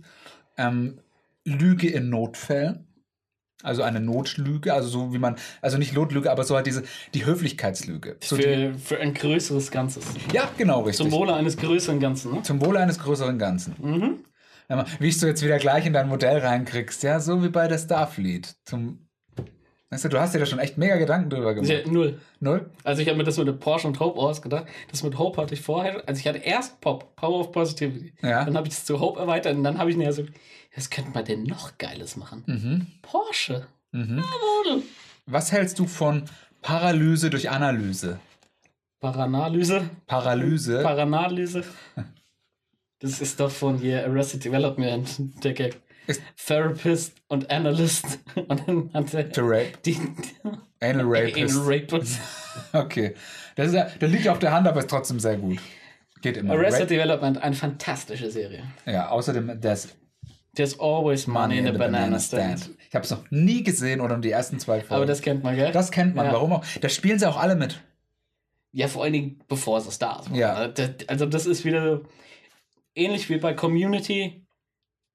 Ähm, Lüge in Notfällen. Also eine Notlüge, also so wie man, also nicht Notlüge, aber so halt diese, die Höflichkeitslüge. So die, Für, für ein größeres Ganzes. ja, genau, richtig. Zum Wohle eines größeren Ganzen, ne? Zum Wohle eines größeren Ganzen. Mhm. Wie ich so jetzt wieder gleich in dein Modell reinkriegst, ja, so wie bei der Starfleet. Zum Weißt du, du hast dir da schon echt mega Gedanken drüber gemacht. Ja, null. Null? Also ich habe mir das mit der Porsche und Hope ausgedacht. Das mit Hope hatte ich vorher. Also ich hatte erst Pop, Power of Positivity. Ja. Dann habe ich das zu Hope erweitert und dann habe ich mir so, was könnte man denn noch Geiles machen? Mhm. Porsche. Mhm. Jawohl. Was hältst du von Paralyse durch Analyse? Paranalyse. Paralyse? Paranalyse. Das ist doch von hier Arrested Development, der Gag. Ist- Therapist und Analyst. Und dann hat er to rape. die Anal Rapist. Anal Rapist. Okay. Das, ist ja, das liegt auf der Hand, aber ist trotzdem sehr gut. Geht immer. Arrested Ra- Development, eine fantastische Serie. ja, außerdem das There's always money in the banana stand. Ich habe es noch nie gesehen oder die ersten zwei Folgen. Aber das kennt man, gell? das kennt man. Ja. Warum auch? Da spielen sie auch alle mit. Ja, vor allen Dingen, bevor es Stars waren. Ja. Also, das ist wieder ähnlich wie bei Community.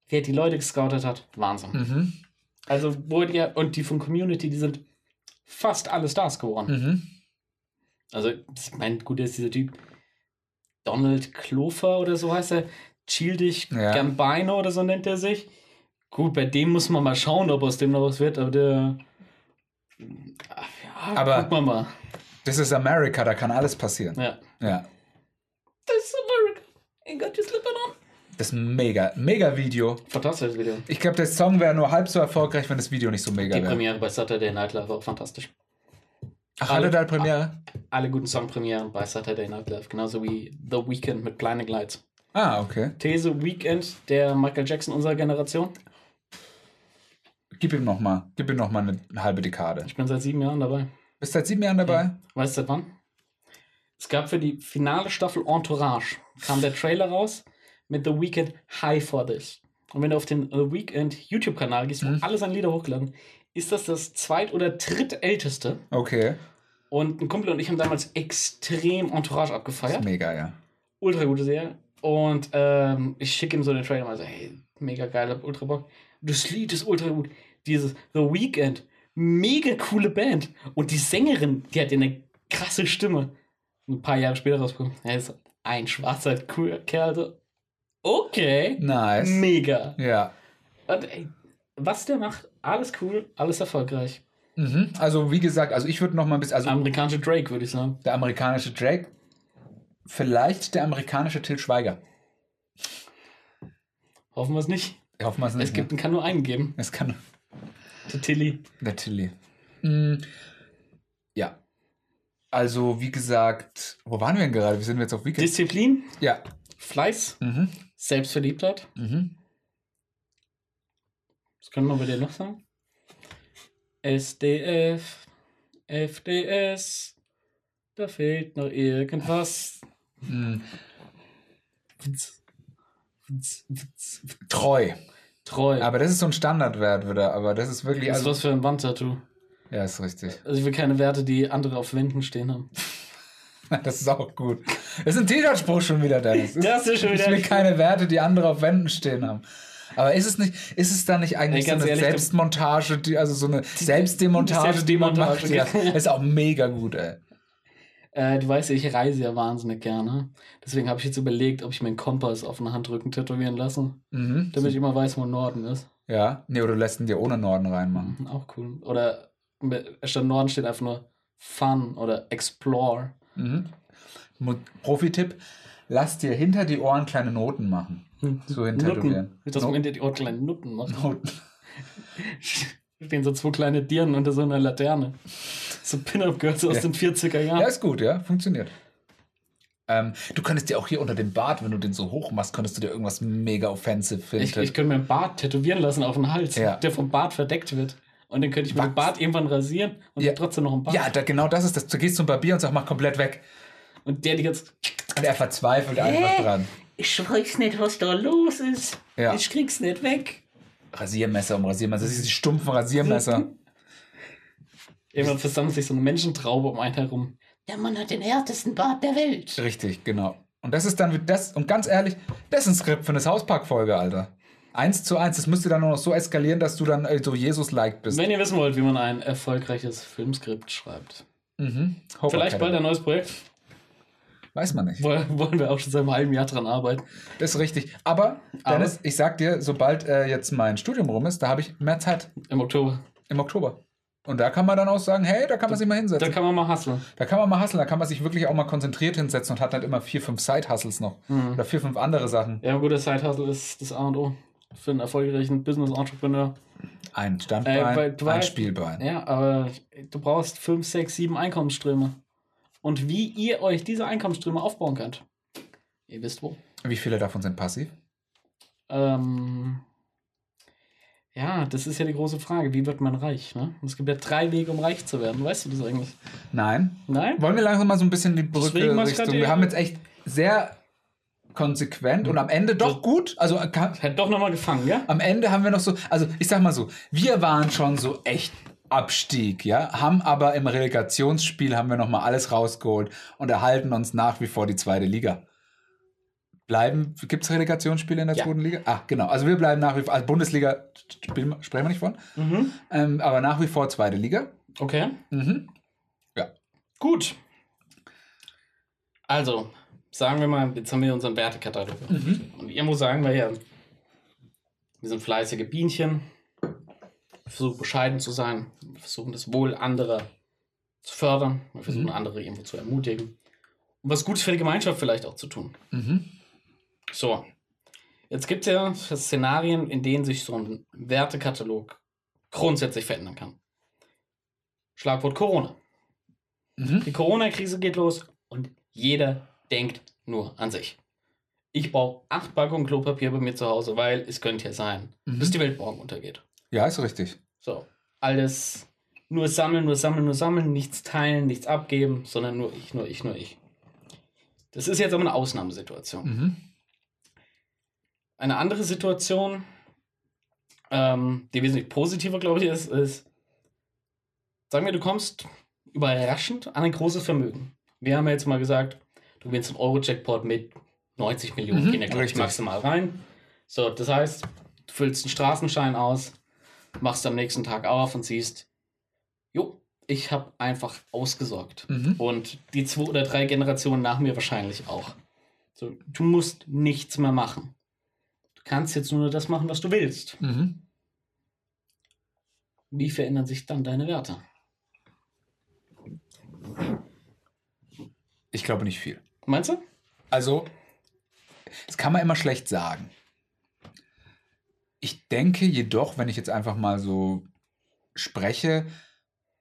Wer die Leute gescoutet hat, Wahnsinn. Mhm. Also, wurde ja, und die von Community, die sind fast alle Stars geworden. Mhm. Also, ich meine, gut, ist dieser Typ Donald Clover oder so heißt er. Childig Ja. Gambino oder so nennt er sich. Gut, bei dem muss man mal schauen, ob aus dem noch was wird, aber der. Ja, Aber- gucken wir mal. Das ist Amerika, da kann alles passieren. Ja. Ja. Das ist America. Ain't got your slipper on. Das ist ein mega, mega Video. Fantastisches Video. Ich glaube, der Song wäre nur halb so erfolgreich, wenn das Video nicht so mega Die wäre. Premiere bei Saturday Night Live war auch fantastisch. Ach, hatte da Premiere? Alle guten Songpremieren bei Saturday Night Live, genauso wie The Weeknd mit Blinding Lights. Ah, okay. These Weekend, der Michael Jackson unserer Generation. Gib ihm noch mal, gib ihm noch mal eine, eine halbe Dekade. Ich bin seit sieben Jahren dabei. Bist seit sieben Jahren dabei? Weißt du seit wann? Es gab für die finale Staffel Entourage, kam der Trailer raus mit The Weeknd High for This. Und wenn du auf den The Weeknd YouTube-Kanal gehst, wo Mhm. alle seine Lieder hochladen, ist das das zweit- oder drittälteste. Okay. Und ein Kumpel und ich haben damals extrem Entourage abgefeiert. ist mega, ja. Ultra gute Serie. Und ähm, ich schicke ihm so den Trailer mal so, hey, mega geil, hab ultra Bock. Das Lied ist ultra gut. Dieses The Weeknd, mega coole Band. Und die Sängerin, die hat ja eine krasse Stimme. Ein paar Jahre später rausgekommen. Er ist ein schwarzer cooler Kerl. So. Okay. Nice. Mega. Ja. Und ey, was der macht, alles cool, alles erfolgreich. Mhm. Also, wie gesagt, also ich würde noch mal ein bisschen, also Amerikanische Drake, würde ich sagen. der amerikanische Drake, vielleicht der amerikanische Till Schweiger. Hoffen wir es nicht. Ich hoffe mal, es nicht. Es gibt, kann nur einen geben. ne? Es kann Der Tilly. der Tilly. Mhm. Ja. Also, wie gesagt, wo waren wir denn gerade? Wie sind wir jetzt auf Weekend? Disziplin, ja. Fleiß, Mhm. Selbstverliebtheit. Mhm. Was können wir bei dir noch sagen? SDF, FDS, da fehlt noch irgendwas. Witz. Treu. Treu. Aber das ist so ein Standardwert wieder, aber das ist wirklich. das ist Also, was für ein Wandtattoo. ja, ist richtig. Also ich will keine Werte, die andere auf Wänden stehen haben. Das ist auch gut. Das ist ein T-Shirt-Spruch schon wieder, Dennis. Das ist schon Ich wieder- will keine Werte, die andere auf Wänden stehen haben. Aber ist es nicht, ist es da nicht eigentlich Ey, ganz so eine ehrlich, Selbstmontage, die, also so eine Selbstdemontage, die man macht? Selbstdemontage, Ja, ist auch mega gut, ey. Äh, du weißt ja, ich reise ja wahnsinnig gerne. Deswegen habe ich jetzt überlegt, ob ich mir einen Kompass auf den Handrücken tätowieren lasse, Mhm. damit ich immer weiß, wo Norden ist. Ja, nee, oder du lässt ihn dir ohne Norden reinmachen. Mhm, Auch cool. Oder statt Norden steht einfach nur Fun oder Explore. Mhm. Profi-Tipp, lass dir hinter die Ohren kleine Noten machen. So hin tätowieren. Nutten. Das No- man hinter die Ohren kleine Nutten macht. Noten. Stehen so zwei kleine Dirnen unter so einer Laterne. So Pin-Up-Girls aus Ja. den 40er Jahren. Ja, ist gut, ja, funktioniert. Ähm, du könntest dir auch hier unter dem Bart, wenn du den so hoch machst, könntest du dir irgendwas mega offensive finden. Ich, ich könnte mir einen Bart tätowieren lassen auf den Hals, Ja. der vom Bart verdeckt wird. Und dann könnte ich Was? Bart irgendwann rasieren und Ja. trotzdem noch einen Bart. ja, da, genau das ist das. Du gehst zum Barbier und sagst, mach komplett weg. Und der die jetzt. Und er verzweifelt einfach dran. Ich weiß nicht, was da los ist. Ja. Ich krieg's nicht weg. Rasiermesser um Rasiermesser. Das ist die stumpfen Rasiermesser. Irgendwann versammelt sich so eine Menschentraube um einen herum. Der Mann hat den härtesten Bart der Welt. Richtig, genau. Und das ist dann das, und ganz ehrlich, das ist ein Skript für eine Hauspark-Folge, Alter. Eins zu eins, das müsste dann nur noch so eskalieren, dass du dann äh, so Jesus-like bist. Wenn ihr wissen wollt, wie man ein erfolgreiches Filmskript schreibt. Mhm. Vielleicht bald ein neues Projekt. Weiß man nicht. Woll- Wollen wir auch schon seit einem halben Jahr dran arbeiten. Das ist richtig. Aber, Aber- Dennis, ich sag dir, sobald äh, jetzt mein Studium rum ist, da habe ich mehr Zeit Im Oktober. im Oktober. Und da kann man dann auch sagen, hey, da kann man sich mal Da hinsetzen. kann man mal hustlen. Da kann man mal hustlen, da kann man sich wirklich auch mal konzentriert hinsetzen und hat dann immer vier, fünf Side-Hustles noch. Mhm. Oder vier, fünf andere Sachen. Ja, ein guter Side-Hustle ist das A und O für einen erfolgreichen Business-Entrepreneur. Ein Äh, Standbein, weil du ein Spielbein. Ja, aber du brauchst 5, 6, 7 Einkommensströme. Und wie ihr euch diese Einkommensströme aufbauen könnt, ihr wisst wo. Wie viele davon sind passiv? Ähm, ja, das ist ja die große Frage. Wie wird man reich? Ne? Es gibt ja drei Wege, um reich zu werden. Weißt du das eigentlich? Nein. Nein? Wollen wir langsam mal so ein bisschen die Brücke Richtung. Wir haben jetzt echt sehr konsequent und am Ende doch gut. Also kann, Hat doch nochmal gefangen, ja? am Ende haben wir noch so, also ich sag mal so, wir waren schon so echt Abstieg, ja, haben aber im Relegationsspiel haben wir noch mal alles rausgeholt und erhalten uns nach wie vor die zweite Liga. Bleiben, gibt es Relegationsspiele in der Ja. zweiten Liga? Ah, genau. Also wir bleiben nach wie vor, also Bundesliga spielen, sprechen wir nicht von, Mhm. ähm, aber nach wie vor zweite Liga. Okay. Mhm. Gut. Also, sagen wir mal, jetzt haben wir unseren Wertekatalog. Und irgendwo sagen wir ja, wir sind fleißige Bienchen, wir versuchen bescheiden zu sein, wir versuchen das Wohl anderer zu fördern, wir versuchen Mhm. andere irgendwo zu ermutigen und was Gutes für die Gemeinschaft vielleicht auch zu tun. Mhm. So, jetzt gibt es ja Szenarien, in denen sich so ein Wertekatalog grundsätzlich verändern kann. Schlagwort Corona. Mhm. Die Corona-Krise geht los und jeder denkt nur an sich. Ich brauche acht Packungen Klopapier bei mir zu Hause, weil es könnte ja sein, Mhm. dass die Welt morgen untergeht. Ja, ist richtig. So, alles nur sammeln, nur sammeln, nur sammeln, nichts teilen, nichts abgeben, sondern nur ich, nur ich, nur ich. Das ist jetzt aber eine Ausnahmesituation. Mhm. Eine andere Situation, ähm, die wesentlich positiver, glaube ich, ist, ist, sagen wir, du kommst überraschend an ein großes Vermögen. Wir haben ja jetzt mal gesagt, du gewinnst einen Euro-Jackpot mit 90 Millionen, Mhm, gehen ja, glaube ich, maximal rein. So, das heißt, du füllst einen Straßenschein aus, machst am nächsten Tag auf und siehst, jo, ich habe einfach ausgesorgt. Mhm. Und die zwei oder drei Generationen nach mir wahrscheinlich auch. So, du musst nichts mehr machen. Du kannst jetzt nur das machen, was du willst. Mhm. Wie verändern sich dann deine Werte? Ich glaube nicht viel. Meinst du? Also, das kann man immer schlecht sagen. Ich denke jedoch, wenn ich jetzt einfach mal so spreche,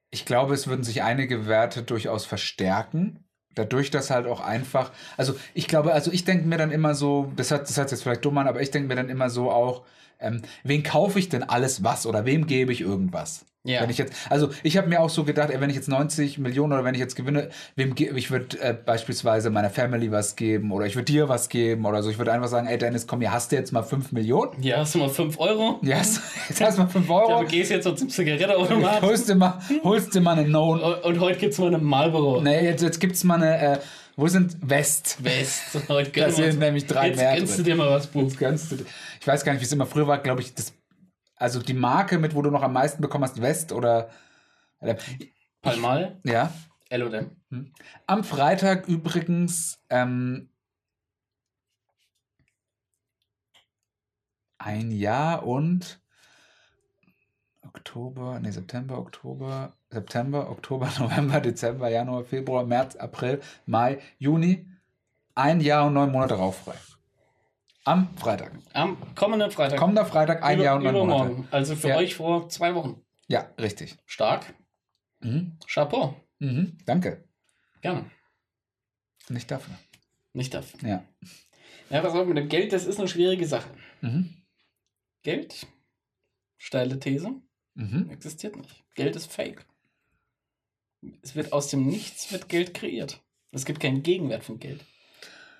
ich glaube, es würden sich einige Werte durchaus verstärken. Dadurch, dass halt auch einfach, also ich glaube, also ich denke mir dann immer so, das hat das sich jetzt vielleicht dumm an, aber ich denke mir dann immer so auch, ähm, wen kaufe ich denn alles was oder wem gebe ich irgendwas? Ja. Wenn ich jetzt, also ich habe mir auch so gedacht, ey, wenn ich jetzt 90 Millionen oder wenn ich jetzt gewinne, wem ge- ich würde äh, beispielsweise meiner Family was geben oder ich würde dir was geben oder so. Ich würde einfach sagen, ey Dennis, komm, hier hast du jetzt mal 5 Millionen. Ja, hast du mal 5 Euro? Ja, jetzt jetzt hast du mal 5 Ja, Euro. du gehst jetzt zum Zigarettenautomat Holst dir mal, holst dir mal eine No. und, und heute gibt es mal eine Marlboro. Nee, jetzt, jetzt gibt's mal eine, äh, wo sind West? West. Heute Da sind nämlich drei jetzt mehr gönnst du drin. dir mal was, Buch. Jetzt gönnst du, ich weiß gar nicht, wie es immer früher war, glaube ich, das, also die Marke, mit wo du noch am meisten bekommen hast, West oder, äh, Palmal, ja. L&M. Am Freitag übrigens ähm, ein Jahr und Oktober, nee, September, Oktober, September, Oktober, November, Dezember, Januar, Februar, März, April, Mai, Juni. Ein Jahr und neun Monate rauffrei. Am Freitag. Am kommenden Freitag. Kommender Freitag, ein Über- Jahr und neun Monate. übermorgen. Also für Ja. euch vor zwei Wochen. Ja, richtig. Stark. Mhm. Chapeau. Mhm. Danke. Gerne. Nicht dafür. Nicht dafür. Ja. Ja, was auch mit dem Geld, das ist eine schwierige Sache. Mhm. Geld, steile These, Mhm. existiert nicht. Geld ist fake. Es wird aus dem Nichts wird Geld kreiert. Es gibt keinen Gegenwert von Geld.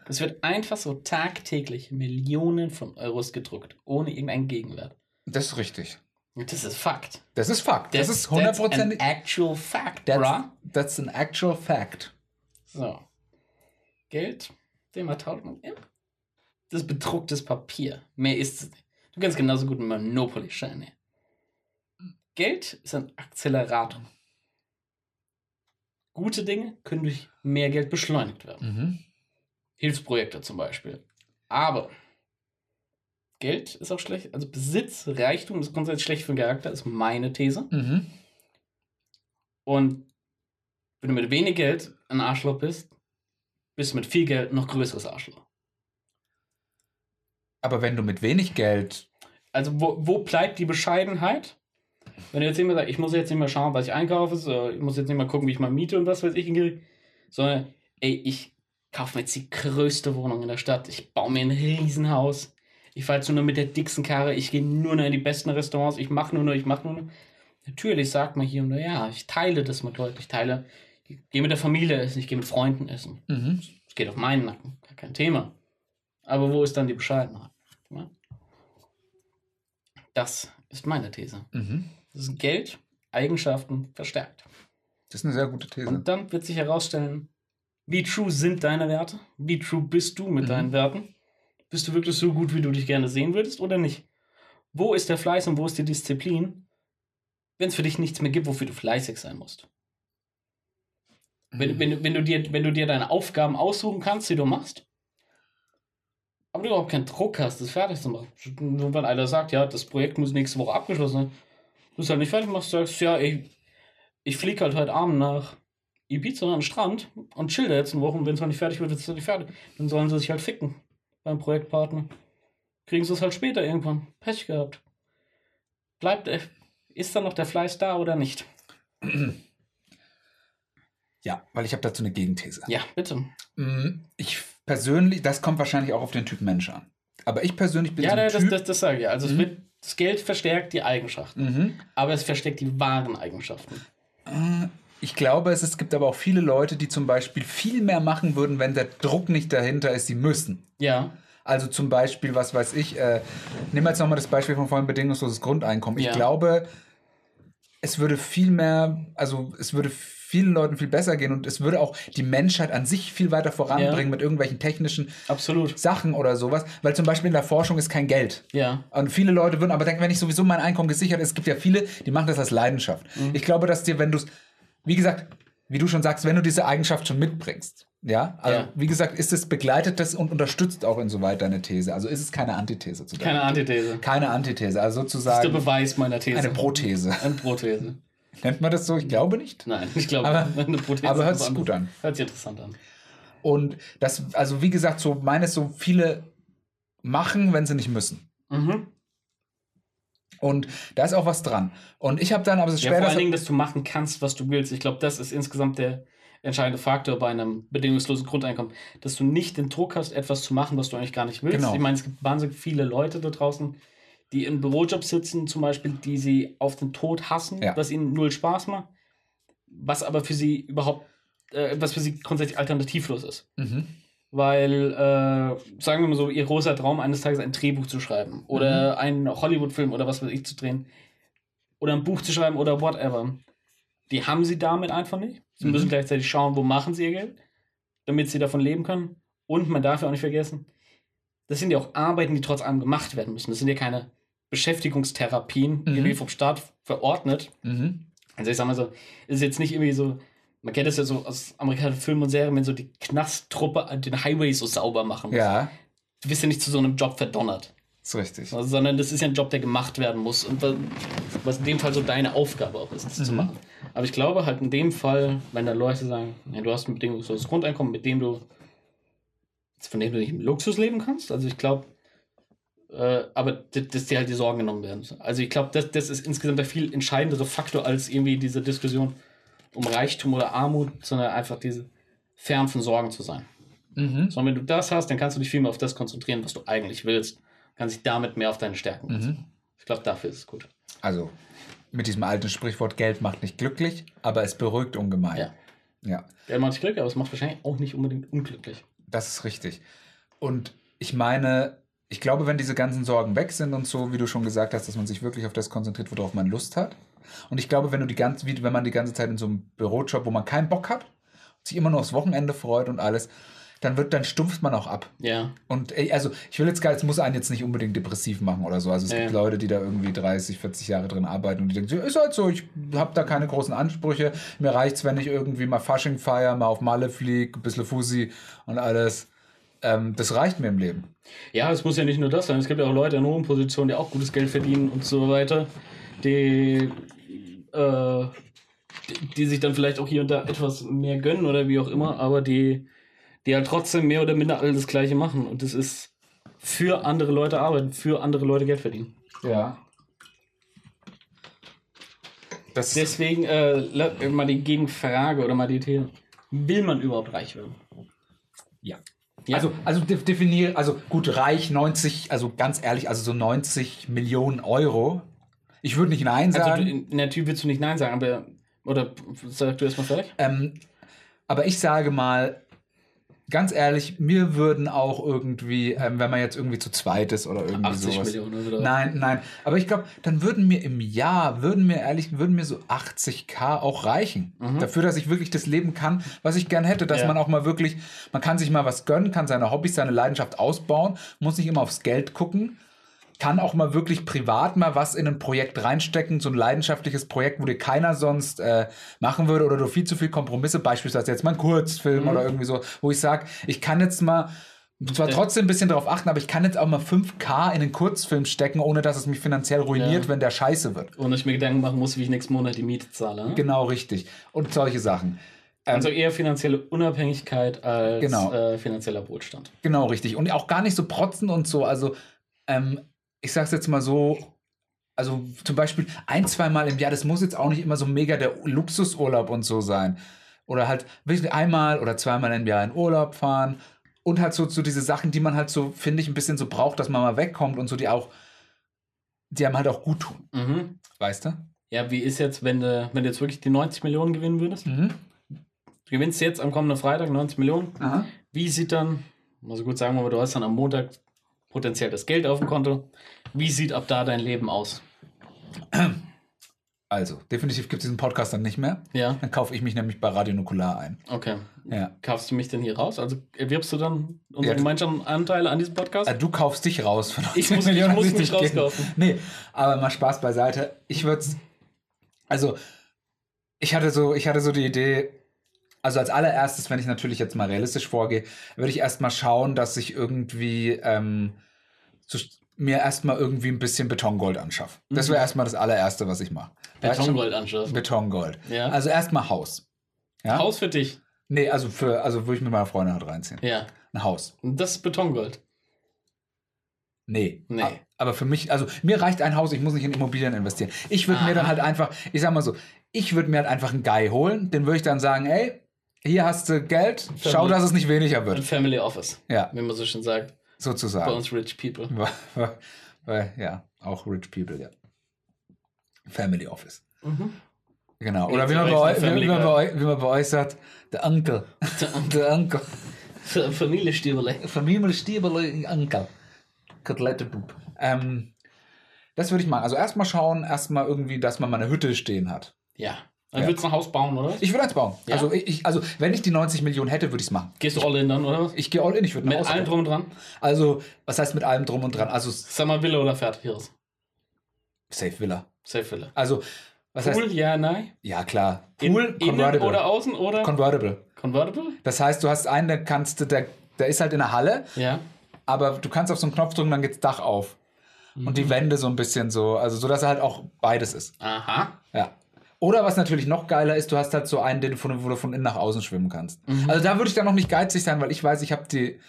Es wird einfach so tagtäglich Millionen von Euros gedruckt, ohne irgendeinen Gegenwert. Das ist richtig. Das ist Fakt. Das ist Fakt. Das, ist that's an actual fact, That's, bruh. that's an actual fact. So. Geld, den man tauscht man. Ja. Das ist bedrucktes Papier. Mehr ist es nicht. Du kannst genauso gut Monopoly-Scheine. Geld ist ein Akzelerator. Gute Dinge können durch mehr Geld beschleunigt werden. Mhm. Hilfsprojekte zum Beispiel. Aber Geld ist auch schlecht. Also Besitz, Reichtum ist grundsätzlich schlecht für den Charakter, ist meine These. Mhm. Und wenn du mit wenig Geld ein Arschloch bist, bist du mit viel Geld noch größeres Arschloch. Aber wenn du mit wenig Geld. Also wo, wo bleibt die Bescheidenheit? Wenn du jetzt immer sagst, ich muss jetzt nicht mehr schauen, was ich einkaufe, so, ich muss jetzt nicht mehr gucken, wie ich mal miete und was weiß ich sondern ey, ich kaufe mir jetzt die größte Wohnung in der Stadt, ich baue mir ein Riesenhaus, ich fahre jetzt nur noch mit der dicksten Karre, ich gehe nur noch in die besten Restaurants, ich mache nur noch, ich mache nur noch. Natürlich sagt man hier und da, ja, ich teile das mit Leuten, ich teile, ich gehe mit der Familie essen, ich gehe mit Freunden essen. Mhm. Es geht auf meinen Nacken, gar kein Thema. Aber wo ist dann die Bescheidenheit? Ja? Das ist meine These. Mhm. Das ist Geld, Eigenschaften verstärkt. Das ist eine sehr gute These. Und dann wird sich herausstellen, wie true sind deine Werte? Wie true bist du mit Mhm. deinen Werten? Bist du wirklich so gut, wie du dich gerne sehen würdest oder nicht? Wo ist der Fleiß und wo ist die Disziplin, wenn es für dich nichts mehr gibt, wofür du fleißig sein musst? Wenn, wenn, du- wenn, du dir, wenn du dir deine Aufgaben aussuchen kannst, die du machst, aber du überhaupt keinen Druck hast, das fertig zu machen. Nur wenn einer sagt, ja, das Projekt muss nächste Woche abgeschlossen sein, du es halt nicht fertig machst, sagst, ja, ich, ich fliege halt heute Abend nach Ibiza den Strand und chill da jetzt eine Woche und wenn es noch nicht fertig wird, wird es noch nicht fertig. Dann sollen sie sich halt ficken beim Projektpartner. Kriegen sie es halt später irgendwann. Pech gehabt. Bleibt, äh, ist dann noch der Fleiß da oder nicht? Ja, weil ich habe dazu eine Gegenthese. Ja, bitte. Mm, Ich persönlich, das kommt wahrscheinlich auch auf den Typ Mensch an. Aber ich persönlich bin Ja, so ein das, Typ. das, das sage ich ja. Also es Mhm. wird, das Geld verstärkt die Eigenschaften, mhm. aber es verstärkt die wahren Eigenschaften. Äh, Ich glaube, es, es gibt aber auch viele Leute, die zum Beispiel viel mehr machen würden, wenn der Druck nicht dahinter ist, sie müssen. Ja, Also zum Beispiel, was weiß ich, äh, nehmen wir jetzt nochmal das Beispiel von vorhin bedingungsloses Grundeinkommen. Ich Ja. glaube, es würde viel mehr, also es würde vielen Leuten viel besser gehen und es würde auch die Menschheit an sich viel weiter voranbringen Ja. mit irgendwelchen technischen absolut. Sachen oder sowas, weil zum Beispiel in der Forschung ist kein Geld. Ja. Und viele Leute würden aber denken, wenn ich sowieso mein Einkommen gesichert ist, es gibt ja viele, die machen das als Leidenschaft. Mhm. Ich glaube, dass dir, wenn du es, wie gesagt, wie du schon sagst, wenn du diese Eigenschaft schon mitbringst, ja, also Ja. wie gesagt, ist es begleitet das und unterstützt auch insoweit deine These. Also ist es keine Antithese zu Keine Antithese. Keine Antithese, also Das ist der sozusagen Beweis meiner These. eine Prothese. Eine Prothese. Nennt man das so? Ich glaube nicht. Nein, ich glaube, Aber- eine Prothese aber hört sich gut an. Hört sich interessant an. Und das, also wie gesagt, so meines so viele machen, wenn sie nicht müssen. Mhm. Und da ist auch was dran. Und ich habe dann, aber es ist Ja, vor das allen Dingen, dass du machen kannst, was du willst. Ich glaube, das ist insgesamt der entscheidende Faktor bei einem bedingungslosen Grundeinkommen, dass du nicht den Druck hast, etwas zu machen, was du eigentlich gar nicht willst. Genau. Ich meine, es gibt wahnsinnig viele Leute da draußen, die in Bürojobs sitzen, zum Beispiel, die sie auf den Tod hassen, Ja. was ihnen null Spaß macht, was aber für sie überhaupt, äh, was für sie grundsätzlich alternativlos ist. mhm. Weil, äh, sagen wir mal so, ihr großer Traum eines Tages ein Drehbuch zu schreiben oder Mhm. einen Hollywood-Film oder was weiß ich zu drehen oder ein Buch zu schreiben oder whatever. Die haben sie damit einfach nicht. Sie Mhm. müssen gleichzeitig schauen, wo machen sie ihr Geld, damit sie davon leben können. Und man darf ja auch nicht vergessen, das sind ja auch Arbeiten, die trotz allem gemacht werden müssen. Das sind ja keine Beschäftigungstherapien, Mhm. irgendwie vom Staat verordnet. Mhm. Also ich sag mal so, ist jetzt nicht irgendwie so, man kennt das ja so aus amerikanischen Filmen und Serien, wenn so die Knasttruppe den Highway so sauber machen muss. Ja, Du bist ja nicht zu so einem Job verdonnert, ist richtig. also, sondern das ist ja ein Job, der gemacht werden muss und was, in dem Fall so deine Aufgabe auch ist, das zu Mhm. machen. Aber ich glaube halt in dem Fall, wenn da Leute sagen, ja, du hast ein bedingungsloses Grundeinkommen, mit dem du, von dem du nicht im Luxus leben kannst, also ich glaube, äh, aber dass, dass dir halt die Sorgen genommen werden. Also ich glaube, das, das ist insgesamt der viel entscheidendere Faktor als irgendwie diese Diskussion um Reichtum oder Armut, sondern einfach diese fern von Sorgen zu sein. Mhm. Sondern wenn du das hast, dann kannst du dich viel mehr auf das konzentrieren, was du eigentlich willst. Kannst dich damit mehr auf deine Stärken konzentrieren. Mhm. Ich glaube, dafür ist es gut. Also mit diesem alten Sprichwort, Geld macht nicht glücklich, aber es beruhigt ungemein. Ja. Ja, Geld macht dich glücklich, aber es macht wahrscheinlich auch nicht unbedingt unglücklich. das ist richtig. Und ich meine, ich glaube, wenn diese ganzen Sorgen weg sind und so, wie du schon gesagt hast, dass man sich wirklich auf das konzentriert, worauf man Lust hat. Und ich glaube, wenn du die ganze, wenn man die ganze Zeit in so einem Bürojob, wo man keinen Bock hat, sich immer nur aufs Wochenende freut und alles, dann wird, dann stumpft man auch ab. Ja. Und also ich will jetzt gar, es muss einen jetzt nicht unbedingt depressiv machen oder so. Also es Ja, gibt. Leute, die da irgendwie 30, 40 Jahre drin arbeiten und die denken, so, ist halt so, ich habe da keine großen Ansprüche. Mir reicht's, wenn ich irgendwie mal Fasching feier, mal auf Malle flieg, ein bisschen Fussi und alles. Ähm, das reicht mir im Leben. Ja, es muss ja nicht nur das sein. Es gibt ja auch Leute in hohen Positionen, die auch gutes Geld verdienen und so weiter, die äh, die, die sich dann vielleicht auch hier und da etwas mehr gönnen oder wie auch immer, aber die, die halt trotzdem mehr oder minder alle das Gleiche machen. Und das ist für andere Leute arbeiten, für andere Leute Geld verdienen. Ja. Das Deswegen äh, mal die Gegenfrage oder mal die These. Will man überhaupt reich werden? ja. Ja. Also, also de- definiere, also gut, reich 90, also ganz ehrlich, also so 90 Millionen Euro. Ich würde nicht Nein Also, sagen. du, in der Typ willst du nicht Nein sagen, aber. Oder sag du erstmal fertig? Ähm, aber ich sage mal, ganz ehrlich, mir würden auch irgendwie, ähm, wenn man jetzt irgendwie zu zweit ist oder irgendwie 80 sowas. Millionen oder? Nein, nein. Aber ich glaube, dann würden mir im Jahr, würden mir ehrlich, würden mir so 80k auch reichen. Dafür, dass ich wirklich das Leben kann, was ich gern hätte. Dass Mhm. Ja. man auch mal wirklich, man kann sich mal was gönnen, kann seine Hobbys, seine Leidenschaft ausbauen, muss nicht immer aufs Geld gucken. Kann auch mal wirklich privat mal was in ein Projekt reinstecken, so ein leidenschaftliches Projekt, wo dir keiner sonst äh, machen würde oder du viel zu viel Kompromisse, beispielsweise jetzt mal ein Kurzfilm Mhm. oder irgendwie so, wo ich sage, ich kann jetzt mal zwar Ja. trotzdem ein bisschen darauf achten, aber ich kann jetzt auch mal 5K in den Kurzfilm stecken, ohne dass es mich finanziell ruiniert, Ja. wenn der scheiße wird. Ohne ich mir Gedanken machen muss, wie ich nächsten Monat die Miete zahle. Ne? Genau, richtig. Und solche Sachen. Ähm, Also eher finanzielle Unabhängigkeit als Genau. äh, finanzieller Wohlstand. Genau, richtig. Und auch gar nicht so protzen und so. Also, ähm, ich sag's jetzt mal so, also zum Beispiel ein, zweimal im Jahr, das muss jetzt auch nicht immer so mega der Luxusurlaub und so sein. Oder halt wirklich einmal oder zweimal im Jahr in Urlaub fahren. Und halt so, so diese Sachen, die man halt so, finde ich, ein bisschen so braucht, dass man mal wegkommt und so, die auch, die einem halt auch gut tun. Mhm. Weißt du? Ja, wie ist jetzt, wenn du, wenn du jetzt wirklich die 90 Millionen gewinnen würdest? Mhm. Du gewinnst jetzt am kommenden Freitag 90 Millionen. Aha. Wie sieht dann, also gut sagen wir mal, du hast dann am Montag potenziell das Geld auf dem Konto. Wie sieht ab da dein Leben aus? Also, definitiv gibt es diesen Podcast dann nicht mehr. Ja, Dann kaufe ich mich nämlich bei Radio Nukular ein. okay. Ja. Kaufst du mich denn hier raus? Also erwirbst du dann unsere Ja. gemeinsamen Anteile an diesem Podcast? Äh, du kaufst dich raus von Ich 90 muss- ich muss mich rauskaufen. Nee, aber mal Spaß beiseite. Ich würde also ich hatte so, ich hatte so die Idee, also als allererstes, wenn ich natürlich jetzt mal realistisch vorgehe, würde ich erstmal schauen, dass ich irgendwie ähm, so, mir erstmal irgendwie ein bisschen Betongold anschaffe. Das wäre erstmal das allererste, was ich mache. Betongold anschaffen. Betongold. Ja. Also erstmal Haus. Ja? Haus für dich. Nee, also für, also würde ich mit meiner Freundin halt reinziehen. Ja. Ein Haus. Und das ist Betongold. Nee. Nee. Aber für mich, also mir reicht ein Haus, ich muss nicht in Immobilien investieren. Ich würde mir dann halt einfach, ich sag mal so, ich würde mir halt einfach einen Guy holen, den würde ich dann sagen, ey, hier hast du Geld, schau, Family. dass es nicht weniger Ein wird. Family Office, Ja, wie man so schön sagt. Bei sozusagen. uns Rich People. Weil- ja, auch rich people, ja. Family Office. Mhm. Genau. Oder wie man, bei euch, wie, Family man bei euch, wie man bei euch sagt, der Onkel. Der Onkel. Familienstieberle. Familienstiebele Onkel. Kotelettenbub. Ähm, das würde ich machen. Also erstmal schauen, erstmal irgendwie, dass man mal eine Hütte stehen hat. Ja. Dann Ja. willst du ein Haus bauen, oder? Ich würde eins bauen. Ja? Also, ich, also, wenn ich die 90 Millionen hätte, würde ich es machen. Gehst du all in dann, oder? Ich gehe all in, ich würde Mit allem drum und dran? Also, was heißt mit allem drum und dran? Also, Sag mal Villa oder Fertighaus? Safe Villa. Safe Villa. Also, was Pool, heißt. ja, nein. Ja, klar. In, Pool, innen convertible. oder außen oder? convertible. Convertible? Das heißt, du hast einen, der kannst du, der, der ist halt in der Halle, Ja. aber du kannst auf so einen Knopf drücken, dann geht's Dach auf. Und Mhm. die Wände so ein bisschen so, also so, dass er halt auch beides ist. Aha. Ja. Oder was natürlich noch geiler ist, du hast halt so einen, den du von, wo du von innen nach außen schwimmen kannst. Mhm. Also da würde ich dann noch nicht geizig sein, weil ich weiß, ich habe die,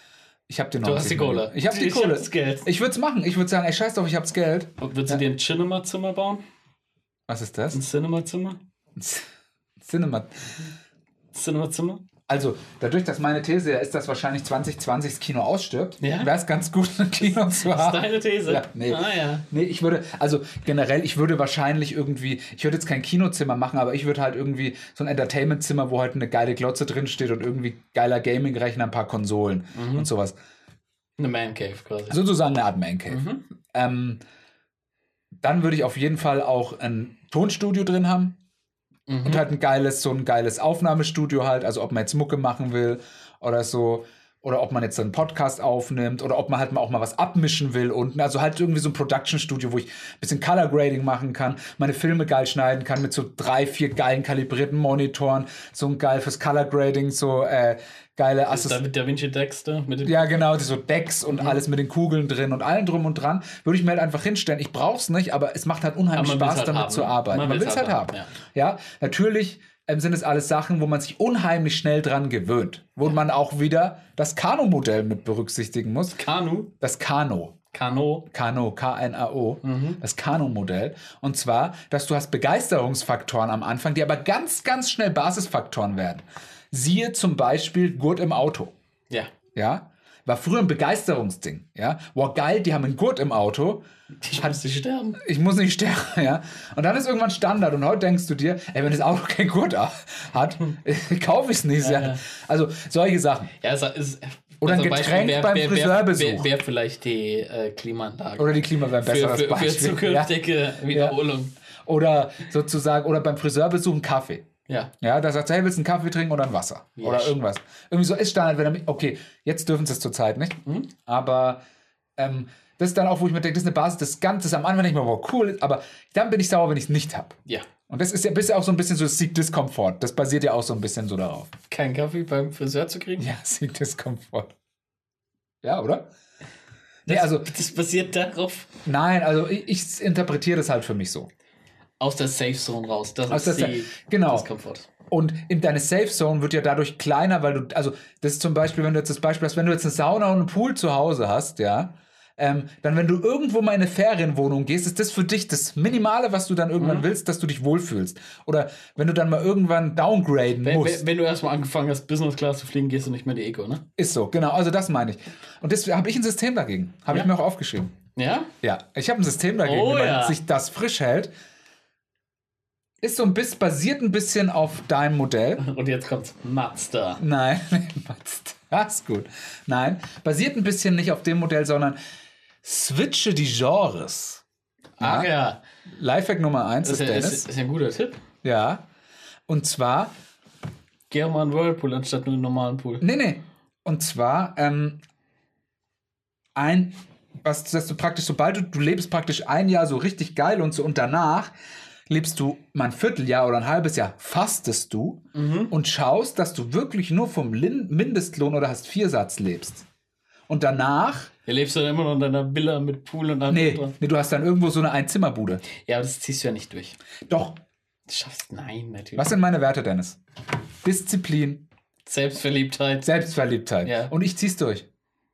ich habe die 90 hast die. Kohle. Ich habe die Ich Kohle. hab das Geld. Ich würde es machen. Ich würde sagen, ey, scheiß drauf, ich hab's Geld. Und willst du dir ein Cinema-Zimmer bauen? Was ist Ein das? Cinema-Zimmer? Cinema. Cinema-Zimmer? Also, dadurch, dass meine These ja ist, dass wahrscheinlich 2020 das Kino ausstirbt, Ja? wäre es ganz gut, ein Kino zu Das ist haben. deine These? Ja, nee. Ah ja. Nee, ich würde, also generell, ich würde wahrscheinlich irgendwie, ich würde jetzt kein Kinozimmer machen, aber ich würde halt irgendwie so ein Entertainmentzimmer, wo halt eine geile Glotze drin steht und irgendwie geiler Gaming-Rechner, ein paar Konsolen Mhm. und sowas. Eine Man Cave quasi. Sozusagen eine Art Man Cave. Mhm. Ähm, dann würde ich auf jeden Fall auch ein Tonstudio drin haben. Mhm. Und halt ein geiles, so ein geiles Aufnahmestudio halt, also ob man jetzt Mucke machen will oder so, oder ob man jetzt einen Podcast aufnimmt, oder ob man halt mal auch mal was abmischen will unten. Also halt irgendwie so ein Production-Studio, wo ich ein bisschen Color Grading machen kann, meine Filme geil schneiden kann mit so drei, vier geilen kalibrierten Monitoren, so ein geil fürs Color Grading, so äh, geile Das ist Assist da mit Da Vinci mit dem Ja, genau, so Decks und alles mit den Kugeln drin und allem drum und dran. Würde ich mir halt einfach hinstellen. Ich brauch's nicht, aber es macht halt unheimlich Spaß, halt damit haben, zu ne? arbeiten. Man Man, will's will's halt halt haben. haben, Ja, natürlich ähm, sind es alles Sachen, wo man sich unheimlich schnell dran gewöhnt. Wo man auch wieder das Kano-Modell mit berücksichtigen muss. Kanu, Das Kano. Kano. Kano, K-N-A-O, Mhm. das Kano-Modell. Und zwar, dass du hast Begeisterungsfaktoren am Anfang, die aber ganz, ganz schnell Basisfaktoren werden. Siehe zum Beispiel Gurt im Auto. Ja. Ja, war früher ein Begeisterungsding. Ja, wow, geil, die haben einen Gurt im Auto. Ich musste sterben. Ich muss nicht sterben, ja. Und dann ist irgendwann Standard und heute denkst du dir, ey, wenn das Auto keinen Gurt hat, kaufe ich es nicht. Ja, Ja, ja. Also solche Sachen. Ja, es ist. Oder ein Getränk wär- beim wär- Friseurbesuch. Wäre wär vielleicht die äh, Klimaanlage. Oder die Klima wäre ein für, für, für Beispiel. ja. zukünftige Wiederholung. Oder sozusagen, oder beim Friseurbesuch einen Kaffee. Ja. Ja, da sagt er, hey, willst du einen Kaffee trinken oder ein Wasser? Yes. Oder irgendwas. Irgendwie so ist Standard, wenn er, okay, jetzt dürfen sie es zurzeit nicht. Mhm. Aber ähm, das ist dann auch, wo ich mir denke, das ist eine Basis des Ganzen, am Anfang nicht mal, wow, cool, ist, aber dann bin ich sauer, wenn ich es nicht habe. Ja. Und das ist ja, bist ja auch so ein bisschen so Sieg Diskomfort. Das basiert ja auch so ein bisschen so darauf. Kein Kaffee beim Friseur zu kriegen. Ja, Sieg Diskomfort. Ja, oder? Nee, Das- also, Das basiert darauf. nein, also ich, ich interpretiere das halt für mich so. Aus der Safe Zone raus. Das Aus ist der die, genau. das Komfort. Und in deine Safe Zone wird ja dadurch kleiner, weil du, also das ist zum Beispiel, wenn du jetzt das Beispiel hast, wenn du jetzt eine Sauna und einen Pool zu Hause hast, ja, ähm, dann wenn du irgendwo mal in eine Ferienwohnung gehst, ist das für dich das Minimale, was du dann Mhm. irgendwann willst, dass du dich wohlfühlst. Oder wenn du dann mal irgendwann downgraden Wenn, musst. wenn, wenn du erstmal angefangen hast, Business Class zu fliegen, gehst du nicht mehr in die Eco, ne? Ist so, genau, also das meine ich. Und das habe ich ein System dagegen. Habe Ja? ich mir auch aufgeschrieben. Ja? Ja, ich habe ein System dagegen, Oh weil ja. sich das frisch hält. Ist so ein bisschen, basiert ein bisschen auf deinem Modell. Und jetzt kommt's. Mazda. Nein, das ist gut. Nein, basiert ein bisschen nicht auf dem Modell, sondern switche die Genres. Ach ja. Lifehack Nummer 1 Das ist ist, ja, Dennis. ist, ist ja ein guter Tipp. ja. Und zwar, Geh mal einen Whirlpool anstatt nur einen normalen Pool. nee, nee. Und zwar, ähm, ein, was, dass du praktisch, sobald du, du lebst praktisch ein Jahr so richtig geil und so und danach lebst du mal ein Vierteljahr oder ein halbes Jahr, fastest du und schaust, dass du wirklich nur vom Lin Mindestlohn oder hast Viersatz lebst. Und danach Hier lebst du dann immer noch in deiner Villa mit Pool und allem Nee, nee, du hast dann irgendwo so eine Einzimmerbude. Ja, aber das ziehst du ja nicht durch. Doch. Das schaffst nein, natürlich. Was sind meine Werte, Dennis? Disziplin, Selbstverliebtheit. Selbstverliebtheit. Ja. Und ich zieh's durch.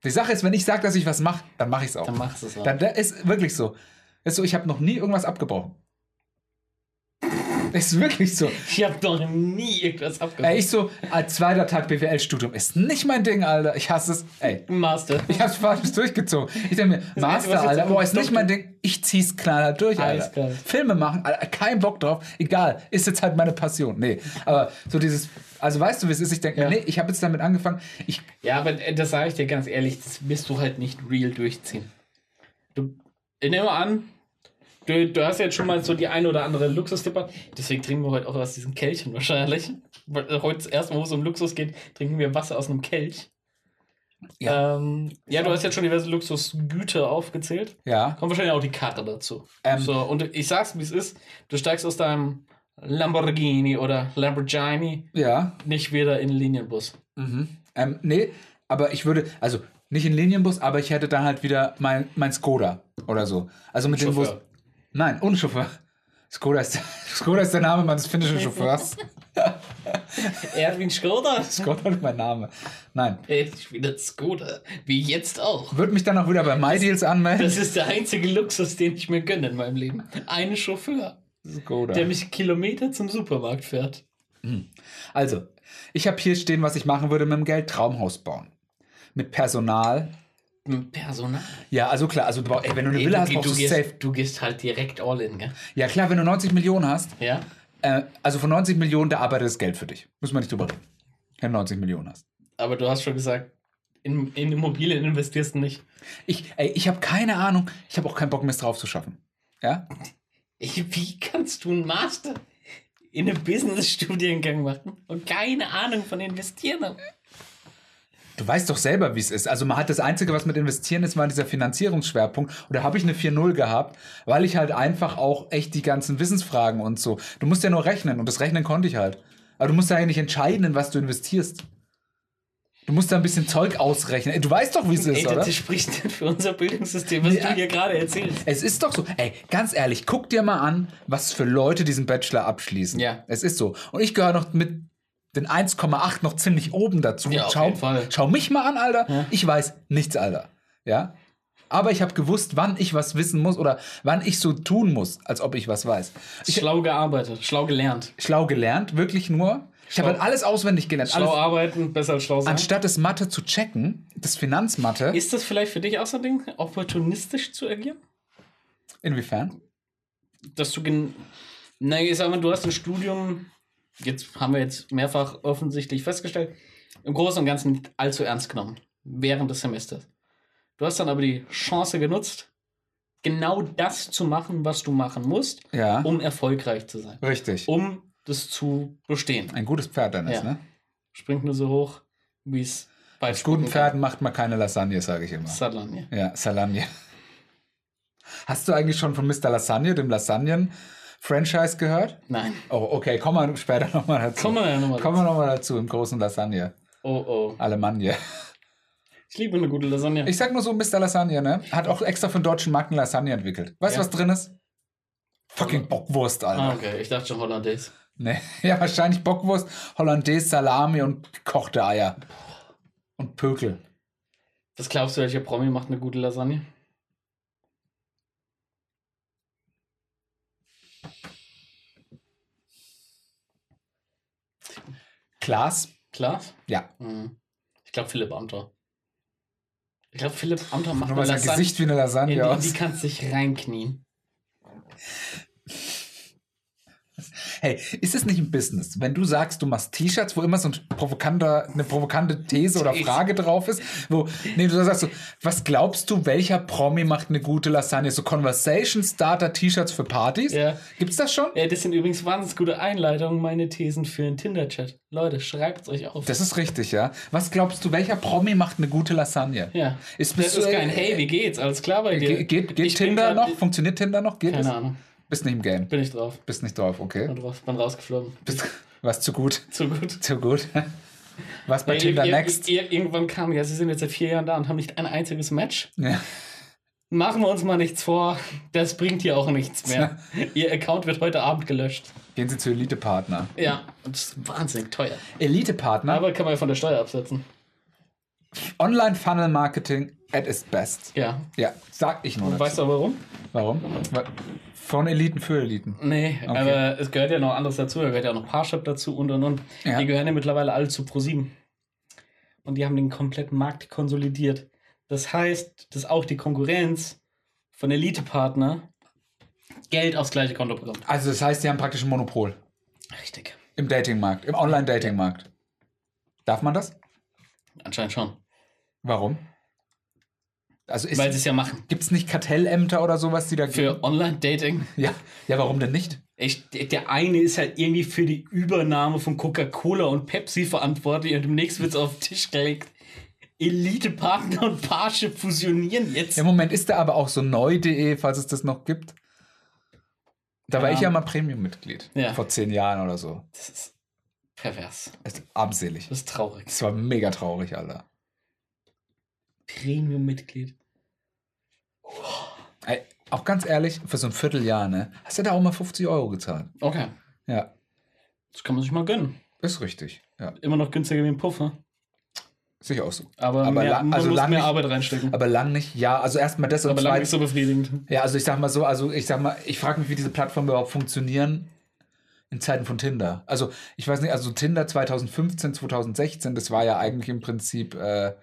Die Sache ist, wenn ich sage, dass ich was mache, dann mache ich's auch. Dann machst du es auch. Dann, das ist wirklich so. Ist so, ich habe noch nie irgendwas abgebrochen. Ist wirklich so. Ich habe noch nie irgendwas Ey, abgehört. ich so, als zweiter Tag BWL-Studium ist nicht mein Ding, Alter. Ich hasse es. Ey, Master. ich hab's falsch durchgezogen. Ich denke mir, Einzige, Master, jetzt Alter, boah, ist nicht mein Ding. Ich zieh's knallhart durch, Alter. Eiskalt. Filme machen, Alter, kein Bock drauf. Egal, ist jetzt halt meine Passion. Nee, aber so dieses, also weißt du, wie es ist? Ich denke, Ja. nee, ich habe jetzt damit angefangen. Ich, Ja, aber äh, das sage ich dir ganz ehrlich, das wirst du halt nicht real durchziehen. Du, ich nehme an, du, du hast jetzt schon mal so die eine oder andere Luxustipper. Deswegen trinken wir heute auch aus diesem Kelchen wahrscheinlich. Heute erstmal, wo es um Luxus geht, trinken wir Wasser aus einem Kelch. Ja, ähm, ja du hast jetzt schon diverse Luxusgüter aufgezählt. ja, Kommt wahrscheinlich auch die Karte dazu. Ähm, so, und ich sag's, wie es ist. Du steigst aus deinem Lamborghini oder Lamborghini ja, nicht wieder in den Linienbus. mhm. ähm, nee, aber ich würde, also nicht in Linienbus, aber ich hätte dann halt wieder mein, mein Skoda oder so. Also mit dem Bus. Nein, ohne Chauffeur. Skoda ist, Skoda ist der Name meines finnischen Chauffeurs. Erwin Skoda? Skoda ist mein Name. Nein. Ich wieder Skoda. Wie jetzt auch. Würde mich dann auch wieder bei MyDeals anmelden. Das ist der einzige Luxus, den ich mir gönne in meinem Leben. Einen Chauffeur, Skoda. der mich Kilometer zum Supermarkt fährt. Also, ich habe hier stehen, was ich machen würde mit dem Geld: Traumhaus bauen. Mit Personal. Mit Personal. Ja, also klar, also ey, wenn du eine Ey, Villa du, hast, brauchst du gehst, safe. du gehst halt direkt all in, gell? Ja, klar, wenn du 90 Millionen hast, Ja? äh, also von 90 Millionen, da arbeitet das Geld für dich. Muss man nicht drüber reden. Wenn du 90 Millionen hast. Aber du hast schon gesagt, in, in Immobilien investierst du nicht. Ich, ey, ich habe keine Ahnung, ich habe auch keinen Bock mehr, es drauf zu schaffen. Ja? Ey, Wie kannst du einen Master in einem Business-Studiengang machen und keine Ahnung von Investieren haben? Du weißt doch selber, wie es ist. Also man hat das Einzige, was mit investieren ist, war dieser Finanzierungsschwerpunkt. Und da habe ich eine 4-0 gehabt, weil ich halt einfach auch echt die ganzen Wissensfragen und so. Du musst ja nur rechnen und das Rechnen konnte ich halt. Aber du musst ja eigentlich entscheiden, in was du investierst. Du musst da ein bisschen Zeug ausrechnen. Du weißt doch, wie es ist, Ey, oder? das spricht für unser Bildungssystem, was Ja. du hier gerade erzählst. Es ist doch so. Ey, ganz ehrlich, guck dir mal an, was für Leute diesen Bachelor abschließen. Ja. Es ist so. Und ich gehöre noch mit den 1,8 noch ziemlich oben dazu. Ja, auf schau, schau mich mal an, Alter. Ja. Ich weiß nichts, Alter. Ja. Aber ich habe gewusst, wann ich was wissen muss oder wann ich so tun muss, als ob ich was weiß. Ich Schlau gearbeitet, schlau gelernt. schlau gelernt, wirklich nur. Ich habe halt alles auswendig gelernt. Schlau Alles, arbeiten, besser als schlau sein. anstatt das Mathe zu checken, das Finanzmathe. Ist das vielleicht für dich Ding, opportunistisch zu agieren? inwiefern? Dass du gen. Nein, ich sag mal, du hast ein Studium, jetzt haben wir jetzt mehrfach offensichtlich festgestellt, im Großen und Ganzen nicht allzu ernst genommen während des Semesters. Du hast dann aber die Chance genutzt, genau das zu machen, was du machen musst, Ja. um erfolgreich zu sein. Richtig. Um das zu bestehen. Ein gutes Pferd dann ist, Ja. ne? Springt nur so hoch, wie es bei Aus guten Pferden macht man keine Lasagne, sage ich immer. Salami. Ja, Salagne. Hast du eigentlich schon von Mr. Lasagne, dem Lasagnen-Franchise gehört? Nein. Oh, okay, kommen wir später nochmal dazu. Kommen wir nochmal Kommen wir nochmal dazu im großen Lasagne. Oh oh. Alemannia. Ich liebe eine gute Lasagne. Ich sag nur so, Mr. Lasagne, ne? Hat auch extra für den deutschen Markt eine Lasagne entwickelt. Weißt du, Ja. was drin ist? Fucking Bockwurst, Alter. ah, okay. Ich dachte schon Hollandaise. Nee. Ja, wahrscheinlich Bockwurst, Hollandaise, Salami und gekochte Eier. Und Pökel. Was glaubst du, welcher Promi macht eine gute Lasagne? Klaas? Klar? Ja. Mhm. Ich glaube Philipp Amthor. Ich glaube Philipp Amthor macht Nur mal sein. Gesicht wie eine in Lasagne die, in aus. die kannst du dich reinknien. Hey, ist es nicht ein Business? Wenn du sagst, du machst T-Shirts, wo immer so ein provokanter, eine provokante These oder. Frage drauf ist, wo, nee, du sagst so, was glaubst du, welcher Promi macht eine gute Lasagne? So Conversation Starter T-Shirts für Partys? Ja. Gibt's das schon? Ja, das sind übrigens wahnsinnig gute Einleitungen, meine Thesen für einen Tinder-Chat. Leute, schreibt's euch auf. Das ist richtig, ja. Was glaubst du, welcher Promi macht eine gute Lasagne? ja. Ist, das ist kein äh, Hey, wie geht's? Alles klar bei dir? Ge geht geht bin Tinder grad- noch? Funktioniert Tinder noch? Geht es? Keine Ahnung. Bist nicht im Game. Bin ich drauf. Bist nicht drauf, okay. Bin drauf. Bin rausgeflogen. Bist, was zu gut. Zu gut. Zu gut. Was bei Ja, Tinder ir- Next? ir- irgendwann kam, ja, sie sind jetzt seit vier Jahren da und haben nicht ein einziges Match. Ja. Machen wir uns mal nichts vor, das bringt hier auch nichts mehr. Ihr Account wird heute Abend gelöscht. Gehen Sie zu Elite-Partner. Ja, und das ist wahnsinnig teuer. Elite-Partner? Aber kann man ja von der Steuer absetzen. Online-Funnel-Marketing at its best. Ja. Ja, sag ich nur. Und dazu. weißt du warum? Warum? Weil- Von Eliten für Eliten. Nee, Okay. aber es gehört ja noch anderes dazu. Da gehört ja auch noch Parship dazu und und und. Ja. Die gehören ja mittlerweile alle zu ProSieben. Und die haben den kompletten Markt konsolidiert. Das heißt, dass auch die Konkurrenz von Elite-Partner Geld aufs gleiche Konto bekommt. Also das heißt, die haben praktisch ein Monopol Richtig. im Datingmarkt, im Online-Datingmarkt. Darf man das? Anscheinend schon. Warum? Also Weil sie ist, es ja machen. gibt es nicht Kartellämter oder sowas, die da Für Online-Dating. Ja, ja, warum denn nicht? Ich, der eine ist halt irgendwie für die Übernahme von Coca-Cola und Pepsi verantwortlich und demnächst wird es auf den Tisch gelegt. Elite-Partner und Parship fusionieren jetzt. Im Moment ist da aber auch so neu.de, falls es das noch gibt. Da war Ja. ich ja mal Premium-Mitglied. Ja. Vor zehn Jahren oder so. Das ist pervers. Das ist armselig. Das ist traurig. Das war mega traurig, Alter. Premium-Mitglied. Ey, auch ganz ehrlich, für so ein Vierteljahr, ne? Hast du da auch mal 50 Euro gezahlt? Okay. Ja, Das kann man sich mal gönnen. ist richtig. Ja, Immer noch günstiger wie ein Puffer. sicher auch so. Aber, Aber mehr, lang- also lang mehr nicht- Arbeit reinstecken. Aber, Aber lang nicht. Ja, also erstmal das und lang zweitens. nicht so befriedigend. Ja, also ich sag mal so, also ich sag mal, ich frage mich, wie diese Plattformen überhaupt funktionieren in Zeiten von Tinder. Also ich weiß nicht, also Tinder 2015, 2016, das war ja eigentlich im Prinzip, äh,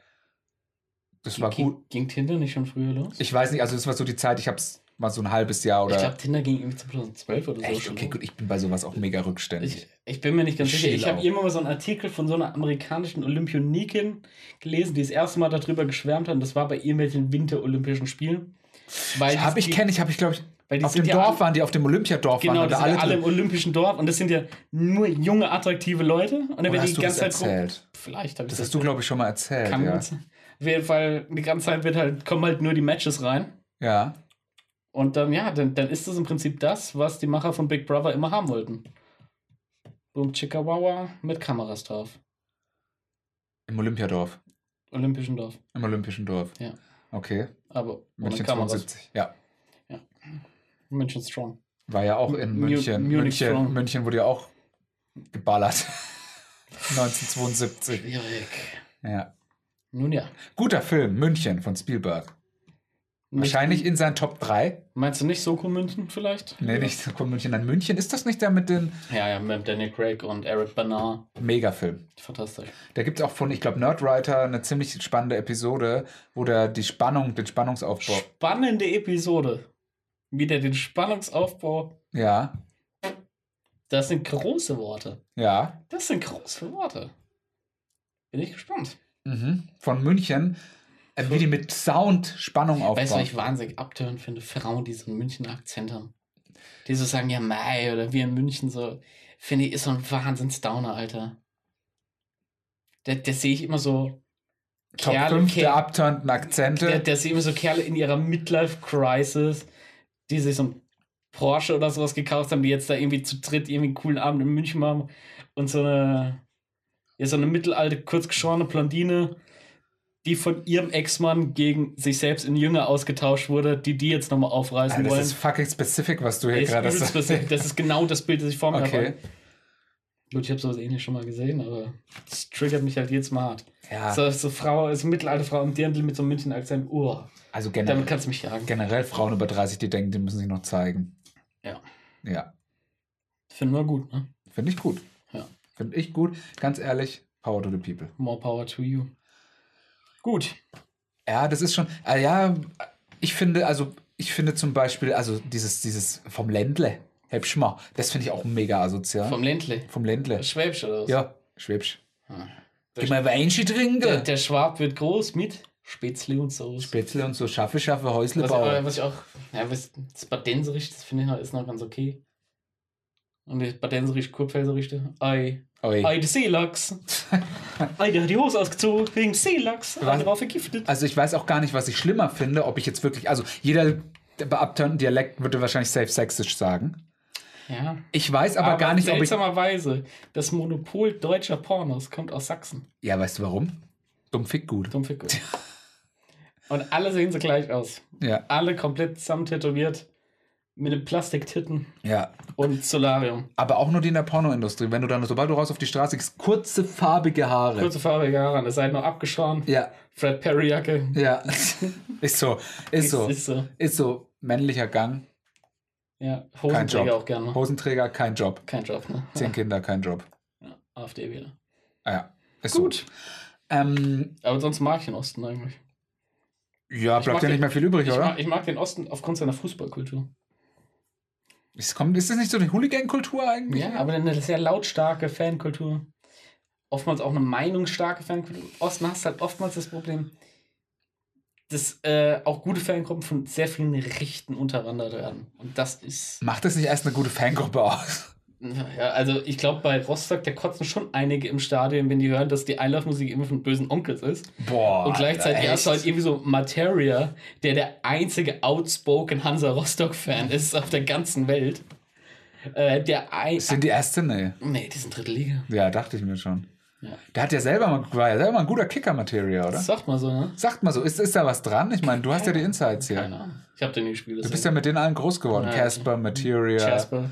das war gut. Ging, ging Tinder nicht schon früher los? Ich weiß nicht, also das war so die Zeit, ich hab's mal so ein halbes Jahr oder. Ich glaube, Tinder ging irgendwie 2012 oder so. Echt? schon Okay, gut, ich bin bei sowas auch mega rückständig. Ich, ich bin mir nicht ganz sicher. Schiel Ich habe immer mal so einen Artikel von so einer amerikanischen Olympionikin gelesen, die das erste Mal darüber geschwärmt hat. Und das war bei irgendwelchen Winterolympischen Spielen. Weil hab die- ich, kenne ich, habe ich, glaube ich, Weil auf dem ja Dorf alle- waren die, auf dem Olympiadorf Genau, waren da sind ja alle alle im olympischen Dorf und das sind ja nur junge, attraktive Leute. Und dann Oder werden die ganze das Zeit rum- erzählt? Vielleicht habe ich Das hast du, glaube ich, schon mal erzählt. Kann ja. sein. Auf jeden Fall, die ganze Zeit wird halt, kommen halt nur die Matches rein. ja. Und dann, ja, dann, dann ist das im Prinzip das, was die Macher von Big Brother immer haben wollten. Boom Chickawawa mit Kameras drauf. Im Olympiadorf. Olympischen Dorf. Im Olympischen Dorf. Ja. Okay. Aber München Kameras. 72. Ja. München Strong. War ja auch in München. Munich München, Strong. München wurde ja auch geballert. 1972. Schwierig. Ja. Nun ja. Guter Film, München von Spielberg. Wahrscheinlich in seinen Top 3. Meinst du nicht Soko München vielleicht? Nee, nicht so kommt München an München. Ist das nicht der mit den Ja, ja, mit Daniel Craig und Eric Bernard. Megafilm? Fantastisch. Da gibt es auch von, ich glaube, Nerdwriter eine ziemlich spannende Episode, wo der die Spannung, den Spannungsaufbau. Spannende Episode. Wieder den Spannungsaufbau. Ja, Das sind große Worte. ja. Das sind große Worte. Bin ich gespannt. Mhm. Von München, äh, wie die mit Sound Spannung aufbauen. Weißt du, was ich wahnsinnig abtörend finde? Frauen, die so einen München-Akzent haben. Die so sagen, ja, Mai oder wir in München so. Finde ich, ist so ein Wahnsinns-Downer, Alter. Da, da sehe ich immer so Top Kerle, 5 der abturnten Akzente. da, da sehe ich immer so Kerle in ihrer Midlife-Crisis, die sich so ein Porsche oder sowas gekauft haben, die jetzt da irgendwie zu dritt irgendwie einen coolen Abend in München machen und so eine, ja, so eine mittelalte, kurzgeschorene Blondine, die von ihrem Ex-Mann gegen sich selbst in Jünger ausgetauscht wurde, die die jetzt nochmal aufreißen Alter, das wollen. ist fucking specific, was du hier gerade sagst. Das ist genau das Bild, das ich vor mir Okay. habe. Gut, ich habe sowas ähnlich schon mal gesehen, aber das triggert mich halt jetzt mal hart. Ja, So, so Frau, so mittelalte Frau im Dirndl mit so einem München-Akzent. Uh, also damit generell, kannst du mich jagen. generell Frauen über 30, die denken, die müssen sich noch zeigen. Ja. Ja, Finden wir gut, ne? finde ich gut. Finde ich gut. Ganz ehrlich, power to the people. More power to you. Gut. Ja, das ist schon, ah, ja, ich finde, also, ich finde zum Beispiel, also dieses, dieses vom Ländle, hübsch mal, das finde ich auch mega asozial. Vom Ländle. vom Ländle. Schwäbisch oder was? Ja, Schwäbisch. Ah. Geh mal Weinchen trinken. Der, der Schwab wird groß mit Spätzle und Soße. Spätzle und so, schaffe, schaffe, Häusle Was, bauen. was ich auch, ja, was, das Badensericht, das finde ich noch, ist noch ganz okay. Und das Badensericht, Kurpfälsericht, ei, Oi. ei, der Seelachs. ei, der hat die Hose ausgezogen, wegen Seelachs. Was? Einer war vergiftet. Also ich weiß auch gar nicht, was ich schlimmer finde, ob ich jetzt wirklich, also jeder beabturnten Dialekt würde wahrscheinlich safe sächsisch sagen. Ja. Ich weiß aber, gar nicht, ob ich... seltsamerweise, das Monopol deutscher Pornos kommt aus Sachsen. Ja, weißt du warum? Dumm fick gut. Dumm Fick. Und alle sehen so gleich aus. Ja, Alle komplett zusammen tätowiert. Mit den Plastiktitten ja. und Solarium. Aber auch nur die in der Pornoindustrie. Wenn du dann, sobald du raus auf die Straße gehst, kurze farbige Haare. Kurze farbige Haare an der Seite noch abgeschoren. Ja, Fred Perry Jacke. ja. ist so, ist so. Ist so. Ist so. Männlicher Gang, Ja, Hosenträger auch gerne. Hosenträger, kein Job. Kein Job, ne? Zehn Kinder, kein Job. Ja, AfD wieder. Ah ja, ist Gut. so. Ähm, Aber sonst mag ich den Osten eigentlich. ja, bleibt ja nicht mehr viel übrig, Ich oder? mag, ich mag den Osten aufgrund seiner Fußballkultur. Es kommt, ist das nicht so eine Hooligan-Kultur eigentlich? Ja, aber eine sehr lautstarke Fankultur. Oftmals auch eine meinungsstarke Fankultur. Im Osten hast du halt oftmals das Problem, dass äh, auch gute Fangruppen von sehr vielen Rechten unterwandert werden. Und das ist. Macht das nicht erst eine gute Fangruppe aus? Ja, also ich glaube, bei Rostock, da kotzen schon einige im Stadion, wenn die hören, dass die Einlaufmusik immer von bösen Onkels ist. Boah. Und gleichzeitig Alter, hast du halt irgendwie so Materia, der der einzige outspoken Hansa Rostock-Fan ist auf der ganzen Welt. Äh, der ein. Sind die erste? Nee. Nee, die sind dritte Liga. Ja, dachte ich mir schon. Ja. Der hat ja selber mal, war ja selber mal ein guter Kicker-Materia, oder? Das sagt mal so, ne? Sagt mal so, ist, ist da was dran? Ich meine, du hast ja die Insights hier. Keine Ahnung. Ich habe den nie gespielt. Du bist ja mit denen allen groß geworden. Casper, Materia, Jasper,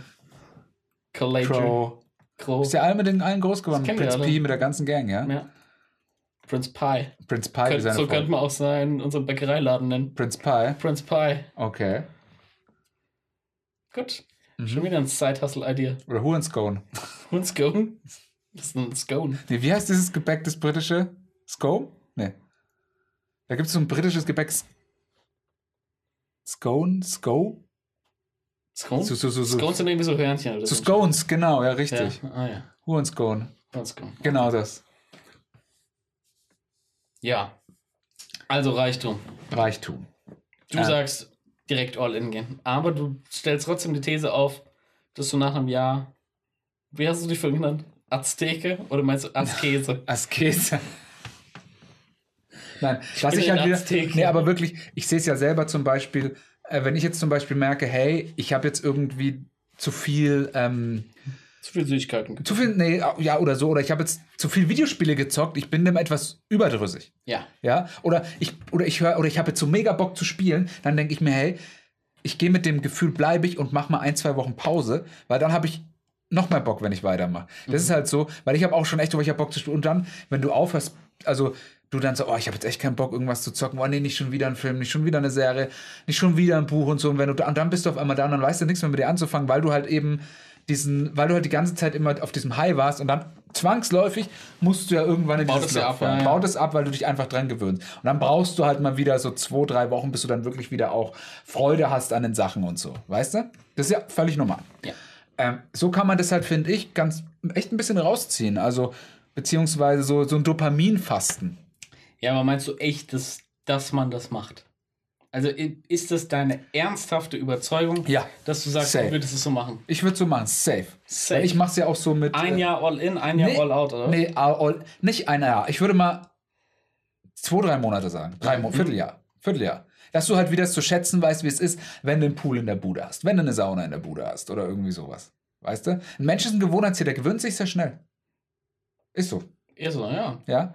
Crow. Crow. bist ja alle mit den allen groß geworden. Prince alle. P mit der ganzen Gang, ja? Ja. Prince Pie. Prince Pie, Könnt, so Frau. könnte man auch sein, unseren Bäckereiladen nennen. Prince Pie, Prince Pie. okay. Gut. Mhm. Schon wieder ein Side-Hustle-Idea. Oder Huren-Scone. Und Scone. Das ist ein Scone. Nee, wie heißt dieses Gebäck, das britische? Scone? Nee. Da gibt es so ein britisches Gebäck. S- Scone? Sco? Scone? So, so, so, so. Scones sind irgendwie so Hörnchen oder So so. Scones, genau, ja, richtig. Ja. Ah ja. Huren-Scone. Von Scone. Genau das. Ja. Also Reichtum. Reichtum. Du Ja. sagst direkt all in gehen. Aber du stellst trotzdem die These auf, dass du nach einem Jahr, wie hast du dich vorhin genannt? Azteke oder meinst du Azkese? Askese. Nein, was ich halt wieder. Nee, aber wirklich, ich sehe es ja selber zum Beispiel, äh, wenn ich jetzt zum Beispiel merke, hey, ich habe jetzt irgendwie zu viel, ähm, Zu viel Süßigkeiten. Zu viel, nee, ja, oder so. Oder ich habe jetzt zu viel Videospiele gezockt, ich bin dem etwas überdrüssig. Ja. Ja, oder ich, oder ich höre, oder ich habe jetzt so mega Bock zu spielen, dann denke ich mir, hey, ich gehe mit dem Gefühl, bleibe ich und mache mal ein, zwei Wochen Pause, weil dann habe ich noch mehr Bock, wenn ich weitermache. Das ist halt so, weil ich habe auch schon echt, oh, ich habe Bock zu spielen. Und dann, wenn du aufhörst, also du dann so, oh, ich habe jetzt echt keinen Bock, irgendwas zu zocken. Oh, nee, nicht schon wieder ein Film, nicht schon wieder eine Serie, nicht schon wieder ein Buch und so. Und wenn du da, und dann bist du auf einmal da und dann weißt du nichts mehr mit dir anzufangen, weil du halt eben diesen, weil du halt die ganze Zeit immer auf diesem High warst und dann zwangsläufig musst du ja irgendwann in Baut dieses Loch fallen. ja, ja. Baut es ab, weil du dich einfach dran gewöhnst. Und dann brauchst du halt mal wieder so zwei, drei Wochen, bis du dann wirklich wieder auch Freude hast an den Sachen und so. Weißt du? Das ist ja völlig normal. Ja. Ähm, so kann man das halt, finde ich, ganz echt ein bisschen rausziehen. Also, beziehungsweise so, so ein Dopaminfasten. Ja, aber meinst du echt, dass, dass man das macht? Also ist das deine ernsthafte Überzeugung, Ja. dass du sagst, Safe. du würdest es so machen? Ich würde so machen, safe. Safe. Weil ich mache es ja auch so mit. Ein äh, Jahr all in, ein Jahr nee, all out, oder? Nee, all, nicht ein Jahr. Ich würde mal zwei, drei Monate sagen. Drei Monate, Vierteljahr. Vierteljahr. Dass du halt wieder zu schätzen weißt, wie es ist, wenn du einen Pool in der Bude hast, wenn du eine Sauna in der Bude hast oder irgendwie sowas. Weißt du? Ein Mensch ist ein Gewohnheitstier, der gewöhnt sich sehr schnell. Ist so. Ist so, ja. Ja.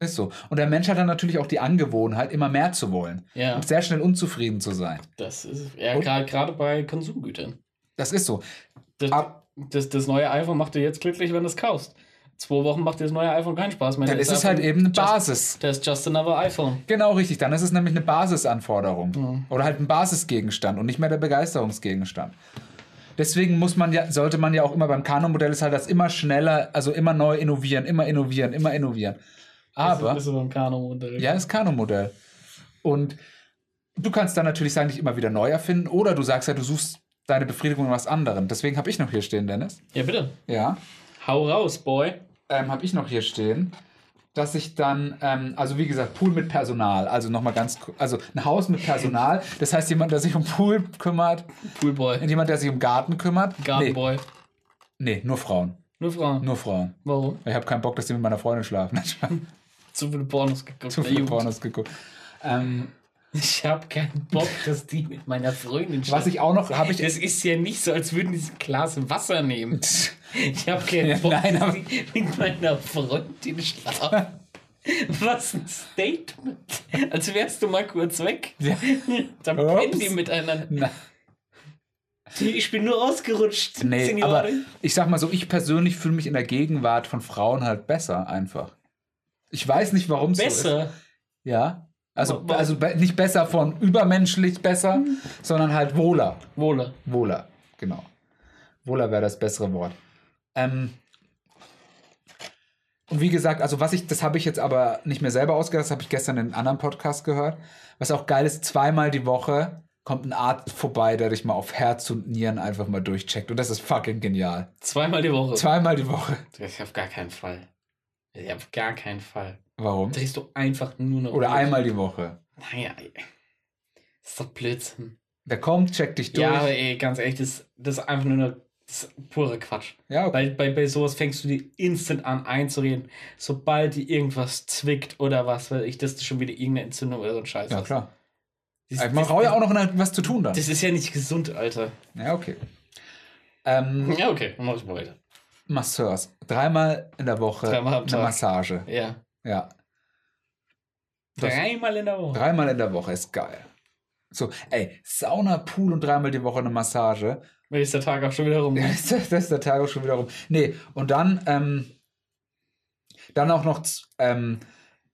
Ist so. Und der Mensch hat dann natürlich auch die Angewohnheit, immer mehr zu wollen. Ja, Und sehr schnell unzufrieden zu sein. das ist ja gerade bei Konsumgütern. Das ist so. Das, Ab- das, das neue iPhone macht dir jetzt glücklich, wenn du es kaufst. Zwei Wochen macht dir das neue iPhone keinen Spaß mehr. Dann Da ist es halt eben eine just, Basis. Das ist just another iPhone. Genau richtig. Dann ist es nämlich eine Basisanforderung. Mhm. Oder halt ein Basisgegenstand und nicht mehr der Begeisterungsgegenstand. Deswegen muss man ja, sollte man ja auch immer beim Kano-Modell ist halt das immer schneller, also immer neu innovieren, immer innovieren, immer innovieren. Aber. Das ist beim Kano-Modell. Ja, das Kano-Modell. Und du kannst dann natürlich sagen, dich immer wieder neu erfinden. Oder du sagst ja, du suchst deine Befriedigung in was anderem. Deswegen habe ich noch hier stehen, Dennis. ja, bitte. Ja. Hau raus, Boy. Ähm, habe ich noch hier stehen, dass ich dann, ähm, also wie gesagt, Pool mit Personal. Also nochmal ganz, also ein Haus mit Personal. Das heißt, jemand, der sich um Pool kümmert, Poolboy. und jemand, der sich um Garten kümmert. Gartenboy. Nee, nee, nur Frauen. Nur Frauen. Nur Frauen. Warum? Ich habe keinen Bock, dass die mit meiner Freundin schlafen. Zu viele Pornos geguckt. Zu Jugend. Pornos geguckt. Ähm, Ich habe keinen Bock, dass die mit meiner Freundin was schlafen. ich auch noch, habe ich. Das ist ja nicht so, als würden die ein Glas Wasser nehmen. Ich habe keinen Ja, Bock, nein, dass die mit meiner Freundin schlafen. Was ein Statement. Als wärst du mal kurz weg. Ja. Dann Ups. pennen die miteinander. Na, Ich bin nur ausgerutscht. nee, aber ich sag mal so, ich persönlich fühle mich in der Gegenwart von Frauen halt besser einfach. Ich weiß nicht, warum es so ist. Besser. Ja. Also, Wa- wa- also be- nicht besser von übermenschlich besser, sondern halt wohler. Wohle. Wohler, genau. Wohler wäre das bessere Wort. Ähm, und wie gesagt, also was ich, das habe ich jetzt aber nicht mehr selber ausgedacht, das habe ich gestern in einem anderen Podcast gehört. Was auch geil ist, zweimal die Woche kommt ein Arzt vorbei, der dich mal auf Herz und Nieren einfach mal durchcheckt. Und das ist fucking genial. Zweimal die Woche. Zweimal die Woche. Ich auf gar keinen Fall. Ich auf gar keinen Fall. Warum? Drehst du einfach nur noch. Oder durch. einmal die Woche. Naja, ey. ist doch Blödsinn. Der kommt, checkt dich durch. Ja, aber ey, ganz ehrlich, das, das ist einfach nur noch das ist pure Quatsch. Ja, okay. Bei, bei, bei sowas fängst du dir instant an einzureden. Sobald dir irgendwas zwickt oder was weiß ich, das ist schon wieder irgendeine Entzündung oder so ein Scheiß. ja klar. Das, Man das, braucht ja auch noch eine- was zu tun dann. das ist ja nicht gesund, Alter. Ja, okay. Ähm, Ja, okay, dann mach ich mal weiter. Masseurs. Dreimal in der Woche Dreimal eine Tag. Massage. Ja. Ja. Das- Dreimal in der Woche. Dreimal in der Woche ist geil. So, ey, Sauna, Pool und dreimal die Woche eine Massage. Dann ist der Tag auch schon wieder rum. Das ist, das ist der Tag auch schon wieder rum. Nee, und dann, ähm, dann auch noch ähm,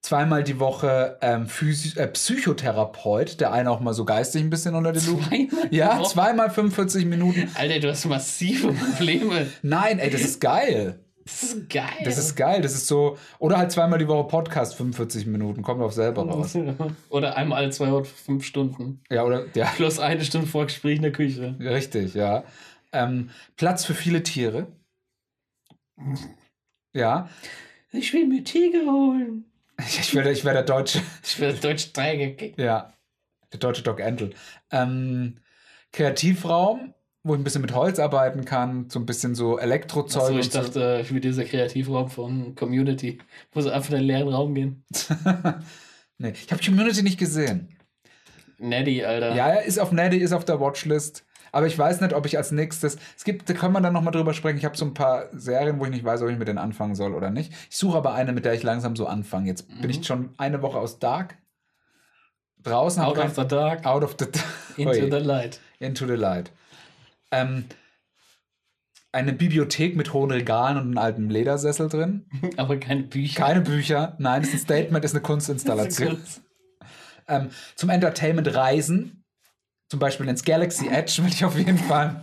zweimal die Woche ähm, Physi äh, Psychotherapeut, der einen auch mal so geistig ein bisschen unter die Lupe. Zweimal Ja, Woche? zweimal 45 Minuten. Alter, du hast massive Probleme. Nein, ey, das ist geil. Das ist geil. Das ist geil. Das ist so. Oder halt zweimal die Woche Podcast, 45 Minuten. Kommt auf selber raus. Oder einmal alle zwei oder fünf Stunden. Ja, oder. Ja, Plus eine Stunde Vorgespräch in der Küche. richtig, ja. Ähm, Platz für viele Tiere. Ja. Ich will mir Tiger holen. Ich werde, ich werde der deutsche. Ich will Deutsch Dreieck. Ja. Der deutsche Doc Entel. Ähm, Kreativraum, wo ich ein bisschen mit Holz arbeiten kann. So ein bisschen so Elektrozeug. Also ich dachte, ich will dieser Kreativraum von Community, wo sie einfach in den leeren Raum gehen. nee, ich habe Community nicht gesehen. Neddy, Alter. Ja, er ist auf Neddy, ist auf der Watchlist. Aber ich weiß nicht, ob ich als nächstes. Es gibt, da können wir dann nochmal drüber sprechen. Ich habe so ein paar Serien, wo ich nicht weiß, ob ich mit denen anfangen soll oder nicht. Ich suche aber eine, mit der ich langsam so anfange. Jetzt bin ich schon eine Woche aus Dark. Draußen Out of the dark, out of the into the light. Into the Light. Ähm, eine Bibliothek mit hohen Regalen und einem alten Ledersessel drin. Aber keine Bücher. Keine Bücher. Nein, es ist ein Statement, ist eine Kunstinstallation. ähm, zum Entertainment reisen. Zum Beispiel ins Galaxy Edge will ich auf jeden Fall.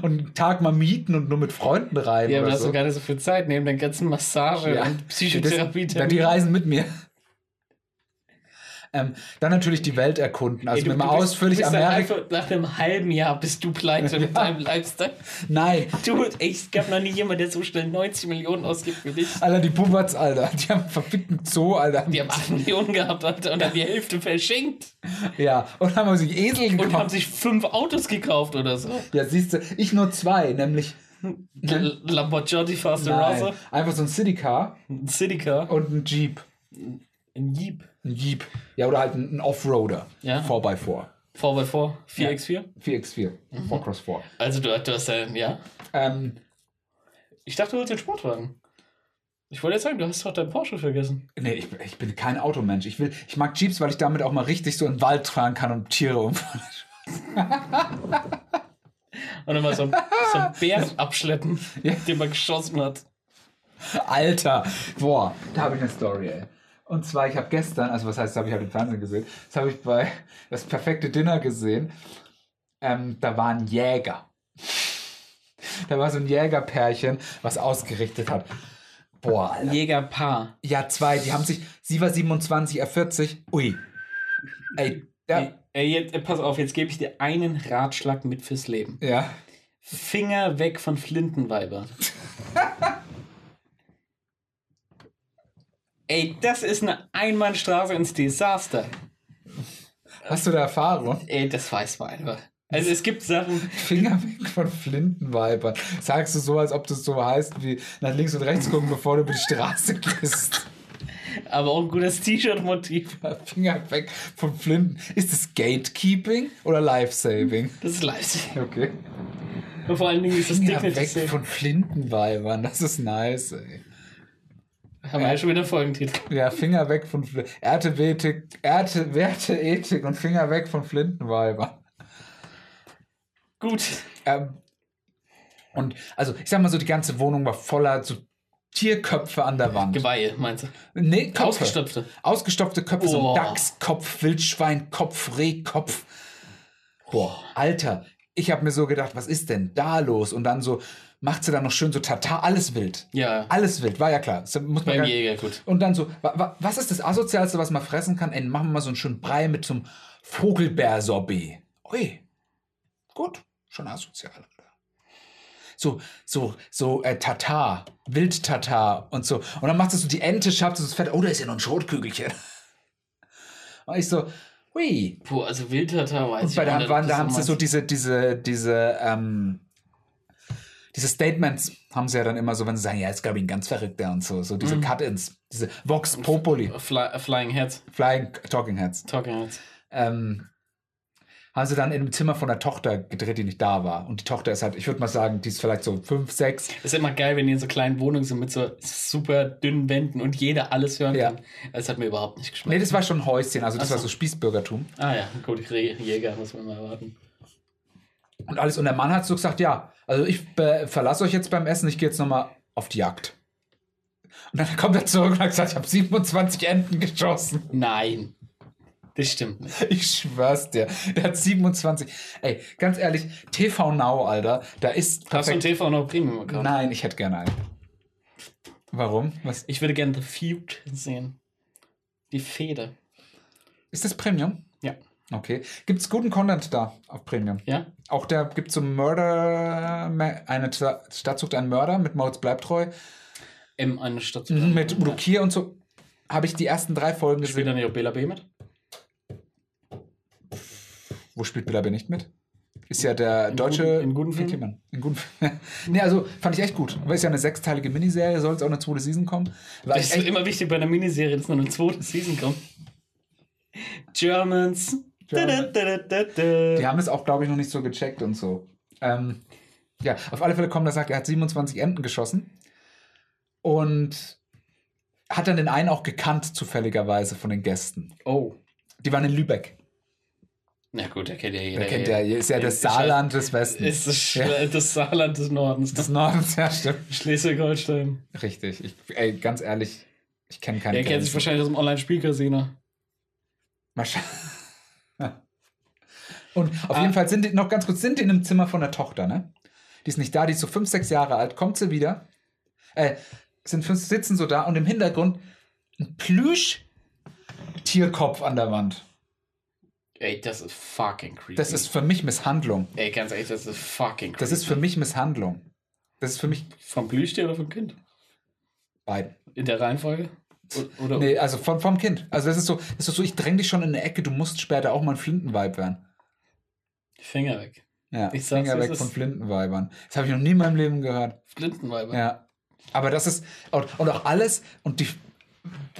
Und einen Tag mal mieten und nur mit Freunden rein. Ja, aber da hast so. du gar nicht so viel Zeit neben den ganzen Massage- Ja. und Psychotherapie. Das, die reisen mit mir. Ähm, dann natürlich die Welt erkunden. Also mir mal ausführlich Amerika. Nach einem halben Jahr bist du pleite mit deinem Lifestyle. Nein, Du, es gab noch nie jemand, der so schnell 90 Millionen ausgibt wie dich. Alter, die Puberts, Alter. Die haben einen verfickten Zoo, Alter. Die haben 8 Millionen gehabt, Alter, und haben die Hälfte verschenkt. Ja, und haben sich Esel Und haben gekauft. sich fünf Autos gekauft oder so. Ja, siehst du, ich nur zwei, nämlich L- Lamborghini Fast nein, einfach so ein Citycar ein Citycar, und ein Jeep. ein Jeep. Ein Jeep. Ja, oder halt ein, ein Offroader. Ja. 4x4. 4x4, 4x4. 4x4. 4x4. Also du, du hast ja, ja. Ähm, Ich dachte, du holst den Sportwagen. Ich wollte jetzt sagen, du hast doch deinen Porsche vergessen. nee, ich, ich bin kein Automensch. Ich, will, ich mag Jeeps, weil ich damit auch mal richtig so in den Wald fahren kann und Tiere umfahren. Und mal so, ein- so einen Bär abschleppen, Ja. den man geschossen hat. Alter, boah, da habe ich eine Story, ey. Und zwar, ich habe gestern, also was heißt, das habe ich halt im Fernsehen gesehen, das habe ich bei das perfekte Dinner gesehen. Ähm, da war ein Jäger. Da war so ein Jägerpärchen, was ausgerichtet hat. Boah, Alter. Jägerpaar. Ja, zwei, die haben sich, sie war 27, er 40. Ui. Ey, ja, Ey, ey, jetzt, äh, pass auf, jetzt gebe ich dir einen Ratschlag mit fürs Leben. ja. Finger weg von Flintenweiber. Ey, das ist eine Einbahnstraße ins Desaster. Hast du da Erfahrung? Ey, das weiß man einfach. Also es gibt Sachen, Finger weg von Flintenweibern. Sagst du so, als ob das so heißt, wie nach links und rechts gucken, bevor du über die Straße gehst. aber auch ein gutes T-Shirt-Motiv. Finger weg von Flinten. Ist das Gatekeeping oder Lifesaving? Das ist leise. Okay. Und vor allen Dingen ist das Finger Dignity weg von Flintenweibern. Das ist nice, ey. Haben wir ja schon wieder Folgentitel. Ja, Finger weg von Fl Erte, Ethik, Erte, Werte, Ethik und Finger weg von Flintenweibern. Gut. Ähm, und also, ich sag mal so, die ganze Wohnung war voller so Tierköpfe an der Wand. Geweihe, meinst du? Nee, Köpfe. Ausgestopfte. Ausgestopfte Köpfe, so Oh. ein Dachskopf, Wildschweinkopf, Rehkopf. Boah, Alter, ich habe mir so gedacht, was ist denn da los? Und dann so, macht sie dann noch schön so Tatar, alles wild. Ja, Alles wild, war ja klar. Das muss man beim Jäger, gut. Und dann so, wa, wa, was ist das Asozialste, was man fressen kann? Ey, machen wir mal so einen schönen Brei mit so einem Vogelbeersorbet. Ui, gut, schon asozial. So, so, so äh, Tatar, Wildtatar und so. Und dann macht es so die Ente, schafft es das Fett. Oh, da ist ja noch ein Schrotkügelchen. Und ich so, hui. Puh, also Wildtatar weiß Und ich bei der auch nicht, waren, da haben sie so diese, diese, diese, ähm, diese Statements haben sie ja dann immer so, wenn sie sagen, ja, ist glaube ich ein ganz verrückter und so, so Mhm. diese Cut-ins, diese Vox Populi, Fly, Flying Heads, Flying Talking Heads, Talking Heads. ähm, haben sie dann in dem Zimmer von der Tochter gedreht, die nicht da war. Und die Tochter ist halt, ich würde mal sagen, die ist vielleicht so fünf, sechs. Ist immer geil, wenn die in so kleinen Wohnungen sind mit so super dünnen Wänden und jeder alles hören Ja. kann. Das hat mir überhaupt nicht geschmeckt. Nee, das war schon Häuschen, also das so. war so Spießbürgertum. ah ja, gut, Jäger muss man mal erwarten. Und alles. Und der Mann hat so gesagt, ja, also ich verlasse euch jetzt beim Essen, ich gehe jetzt nochmal auf die Jagd. Und dann kommt er zurück und hat gesagt, ich habe 27 Enten geschossen. Nein, das stimmt nicht. Ich schwör's dir. Der hat 27. Ey, ganz ehrlich, TV Now, Alter, da ist Hast du ein. TV noch Premium Account? Nein, ich hätte gerne einen. Warum? Was? Ich würde gerne The Feud sehen. Die Fehde. Ist das Premium? Ja. Okay. Gibt's guten Content da auf Premium? Ja? Auch da gibt's so Mörder, eine Ta- Stadt sucht einen Mörder mit Moritz Bleibtreu, M, eine Stadt. Mhm, mit Udo Kier und so. Habe ich die ersten drei Folgen Spielt gesehen. da nicht auch Bela B mit? Wo spielt Billa B nicht mit? Ist ja der In deutsche. guten- in guten Filmen? In guten nee, also fand ich echt gut. Weil es ja eine sechsteilige Miniserie, soll es auch eine zweite Season kommen. War Das ist echt, immer wichtig bei einer Miniserie, dass noch eine zweite Season kommt. Germans. Die haben es auch, glaube ich, noch nicht so gecheckt und so. Ähm, ja, auf alle Fälle kommt er sagt, er hat 27 Enten geschossen und hat dann den einen auch gekannt, zufälligerweise von den Gästen. Oh. Die waren in Lübeck. Na gut, der kennt ja jeder. Der kennt ja, ist ja das Saarland des Westens. Ist das, Ja. das Saarland des Nordens. des Nordens, ja, stimmt. Schleswig-Holstein. Richtig. Ich, ey, ganz ehrlich, ich kenne keine Der kennt sich wahrscheinlich aus dem Online-Spielcasino. Wahrscheinlich. Und auf jeden Fall sind die, noch ganz kurz, sind die in einem Zimmer von der Tochter, ne? Die ist nicht da, die ist so fünf, sechs Jahre alt, kommt sie wieder. Äh, sind fünf, sitzen so da und im Hintergrund ein Plüsch-Tierkopf an der Wand. Ey, das ist fucking creepy. Das ist für mich Misshandlung. Ey, ganz ehrlich, das ist fucking creepy. Das ist für mich Misshandlung. Das ist für mich Vom Plüschtier oder vom Kind? beiden. In der Reihenfolge? Oder? Nee, also vom, vom Kind. Also das ist so, das ist so, ich dräng dich schon in eine Ecke, du musst später auch mal ein Flintenweib werden. Finger weg. Ja, Ich Finger weg von Flintenweibern. Das habe ich noch nie in meinem Leben gehört. Flintenweiber. Ja. Aber das ist, und, und auch alles, und die,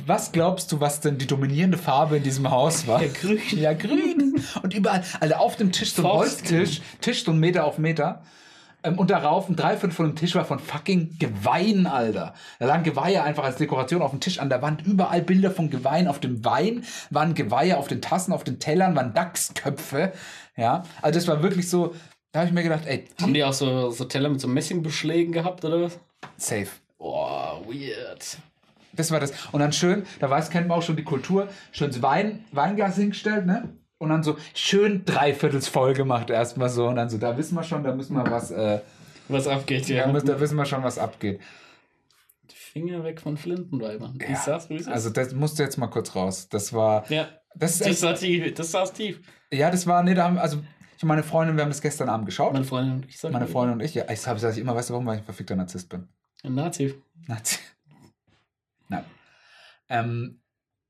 was glaubst du, was denn die dominierende Farbe in diesem Haus war? Ja, grün. Ja, grün. Und überall, also auf dem Tisch, so ein. Holztisch, Tisch so ein Meter auf Meter. Ähm, und darauf ein Dreiviertel von dem Tisch war von fucking Geweihen, Alter. Da lagen Geweihe einfach als Dekoration auf dem Tisch an der Wand. Überall Bilder von Geweihen. Auf dem Wein waren Geweihe, auf den Tassen, auf den Tellern waren Dachsköpfe. Ja, also das war wirklich so, da habe ich mir gedacht, ey, Haben die auch so, so Teller mit so Messingbeschlägen gehabt, oder was? safe. Boah, weird. Das war das. Und dann schön, da weiß, kennt man auch schon die Kultur, schönes Wein, Weinglas hingestellt, ne? Und dann so schön dreiviertels voll gemacht erstmal so. Und dann so, da wissen wir schon, da müssen wir was, äh, Was abgeht, ja. da, da wissen wir schon, was abgeht. Finger weg von Flintenweibern. Ich Ja, sag's, wie. Also das musste jetzt mal kurz raus. Das war, ja, das ist das echt, saß tief. Das saß tief. ja, das war, nee, da haben, also ich meine Freundin, wir haben das gestern Abend geschaut. Meine Freundin und ich sag Meine Freundin und ich, ja, ich habe sag ich immer, weißt du, warum weil ich ein verfickter Narzisst bin? Ein Nazi. Nazi. Nein. Ähm,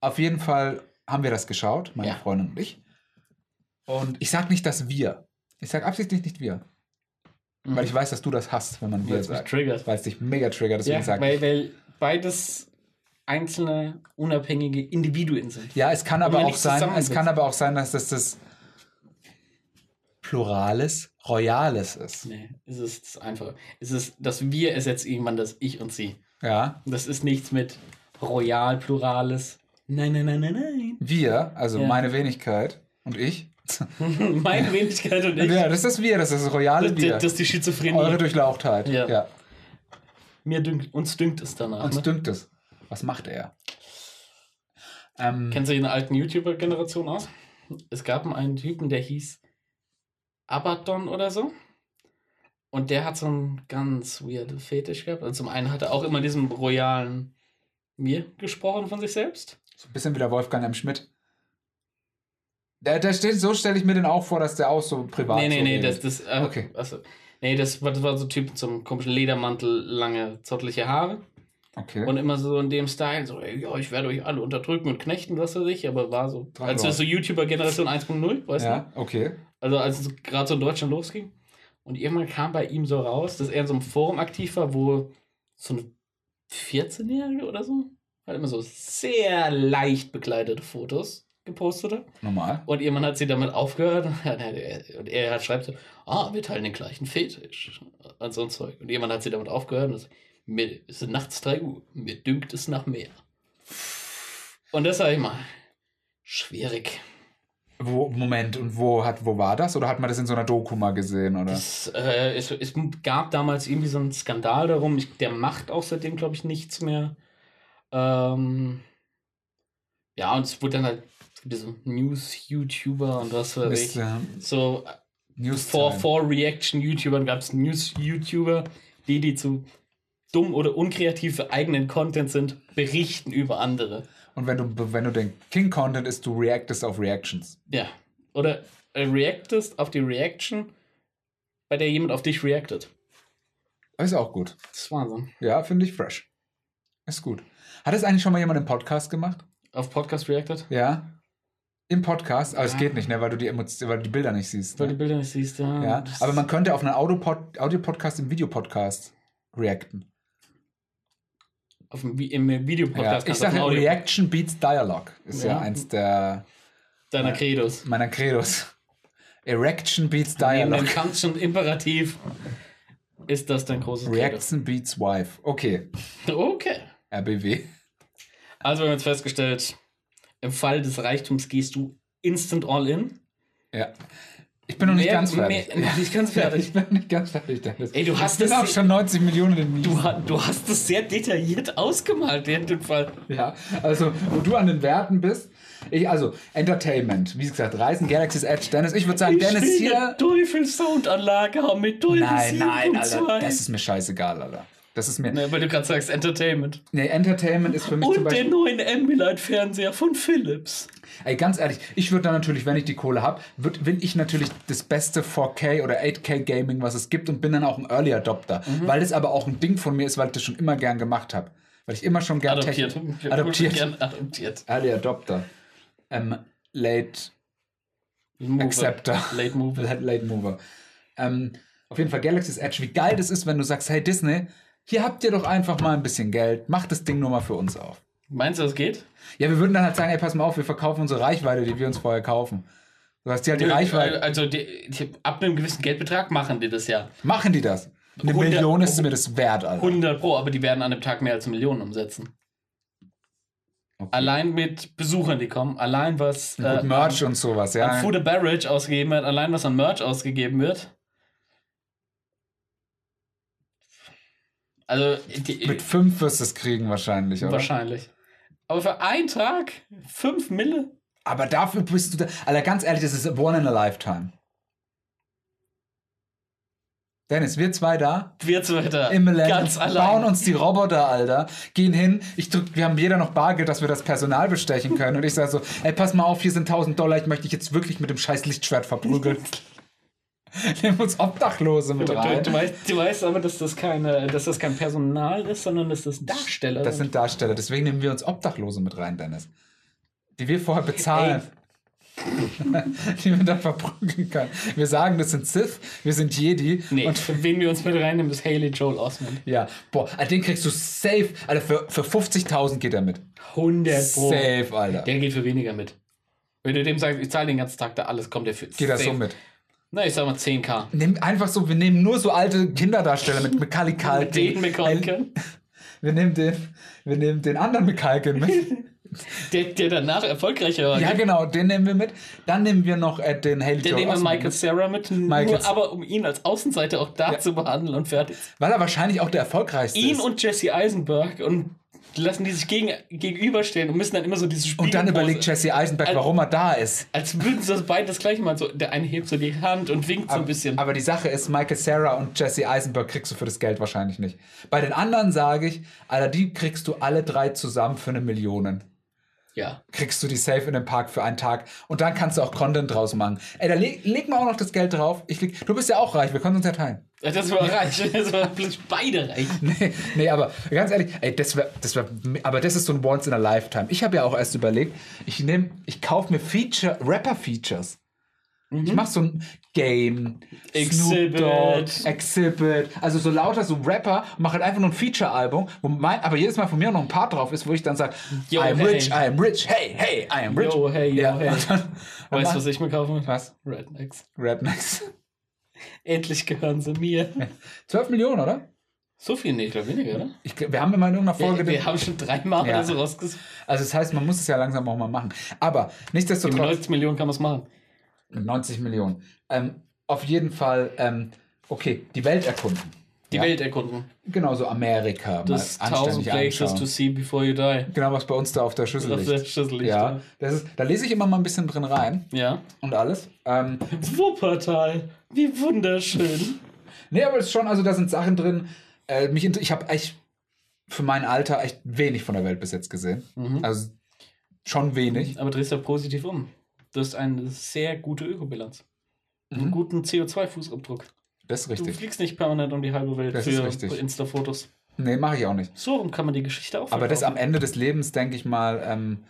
auf jeden Fall haben wir das geschaut, meine Ja. Freundin und ich. Und ich sag nicht, dass wir. Ich sag absichtlich nicht wir. Weil ich weiß, dass du das hast, wenn man wir sagt. triggert. Weil es dich mega triggert, deswegen Ja, sag weil, weil beides einzelne, unabhängige Individuen sind. Ja, es kann aber auch sein, es kann aber auch sein, dass das das Plurales, Royales ist. Nee, es ist einfach. Es ist, das Wir ersetzt irgendwann das Ich und Sie. Ja. Das ist nichts mit Royal, Plurales. Nein, nein, nein, nein, nein. Wir, also Ja. meine Wenigkeit und ich. Meine Wenigkeit und ich. Ja, das ist das Wir, das ist das royale das, Wir. das ist die Schizophrenie. Eure Durchlauchtheit. Ja. ja. Mir dünkt, uns dünkt es danach. Uns Ne? dünkt es. Was macht er? Ähm, Kennst du die alten YouTuber-Generation aus? Es gab einen Typen, der hieß Abaddon oder so. Und der hat so einen ganz weird Fetisch gehabt. Und zum einen hat er auch immer diesem royalen Mir gesprochen von sich selbst. so ein bisschen wie der Wolfgang M. Schmidt. Der, der steht, so stelle ich mir den auch vor, dass der auch so privat nee, nee, so nee, das, das, äh, Okay. also, nee, das war, das war so ein Typ mit so einem komischen Ledermantel, lange, zottelige Haare. Okay. Und immer so in dem Style, so, ey, ja, ich werde euch alle unterdrücken und knechten, was weiß ich, aber war so, Drei als Leute. das so YouTuber-Generation 1.0, weißt du? ja, okay. Also als es gerade so in Deutschland losging. Und irgendwann kam bei ihm so raus, dass er in so einem Forum aktiv war, wo so eine 14-Jährige oder so halt immer so sehr leicht bekleidete Fotos gepostet hat. Normal. Und irgendwann hat sie damit aufgehört und er hat schreibt so, ah, wir teilen den gleichen Fetisch und so ein Zeug. Und irgendwann hat sie damit aufgehört und mir, es sind nachts 3 Uhr, mir dünkt es nach mehr. Und das sag ich mal, schwierig. Wo, Moment, und wo, hat, wo war das? Oder hat man das in so einer Doku mal gesehen? Oder? Das, äh, es, es gab damals irgendwie so einen Skandal darum. Ich, der macht auch seitdem, glaube ich, nichts mehr. Ähm, ja, und es wurde dann halt, gibt ja so News-YouTuber und was weiß ich. Ist, äh, So News vor, vor Reaction-YouTubern gab es News-YouTuber, die, die zu dumm oder unkreativ für eigenen Content sind, berichten über andere. Und wenn du, wenn du den King-Content ist, du reactest auf Reactions. Ja. Oder äh, reactest auf die Reaction, bei der jemand auf dich reactet. Ist auch gut. Das ist Wahnsinn. Ja, finde ich fresh. Ist gut. Hat es eigentlich schon mal jemand im Podcast gemacht? Auf Podcast reacted? Ja. Im Podcast? Aber es Ja. geht nicht, ne? weil, du die Emotion, weil du die Bilder nicht siehst. Weil die Ne? Bilder nicht siehst, ja. Ja. Aber man könnte auf einen Audio-Pod- Audio-Podcast im Videopodcast reacten. auf dem, Vi- im Ja. Videopodcast Ich du auf sage ein Reaction Beats Dialogue. Ist ja, Ja. eins der Deiner Ja. Credos. meiner Credos. Erection beats Neben dem. Kantschen Imperativ ist das dein großes Credo. Reaction beats Wife. Okay, Okay. RBW. Also wir haben jetzt festgestellt, im Fall des Reichtums gehst du instant all in. Ja. Ich bin noch nicht Mehr- ganz fertig. mehr- noch nicht ganz fertig. Ich bin noch nicht ganz fertig, Dennis. Ey, du hast ich bin das- auch schon 90 Millionen in Du, du hast es sehr detailliert ausgemalt, während dem Fall. Ja, also wo du an den Werten bist. Ich, also, Entertainment, wie gesagt, Reisen, Galaxy's Edge, Dennis. Ich würde sagen, Dennis will hier. eine Teufel-Soundanlage haben mit Teufel Nein, 7 nein, Alter, 2. das ist mir scheißegal, Alter. Das ist mir. Ne, weil du gerade sagst Entertainment. Nee, Entertainment ist für mich zum Und Beispiel. den neuen Ambilight-Fernseher von Philips. Ey, ganz ehrlich, ich würde da natürlich, wenn ich die Kohle habe, will ich natürlich das beste 4K oder 8K Gaming, was es gibt und bin dann auch ein Early Adopter. Mhm. Weil das aber auch ein Ding von mir ist, weil ich das schon immer gern gemacht habe. Weil ich immer schon gern Adoptiert. Technik- Adoptiert. Gern adoptiert. Early Adopter. Ähm, late Mover. Acceptor. Late Mover. Late, late Mover. Ähm, auf jeden Fall Galaxy's Edge. Wie geil das ist, wenn du sagst, hey Disney, hier habt ihr doch einfach mal ein bisschen Geld. Macht das Ding nur mal für uns auf. Meinst du, das geht? Ja, wir würden dann halt sagen, ey, pass mal auf, wir verkaufen unsere Reichweite, die wir uns vorher kaufen. Du hast die halt die Reichweite. Also die, die, ab einem gewissen Geldbetrag machen die das ja. Machen die das? Eine 100 Million ist mir das wert, Alter. 100 Pro, aber die werden an einem Tag mehr als eine Million umsetzen. Okay. Allein mit Besuchern, die kommen, allein was äh, Merch und sowas, an ja. Food and Beverage ausgegeben wird, allein was an Merch ausgegeben wird. Also die, Mit fünf wirst du es kriegen wahrscheinlich, oder? wahrscheinlich. Aber für einen Tag fünf Mille? Aber dafür bist du da. Alter, ganz ehrlich, das ist one in a lifetime. Dennis, wir zwei da Wir zwei da. im Millennium Ganz allein. bauen uns die Roboter, Alter, gehen hin. Ich drück, wir haben jeder noch Bargeld, dass wir das Personal bestechen können. Und ich sage so, ey, pass mal auf, hier sind 1000 Dollar, ich möchte dich jetzt wirklich mit dem scheiß Lichtschwert verprügeln. Nehmen uns Obdachlose mit Du, rein. du, weißt, du weißt aber, dass das, keine, dass das kein Personal ist, sondern dass das Darsteller Das sind Darsteller, deswegen nehmen wir uns Obdachlose mit rein, Dennis. Die wir vorher bezahlen. die wir dann verprügeln können. Wir sagen, das sind Sith, wir sind Jedi. Nee, Und für wen wir uns mit reinnehmen, ist Haley Joel Osment. ja, boah, Alter, den kriegst du safe. Alter, für, für 50.000 geht er mit. 100 Pro. Safe, Alter. Der geht für weniger mit. Wenn du dem sagst, ich zahle den ganzen Tag da alles, kommt der für. Geht er so safe. mit. Na, ich sag mal 10k. Nimm einfach so, wir nehmen nur so alte Kinderdarsteller mit Macaulay Mit Culkin. den McConaughey, Wir nehmen den, wir nehmen den anderen McCulkin mit. der, der danach erfolgreicher war. ja, genau, den nehmen wir mit. Dann nehmen wir noch äh, den Haley Joel nehmen wir Michael mit, Sarah mit, Michael nur aber um ihn als Außenseiter auch da Ja. zu behandeln und fertig. weil er wahrscheinlich auch der erfolgreichste Ihn ist. und Jesse Eisenberg und lassen die sich gegen, gegenüberstellen und müssen dann immer so diese Spiele. Und dann überlegt Jesse Eisenberg, Al- warum er da ist. Als würden sie das beide das gleiche machen. So, der eine hebt so die Hand und winkt so ein bisschen. Aber die Sache ist, Michael Sarah und Jesse Eisenberg kriegst du für das Geld wahrscheinlich nicht. Bei den anderen sage ich, Alter, die kriegst du alle drei zusammen für eine Million. Ja. Kriegst du die safe in den Park für einen Tag und dann kannst du auch Content draus machen. Ey, da leg, leg mal auch noch das Geld drauf. Ich leg, du bist ja auch reich, wir können uns ja teilen. Das war reich. Das war plötzlich beide reich. Nee, nee, aber ganz ehrlich, ey, das wär, das wär, aber das ist so ein Once in a Lifetime. Ich habe ja auch erst überlegt, ich nehme, ich kaufe mir Feature, Rapper-Features. Ich mach so ein Game, Snoop Exhibit. Dogg, Exhibit, also so lauter so Rapper, mache halt einfach nur ein Feature-Album, wo mein, aber jedes Mal von mir noch ein Part drauf ist, wo ich dann sage, I Yo, am hey. rich, I am rich, hey, hey, I am rich. Yo, hey, yo, ja, hey. und dann- Weißt du, was ich mir kaufen will? Was? Rednecks. Rednecks. Endlich gehören sie mir. 12 Millionen, oder? So viel nicht, ich glaube weniger, oder? Ich, wir haben immer in irgendeiner Folge Wir, den- wir haben schon dreimal Ja. oder so rausgesucht. Also das heißt, man muss es ja langsam auch mal machen. Aber Mit nichtsdestotrotz, 90 Millionen kann man es machen. Mit 90 Millionen. Ähm, auf jeden Fall, ähm, okay, die Welt erkunden. Die Ja. Welt erkunden. Genauso Amerika. Das mal 1000 anständig Places to anschauen. see before you die. Genau, was bei uns da auf der Schüssel Auf liegt. der Schüssel liegt, Ja, das ist, da lese ich immer mal ein bisschen drin rein Ja. und alles. Ähm, Wuppertal. Wie wunderschön. nee, aber es ist schon, also da sind Sachen drin. Äh, mich, ich habe echt für mein Alter echt wenig von der Welt bis jetzt gesehen. Mhm. Also schon wenig. Aber drehst du positiv um. Du hast eine sehr gute Ökobilanz. Einen Mhm. guten CO2-Fußabdruck. Das ist Du richtig. fliegst nicht permanent um die halbe Welt Das ist für richtig. Insta-Fotos. Nee, mache ich auch nicht. So rum kann man die Geschichte auch Aber das am. Ende des Lebens, denke ich mal, ähm,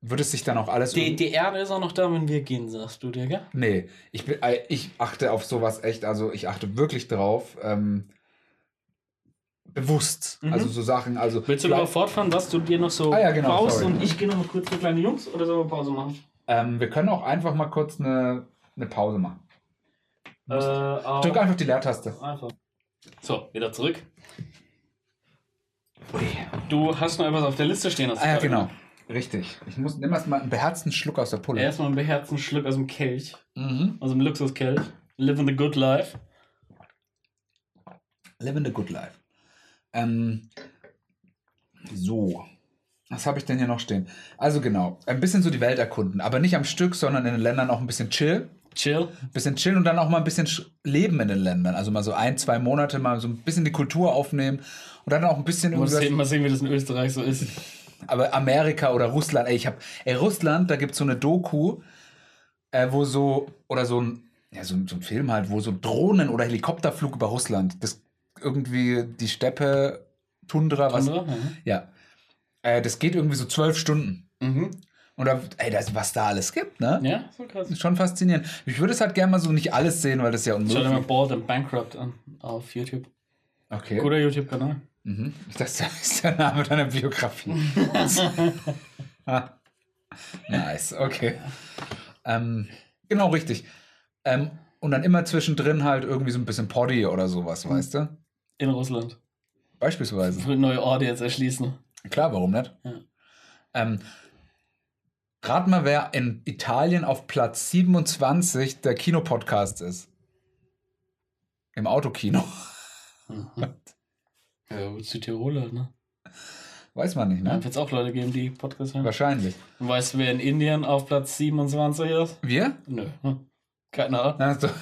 wird es sich dann auch alles. die, die Erde ist auch noch da, wenn wir gehen, sagst du dir, gell? Nee, ich, bin, äh, ich achte auf sowas echt, also ich achte wirklich drauf. Ähm, bewusst. Mhm. Also so Sachen, also. Willst du mal fortfahren, was du dir noch so Ah ja, genau, baust sorry. und ich gehe noch mal kurz für kleine Jungs oder sollen wir Pause machen? Ähm, wir können auch einfach mal kurz eine, eine Pause machen. Äh, Drück einfach die Leertaste. Einfach. So, wieder zurück. Du hast noch etwas auf der Liste stehen. Ah ja, genau. Richtig. Ich muss nimm erst mal einen beherzten Schluck aus der Pulle. Erstmal einen beherzten Schluck aus dem Kelch, Mhm. aus dem Luxuskelch. Living the good life. Living the good life. Ähm, so. Was habe ich denn hier noch stehen? Also genau, ein bisschen so die Welt erkunden, aber nicht am Stück, sondern in den Ländern auch ein bisschen chill. Chill. Ein bisschen chillen und dann auch mal ein bisschen sch- leben in den Ländern. Also mal so ein, zwei Monate mal so ein bisschen die Kultur aufnehmen und dann auch ein bisschen Mal sehen, mal sehen, wie das in Österreich so ist. aber Amerika oder Russland, ey, ich habe, ey, Russland, da gibt es so eine Doku, äh, wo so, oder so ein, ja, so, ein- so ein Film halt, wo so Drohnen oder Helikopterflug über Russland, das irgendwie die Steppe, Tundra, was, Andere? ja, äh, das geht irgendwie so zwölf Stunden. Mhm. Und da, ey, das, was da alles gibt, ne? Ja, so krass. Ist schon faszinierend. Ich würde es halt gerne mal so nicht alles sehen, weil das ist ja Schau dir mal unmöglich. Bored and Bankrupt an auf YouTube. Okay. Guter YouTube-Kanal. Mhm. Das ist der Name deiner Biografie. ah. Nice, okay. Ähm, genau, richtig. Ähm, und dann immer zwischendrin halt irgendwie so ein bisschen Poddy oder sowas, weißt du? In Russland. Beispielsweise. Für neue Orte jetzt erschließen. Klar, warum nicht? Ja. Ähm, rat mal, wer in Italien auf Platz 27 der Kinopodcast ist. Im Autokino. Mhm. Ja, Südtiroler, ne? Weiß man nicht, ne? wird es auch Leute geben, die Podcast hören. Wahrscheinlich. Und weißt du, wer in Indien auf Platz 27 ist? Wir? Nö. Hm. Keine Ahnung. Doch-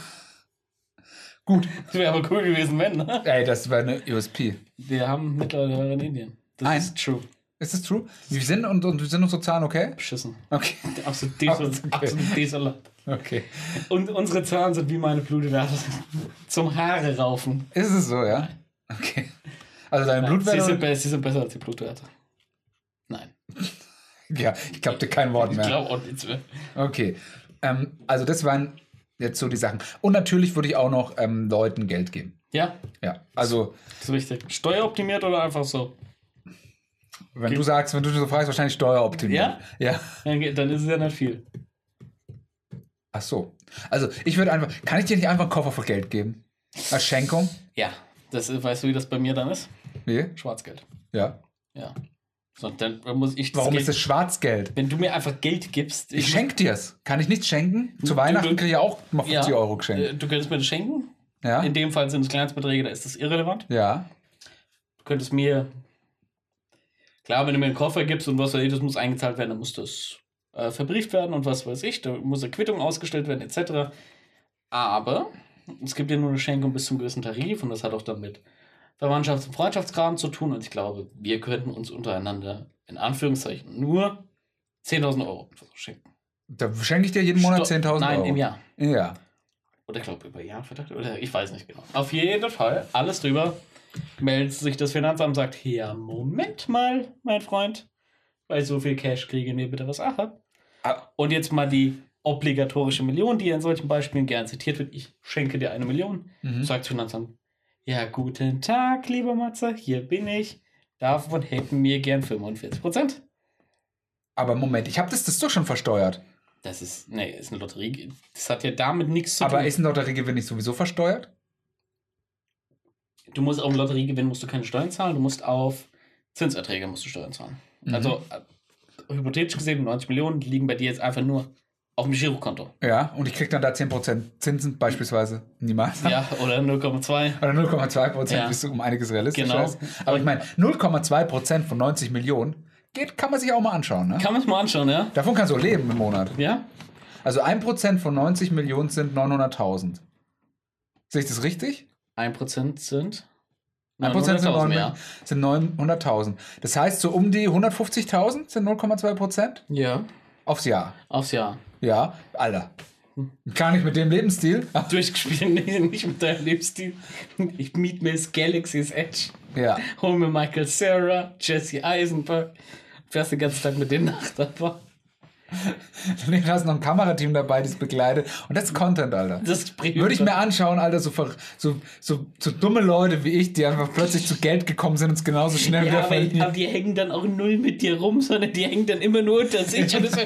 Gut. Das wäre aber cool gewesen, wenn, ne? Ey, das wäre eine USP. Wir haben mittlerweile in Indien. Das Ein. ist true. Ist das true? Wir sind und, und wir sind unsere Zahlen okay? Beschissen. Okay. Absolut, desol Okay. absolut desolat. Okay. Und unsere Zahlen sind wie meine Blutwerte. Zum Haare raufen. Ist es so, ja? Okay. Also deine Sie sind, Blutwerte. sie sind besser als die Blutwerte. Nein. Ja, ich glaube dir kein Wort Ich mehr. glaube auch nichts mehr. Okay. Ähm, also das waren jetzt so die Sachen. Und natürlich würde ich auch noch ähm, Leuten Geld geben. Ja, Ja. Also, das ist wichtig. Steueroptimiert oder einfach so? Wenn du sagst, wenn du so fragst, wahrscheinlich Steueroptimierung. Ja? Ja. Dann ist es ja nicht viel. Ach so. Also, ich würde einfach. Kann ich dir nicht einfach einen Koffer voll Geld geben? Als Schenkung? Ja, das weißt du, wie das bei mir dann ist? Wie? Schwarzgeld. Ja. Ja. So, dann muss ich Warum Geld, ist das Schwarzgeld? Wenn du mir einfach Geld gibst. Ich schenke dir's. Kann ich nichts schenken? Zu Weihnachten du- kriege ich auch mal 50 Ja. Euro geschenkt. Äh, Du könntest mir das schenken. Ja? In dem Fall sind es Kleinstbeträge, da ist das irrelevant. Ja. Du könntest mir. Klar, wenn du mir einen Koffer gibst und was weiß ich, das muss eingezahlt werden, dann muss das äh, verbrieft werden und was weiß ich, da muss eine Quittung ausgestellt werden, etc. Aber es gibt ja nur eine Schenkung bis zum gewissen Tarif und das hat auch dann mit Verwandtschafts- und Freundschaftskram zu tun und ich glaube, wir könnten uns untereinander in Anführungszeichen nur 10.000 Euro schenken. Da schenke ich dir jeden Monat Sto- 10.000 Euro. Nein, im Jahr. Ja. Oder ich glaube über Jahr verteilt. Oder ich weiß nicht genau. Auf jeden Fall, alles drüber. Meldet sich das Finanzamt und sagt, ja, Moment mal, mein Freund. Weil so viel Cash kriege mir bitte was ab. Ah. Und jetzt mal die obligatorische Million, die in solchen Beispielen gern zitiert wird. Ich schenke dir eine Million. Mhm. Sagt das Finanzamt, ja, guten Tag, lieber Matze, hier bin ich. Davon hätten wir gern 45 Prozent. Aber Moment, ich habe das, das doch schon versteuert. Das ist, nee, ist eine Lotterie. Das hat ja damit nichts zu Aber tun. ist ein Lotteriegewinn nicht sowieso versteuert? Du musst auf einen Lotteriegewinn musst du keine Steuern zahlen, du musst auf Zinserträge musst du Steuern zahlen. Mhm. Also äh, hypothetisch gesehen, 90 Millionen liegen bei dir jetzt einfach nur auf dem Girokonto. Ja, und ich krieg dann da 10% Zinsen beispielsweise. Niemals. Ja, oder 0,2. Oder 0,2% Ja. bist du um einiges realistischer. Genau. Aber ich meine, 0,2% von 90 Millionen geht, kann man sich auch mal anschauen. Ne? Kann man es mal anschauen, ja? Davon kannst du auch leben im Monat. Ja? Also 1% von 90 Millionen sind 900.000. Sehe ich das richtig? 1% sind 1% sind 900.000 900.000. ja. Sind 900.000. Das heißt, so um die 150.000 sind 0,2% Ja, aufs Jahr. aufs Jahr. Ja, Alter. Gar nicht mit dem Lebensstil. Durchgespielt, nicht, nicht mit deinem Lebensstil. Ich miet mir das Galaxy's Edge. Ja. Hol mir Michael Sarah, Jesse Eisenberg. Fährst den ganzen Tag mit denen Nacht, aber Nee, da ist noch ein Kamerateam dabei, das begleitet. Und das ist Content, Alter. Das. Würde ich mir anschauen, Alter, so, so, so, so dumme Leute wie ich, die einfach plötzlich zu Geld gekommen sind und es genauso schnell Ja, wieder aber, verlieren. aber die hängen dann auch null mit dir rum, sondern die hängen dann immer nur unter sich. Und so,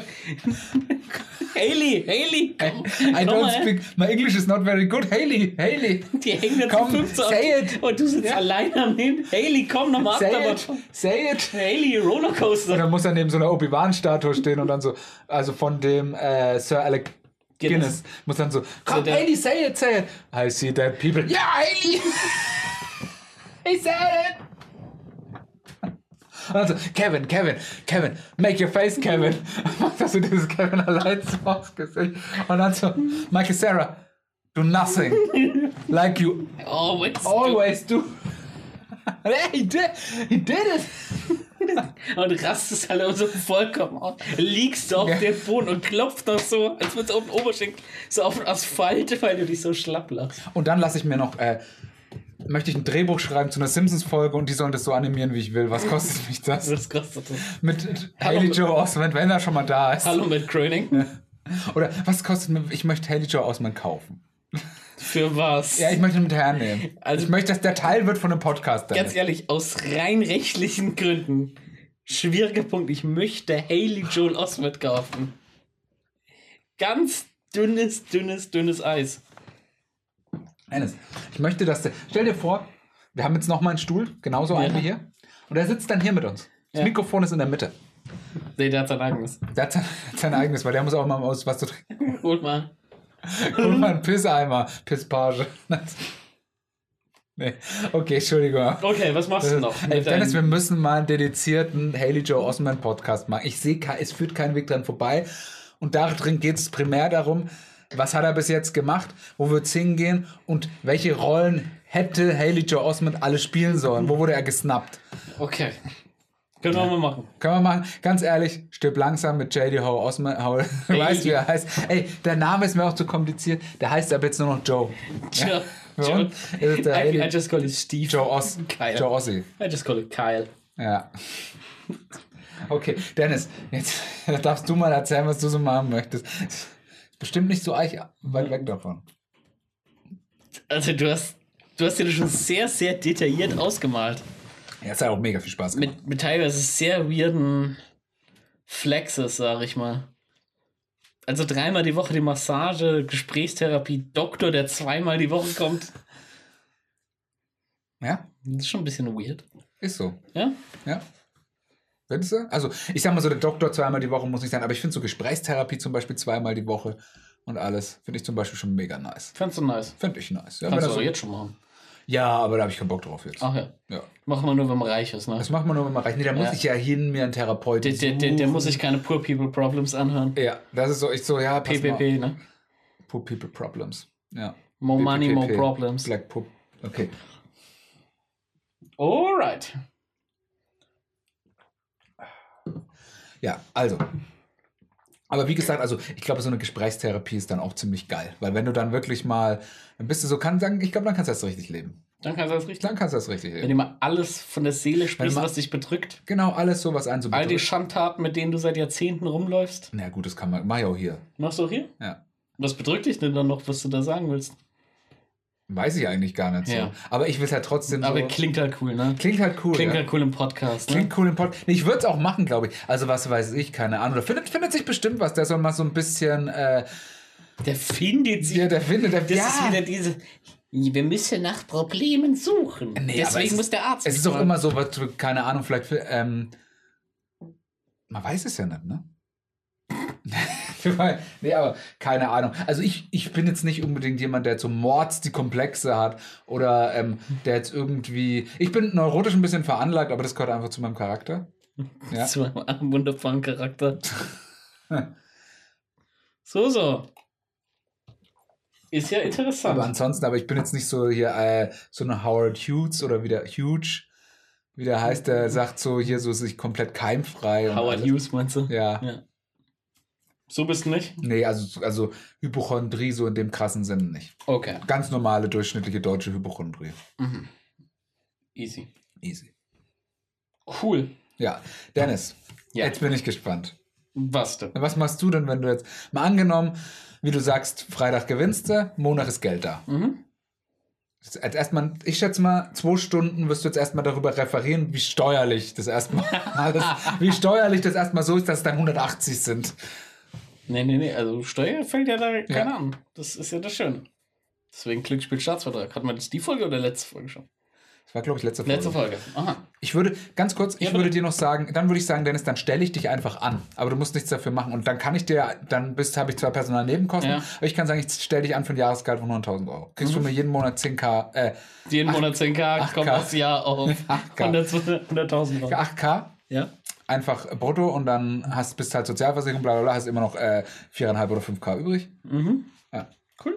Haley, Haley, komm, I komm don't speak, my English is not very good. Haley, Haley, Die hängen dann Komm, zu fünf so say auf- it. Und du sitzt Ja. allein am Hin. Haley, komm nochmal say ab. it, say it. Haley, Und Rollercoaster. dann muss er neben so einer Obi-Wan-Statue stehen und dann so, also von dem äh, Sir Alec Guinness, Guinness. muss dann so, komm, der- Haley, say it, say it. I see dead people. Ja, Haley! He said it! Und dann so, Kevin, Kevin, Kevin, make your face, Kevin. Macht das so dieses Kevin allein so aufs Gesicht. Und dann so, Michael Sarah, do nothing. Like you Always. always do. Hey, he did, he did it. Und rastest halt so vollkommen aus. Liegst du auf Ja. dem Boden und klopfst noch so, als würdest du auf den Oberschenkel, so auf den Asphalt, weil du dich so schlapp lachst. Und dann lasse ich mir noch, äh, möchte ich ein Drehbuch schreiben zu einer Simpsons-Folge und die sollen das so animieren, wie ich will. Was kostet mich das? Was kostet das? Mit Hallo. Haley Joe Osment, wenn er schon mal da ist. Hallo mit Groening. Oder was kostet mir, ich möchte Haley Joe Osment kaufen. Für was? Ja, ich möchte ihn mit hernehmen. Also- ich möchte, dass der Teil wird von einem Podcast. Ganz Dennis. ehrlich, aus rein rechtlichen Gründen. Schwieriger Punkt. Ich möchte Haley Joel Osment kaufen. Ganz dünnes, dünnes, dünnes Eis. Dennis, ich möchte, dass der. Stell dir vor, wir haben jetzt noch mal einen Stuhl, genauso einen Ja. wie hier. Und er sitzt dann hier mit uns. Das Ja. Mikrofon ist in der Mitte. Nee, der hat sein eigenes. Der hat sein, sein eigenes, weil der muss auch mal aus was zu trinken. Hol mal. Hol mal einen Pisseimer, Pisspage. nee. Okay, Entschuldigung. Okay, was machst du noch? Ey, Dennis, wir müssen mal einen dedizierten Haley Joe Osment Podcast machen. Ich sehe, es führt keinen Weg dran vorbei. Und darin geht es primär darum, was hat er bis jetzt gemacht, wo wird es hingehen und welche Rollen hätte Haley Joe Osment alle spielen sollen? Wo wurde er gesnappt? okay. Können wir mal machen. Können wir machen? Ganz ehrlich, stirb langsam mit JD Ho Osment. Ho, du weißt, wie er heißt. Ey, der Name ist mir auch zu kompliziert. Der heißt ab jetzt nur noch Joe. Joe. Es der I, I just call it Steve. Joe, Os, Kyle. Joe Ossi. I just call it Kyle. Ja. Okay, Dennis, jetzt darfst du mal erzählen, was du so machen möchtest. Ist bestimmt nicht so eich weit weg davon. Also du hast, du hast dir das schon sehr, sehr detailliert ausgemalt. Ja, es hat auch mega viel Spaß gemacht. Mit, mit teilweise sehr weirden Flexes, sag ich mal. Also dreimal die Woche die Massage, Gesprächstherapie, Doktor, der zweimal die Woche kommt. Ja, Das ist schon ein bisschen weird. ist so. Ja? Ja. Findest du? Also, ich sag mal so, der Doktor zweimal die Woche muss nicht sein, aber ich finde so Gesprächstherapie zum Beispiel zweimal die Woche und alles, finde ich zum Beispiel schon mega nice. Fandst du nice. Finde ich nice. Ja, Kannst du so, auch jetzt schon machen. Ja, aber da habe ich keinen Bock drauf jetzt. Ach ja. Ja. Machen wir nur, wenn man reich ist, ne? Das macht man nur, wenn man reicht. Nee, da muss Ja. ich ja hin, mir einen Therapeuten Der, der, der, der muss sich keine Poor People Problems anhören. Ja, das ist so, ich so, ja, pass mal. PPP, ne? Poor People Problems. Ja. More money, more problems. Black Poop. Okay. Alright. Ja, also. Aber wie gesagt, also ich glaube, so eine Gesprächstherapie ist dann auch ziemlich geil. Weil wenn du dann wirklich mal, dann bist du so, kann sagen, ich glaube, dann kannst du das richtig leben. Dann kannst du das richtig. Dann kannst du das richtig Wenn leben. dir mal alles von der Seele sprichst, was dich bedrückt. Genau, alles so, was einen so All die bedrückt. Schandtaten, mit denen du seit Jahrzehnten rumläufst. Na gut, das kann man, mach ich auch hier. Machst du auch hier? Ja. Was bedrückt dich denn dann noch, was du da sagen willst? Weiß ich eigentlich gar nicht so. Ja. Aber ich will es halt trotzdem Aber so. klingt halt cool, ne? Klingt halt cool. Klingt ja. halt cool im Podcast, ne? Klingt cool im Pod. Nee, ich würde es auch machen, glaube ich. Also was weiß ich, keine Ahnung. Da findet, findet sich bestimmt was. Der soll mal so ein bisschen, äh, Der findet sich. ja, der findet, der, das ja. ist wieder diese. Wir müssen nach Problemen suchen. Nee, es Deswegen ist- muss der Arzt. Es ist doch immer so, was, keine Ahnung, vielleicht, ähm, man weiß es ja nicht, ne? nee, aber keine Ahnung. Also ich, ich bin jetzt nicht unbedingt jemand, der so Mords die Komplexe hat oder ähm, der jetzt irgendwie. Ich bin neurotisch ein bisschen veranlagt, aber das gehört einfach zu meinem Charakter. Ja. Zu einem wunderbaren Charakter. so, so. Ist ja interessant. Aber ansonsten, aber ich bin jetzt nicht so hier äh, so eine Howard Hughes oder wieder Huge, wie der heißt, der sagt so hier so sich komplett keimfrei. Howard. Hughes meinst du? Ja. Ja. So bist du nicht? Nee, also, also Hypochondrie so in dem krassen Sinne nicht. Okay. Ganz normale, durchschnittliche deutsche Hypochondrie. Mhm. Easy. Easy. Cool. Ja, Dennis, Ja. jetzt bin ich gespannt. Was denn? Was machst du denn, wenn du jetzt mal angenommen, wie du sagst, Freitag gewinnst du, Montag ist Geld da. Mhm. Jetzt erstmal, ich schätze mal, zwei Stunden wirst du jetzt erstmal darüber referieren, wie steuerlich das erstmal alles, wie steuerlich das erstmal so ist, dass es dann 180 sind. Nee, nee, nee. Also Steuer fällt ja da keiner Ja. an. Das ist ja das Schöne. Deswegen Glücksspiel Staatsvertrag. Hat man das die Folge oder letzte Folge schon? Das war, glaube ich, letzte Folge. Letzte Folge. Aha. Ich würde, ganz kurz, ich Ja, würde dir noch sagen, dann würde ich sagen, Dennis, dann stelle ich dich einfach an. Aber du musst nichts dafür machen. Und dann kann ich dir, dann bist, habe ich zwar Personalnebenkosten, Ja. aber ich kann sagen, ich stelle dich an für ein Jahresgehalt von 100.000 Euro. Kriegst Mhm. du mir jeden Monat 10k, äh, Jeden Monat 10k, 8K. kommt aufs Jahr auf 8K. 100 100.000 für Euro. 8k, Ja. Einfach brutto und dann hast, bist halt Sozialversicherung, bla bla bla, hast immer noch äh, 4,5 oder 5k übrig. Mhm. Ja. Cool.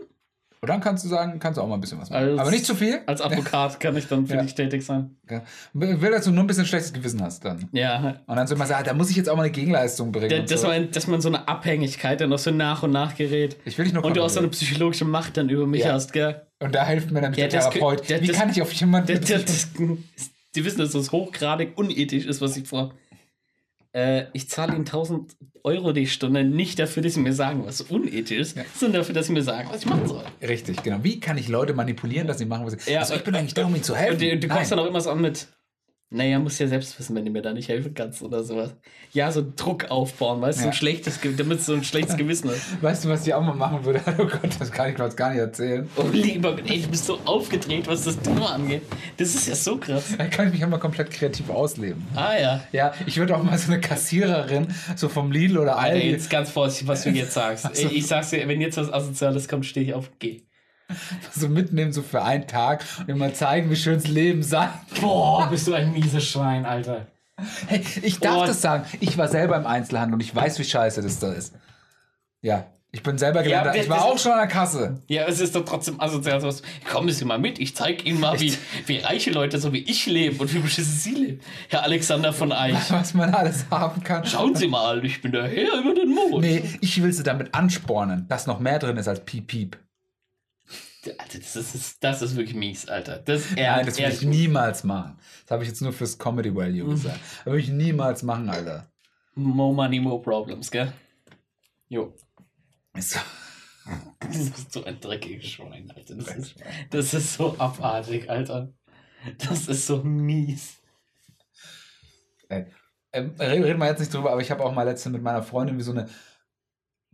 Und dann kannst du sagen, kannst du auch mal ein bisschen was machen. Als- aber nicht zu viel. Als Advokat kann ich dann für Ja. dich tätig sein. Ja. Will, dass du nur ein bisschen schlechtes Gewissen hast dann. Ja. Und dann so immer sagen, da muss ich jetzt auch mal eine Gegenleistung bringen. Da- Dass so. man, dass man so eine Abhängigkeit dann auch so nach und nach gerät. Ich will dich nur Und du auch so eine psychologische Macht dann über mich Ja. hast, gell? Und da hilft mir dann Ja, der das- Therapeut. Wie das- kann ich auf jemanden... Das, das, das, die wissen, dass das hochgradig unethisch ist, was ich vor. Äh, ich zahle ihnen 1000 Euro die Stunde nicht dafür, dass sie mir sagen, was unethisch ist, sondern dafür, dass sie mir sagen, was ich machen soll. Richtig, genau. Wie kann ich Leute manipulieren, dass sie machen, was sie... Ja, also ich bin eigentlich da, um ihnen zu helfen. Und du, du kommst dann auch immer so an mit, naja, musst ja selbst wissen, wenn du mir da nicht helfen kannst oder sowas. Ja, so Druck aufbauen, weißt du, so Ja. ein schlechtes, damit so ein schlechtes Gewissen hast. Weißt du, was ich auch mal machen würde? Oh Gott, das kann ich jetzt gar nicht erzählen. Oh, lieber Gott, ey, du bist so aufgedreht, was das Thema angeht. Das ist ja so krass. Da kann ich mich immer komplett kreativ ausleben. Ah ja. Ja, ich würde auch mal so eine Kassiererin, so vom Lidl oder Alter, Aldi, jetzt ganz vorsichtig, was du jetzt sagst. so. Ich sag's dir, wenn jetzt was Asoziales kommt, stehe ich auf G. so mitnehmen, so für einen Tag und mal zeigen, wie schön's Leben sein. Boah, bist du ein mieses Schwein, Alter. Hey, ich darf Oh. das sagen. Ich war selber im Einzelhandel und ich weiß, wie scheiße das da ist. Ja, ich bin selber gelernter. Ja, ich war das- auch schon an der Kasse. Ja, es ist doch trotzdem asozial. sowas. Kommen Sie mal mit, ich zeige Ihnen mal, wie, wie reiche Leute so wie ich leben und wie beschissen Sie leben. Herr Alexander von Eich. Was man alles haben kann. Schauen Sie mal, ich bin der Herr über den Mond. Nee, ich will sie damit anspornen, dass noch mehr drin ist als Piep Piep. Alter, das ist, das ist wirklich mies, Alter. Das, Nein, das ehrlich. ich niemals machen. Das habe ich jetzt nur fürs Comedy Value gesagt. Das will ich niemals machen, Alter. More money, more problems, gell? Jo. So- Das ist so ein dreckiges Schwein, Alter. Das ist, das ist so abartig, Alter. Das ist so mies. Ähm, reden, reden wir jetzt nicht drüber, aber ich habe auch mal letztens mit meiner Freundin, wie so eine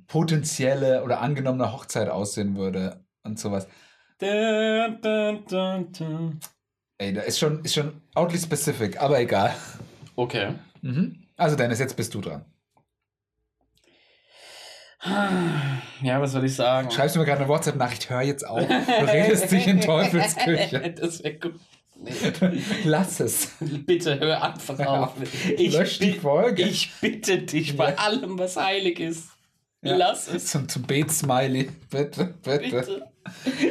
potenzielle oder angenommene Hochzeit aussehen würde und sowas. Dun, dun, dun, dun. Ey, da ist schon, ist schon outly specific, aber egal. Okay. Mhm. Also Dennis, jetzt bist du dran. Ja, was soll ich sagen? Schreibst du mir gerade eine WhatsApp-Nachricht, hör jetzt auf. Du redest dich in Teufelsküche. Das wäre gut. Nee. Lass es. Bitte hör einfach auf. Lösch die Folge. Ich bitte dich bei allem, was heilig ist. Ja. Lass es. Zum, zum Bet-Smiley. Bitte, bitte. Bitte.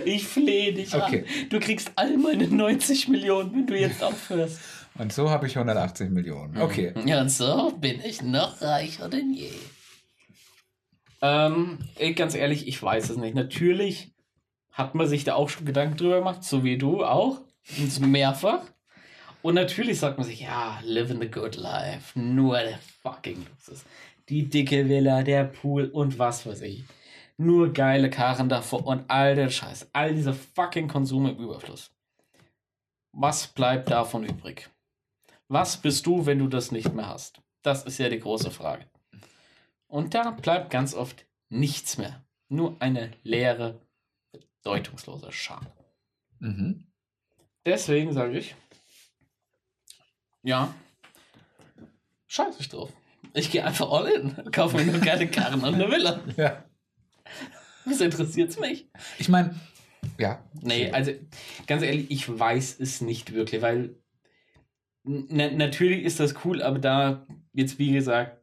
Ich flehe dich Okay. an. Du kriegst all meine 90 Millionen, wenn du jetzt aufhörst. Und so habe ich 180 Millionen. Okay. Ja, und so bin ich noch reicher denn je. Ähm, ganz ehrlich, ich weiß es nicht. Natürlich hat man sich da auch schon Gedanken drüber gemacht, so wie du auch. Und mehrfach. Und natürlich sagt man sich, ja, living the good life. Nur der fucking Luxus. Die dicke Villa, der Pool und was weiß ich. Nur geile Karren davor und all der Scheiß. All dieser fucking Konsum im Überfluss. Was bleibt davon übrig? Was bist du, wenn du das nicht mehr hast? Das ist ja die große Frage. Und da bleibt ganz oft nichts mehr. Nur eine leere, bedeutungslose Scham. Mhm. Deswegen sage ich, ja, scheiß ich drauf. Ich gehe einfach all in. Kaufe mir nur geile Karren und eine Villa. Ja. Was interessiert's mich? Ich meine, ja. Nee, also ganz ehrlich, ich weiß es nicht wirklich, weil na, natürlich ist das cool, aber da jetzt wie gesagt,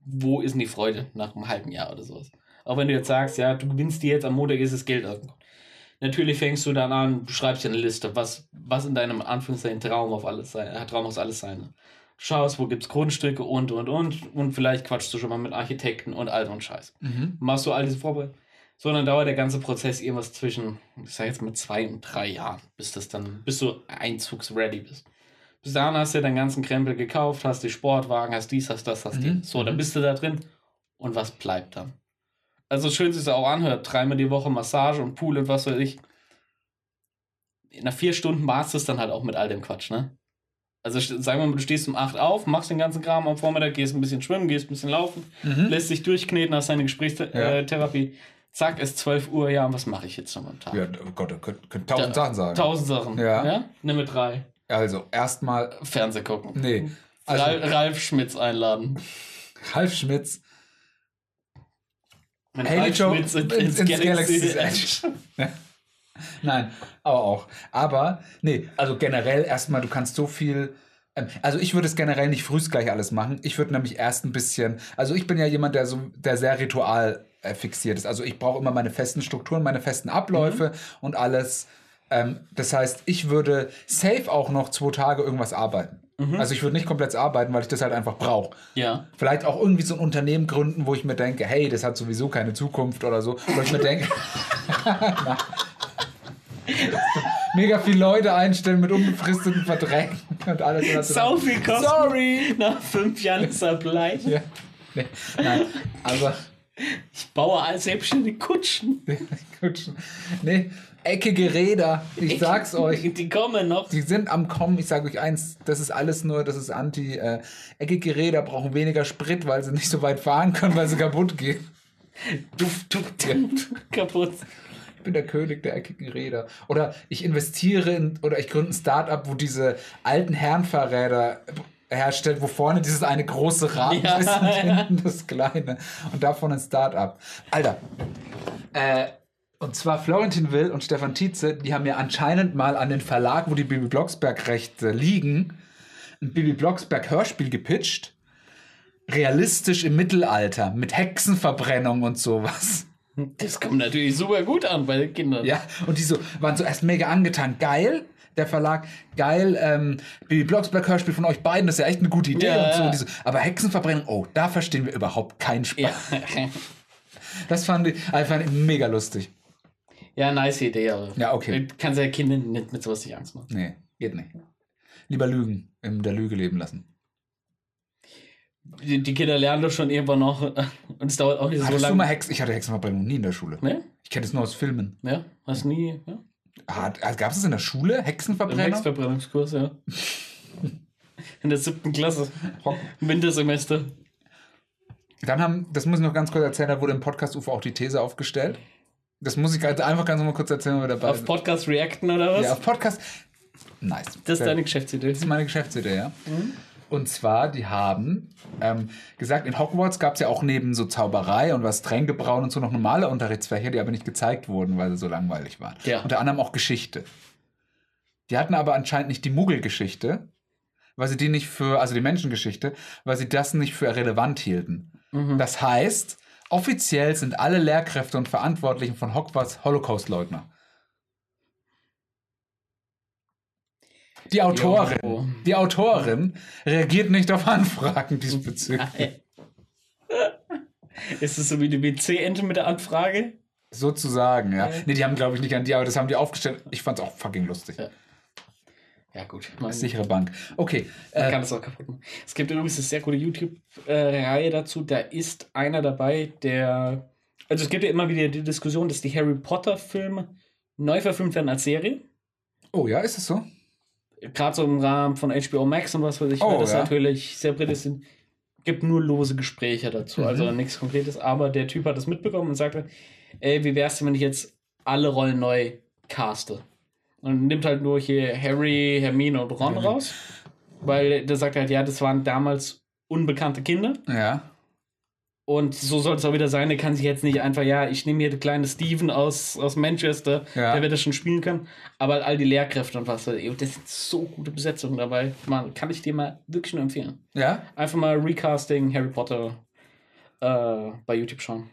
wo ist denn die Freude nach einem halben Jahr oder sowas? Auch wenn du jetzt sagst, ja, du gewinnst dir jetzt am Montag ist das Geld aus. dem Konto. Natürlich fängst du dann an, du schreibst dir eine Liste, was, was in deinem Anführungszeichen Traum auf alles sein, Traum muss alles sein. Schaust, wo gibt's Grundstücke und und und und vielleicht quatschst du schon mal mit Architekten und all so ein Scheiß Mhm. machst du all diese Vorbereitungen. So, dann dauert der ganze Prozess irgendwas zwischen, ich sag jetzt mal zwei und drei Jahren, bis das dann, bis du einzugsready bist. Bis dahin hast du deinen ganzen Krempel gekauft, hast die Sportwagen, hast dies, hast das, hast Mhm. die. So, dann bist du da drin. Und was bleibt dann? Also schön sich auch anhört. Dreimal die Woche Massage und Pool und was weiß ich. Nach vier Stunden warst du es dann halt auch mit all dem Quatsch, ne? Also sagen wir mal, du stehst um 8 auf, machst den ganzen Kram am Vormittag, gehst ein bisschen schwimmen, gehst ein bisschen laufen, Mhm. lässt dich durchkneten, hast deine Gesprächstherapie. Ja. Äh. Zack, ist 12 Uhr, ja, und was mache ich jetzt noch am Tag? Ja, oh Gott, da könnt, könnt tausend Da- Sachen sagen. Tausend Sachen. Ja. Nimm mit drei. Also, erstmal, Fernseh gucken. nee. Also, Ralf, Ralf Schmitz einladen. Ralf Schmitz, Wenn Haley Ralf Joe Schmitz ins, ins Galaxy's Edge. Nein, aber auch. Aber, nee, also generell erstmal, du kannst so viel. ähm, Also ich würde es generell nicht frühst gleich alles machen. Ich würde nämlich erst ein bisschen. Also ich bin ja jemand, der so, der sehr ritual äh, fixiert ist. Also ich brauche immer meine festen Strukturen, meine festen Abläufe und alles. Ähm, das heißt, ich würde safe auch noch zwei Tage irgendwas arbeiten. Also ich würde nicht komplett arbeiten, weil ich das halt einfach brauche. Ja. Vielleicht auch irgendwie so ein Unternehmen gründen, wo ich mir denke, hey, das hat sowieso keine Zukunft oder so. Wo ich mir denke, mega viele Leute einstellen mit unbefristeten Verträgen und alles. Und Sau viel Kosten. Sorry. Nach fünf Jahren ist er bleich. Ja. Nee, nein, aber Ich baue als selbstständig Kutschen. gut. Nee, eckige Räder, ich sag's euch. Die kommen noch. Die sind am Kommen. Ich sage euch eins, das ist alles nur, das ist anti. Äh, eckige Räder brauchen weniger Sprit, weil sie nicht so weit fahren können, weil sie kaputt gehen. Duft, duft, duft. Kaputt. Bin der König der eckigen Räder. Oder ich investiere in, oder ich gründe ein Startup, wo diese alten Herrenfahrräder herstellt, wo vorne dieses eine große Rad Ja. ist und hinten das kleine. Und davon ein Startup. Alter. Äh, und zwar Florentin Will und Stefan Tietze, die haben ja anscheinend mal an den Verlag, wo die Bibi Blocksberg-Rechte liegen, ein Bibi Blocksberg-Hörspiel gepitcht. Realistisch im Mittelalter, mit Hexenverbrennung und sowas. Das kommt natürlich super gut an bei den Kindern. Ja, und die so, waren so erst mega angetan. Geil, der Verlag, geil, ähm, Bibi Blocksberg Hörspiel von euch beiden, das ist ja echt eine gute Idee Ja, und so. ja. Und so. Aber Hexenverbrennung, oh, da verstehen wir überhaupt keinen Spaß. Ja. Das fand ich, also fand ich mega lustig. ja, nice Idee, aber. Ja, okay. Du kannst ja Kindern nicht mit sowas nicht Angst machen. Nee, geht nicht. Lieber lügen, in der Lüge leben lassen. Die, die Kinder lernen das schon irgendwann noch und es dauert auch nicht so Hattest du lange. mal Hex? Ich hatte Hexenverbrennung nie in der Schule. Ne? Ich kenne es nur aus Filmen. Ja, hast nie. Ja? Gab es das in der Schule? Im Hexenverbrennung? Hexverbrennungskurs, ja. In der siebten Klasse. Wintersemester. Dann haben, das muss ich noch ganz kurz erzählen, da wurde im Podcast UFO auch die These aufgestellt. Das muss ich einfach ganz noch mal kurz erzählen, wenn wir dabei Auf. Podcast reacten oder was? Ja, auf Podcast. Nice. Das ist deine Geschäftsidee. Das ist meine Geschäftsidee, ja. Und zwar, die haben ähm, gesagt, in Hogwarts gab es ja auch neben so Zauberei und was Tränkebrauen und so noch normale Unterrichtsfächer, die aber nicht gezeigt wurden, weil sie so langweilig waren. Ja. Unter anderem auch Geschichte. Die hatten aber anscheinend nicht die Muggelgeschichte, weil sie die nicht für, also die Menschengeschichte, weil sie das nicht für relevant hielten. Mhm. Das heißt, offiziell sind alle Lehrkräfte und Verantwortlichen von Hogwarts Holocaust-Leugner. Die Autorin, Jo. die Autorin reagiert nicht auf Anfragen diesbezüglich. Ist es so wie die WC-Ente mit der Anfrage? Sozusagen, ja. Nee, die haben, glaube ich, nicht an die, aber das haben die aufgestellt. Ich fand es auch fucking lustig. Ja. Ja, gut. Man, Sichere Bank. Okay. man Äh, kann das auch kaputt machen. Es gibt übrigens eine sehr gute YouTube-Reihe dazu. Da ist einer dabei, der. Also, es gibt ja immer wieder die Diskussion, dass die Harry Potter-Filme neu verfilmt werden als Serie. oh ja, ist es so? Gerade so im Rahmen von HBO Max und was weiß ich, Oh, das ja. natürlich sehr britisch sind. Gibt nur lose Gespräche dazu, Mhm. also nichts Konkretes. Aber der Typ hat das mitbekommen und sagte: Ey, wie wär's denn, wenn ich jetzt alle Rollen neu caste? Und nimmt halt nur hier Harry, Hermine und Ron Mhm. raus. Weil der sagt halt, ja, das waren damals unbekannte Kinder. Ja. Und so soll es auch wieder sein. Der kann sich jetzt nicht einfach, ja, ich nehme hier den kleinen Steven aus, aus Manchester, Ja. der wird das schon spielen können. Aber all die Lehrkräfte und was, ey, das sind so gute Besetzungen dabei. Man, kann ich dir mal wirklich nur empfehlen. Ja? Einfach mal Recasting Harry Potter äh, bei YouTube schauen.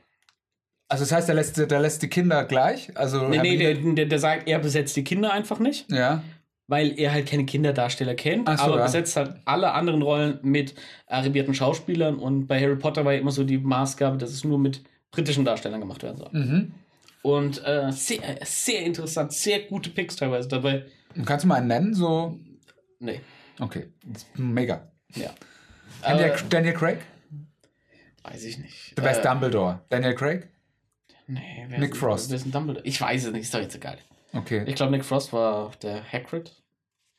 Also das heißt, der lässt, der lässt die Kinder gleich? Also Nee, nee, der, der, der sagt, er besetzt die Kinder einfach nicht, Ja. Weil er halt keine Kinderdarsteller kennt, so, aber ja. besetzt halt alle anderen Rollen mit arrivierten Schauspielern und bei Harry Potter war ja immer so die Maßgabe, dass es nur mit britischen Darstellern gemacht werden soll. Mhm. Und äh, sehr, sehr interessant, sehr gute Picks teilweise dabei. Kannst du mal einen nennen? So. Nee. Okay, mega. Ja. Daniel, Aber- Daniel Craig? Weiß ich nicht. Du wärst Äh, Dumbledore. Daniel Craig? Nee, wer Nick ist, Frost. Wer ist ein Dumbledore? Ich weiß es nicht, ist doch jetzt egal. Okay. Ich glaube, Nick Frost war der Hagrid,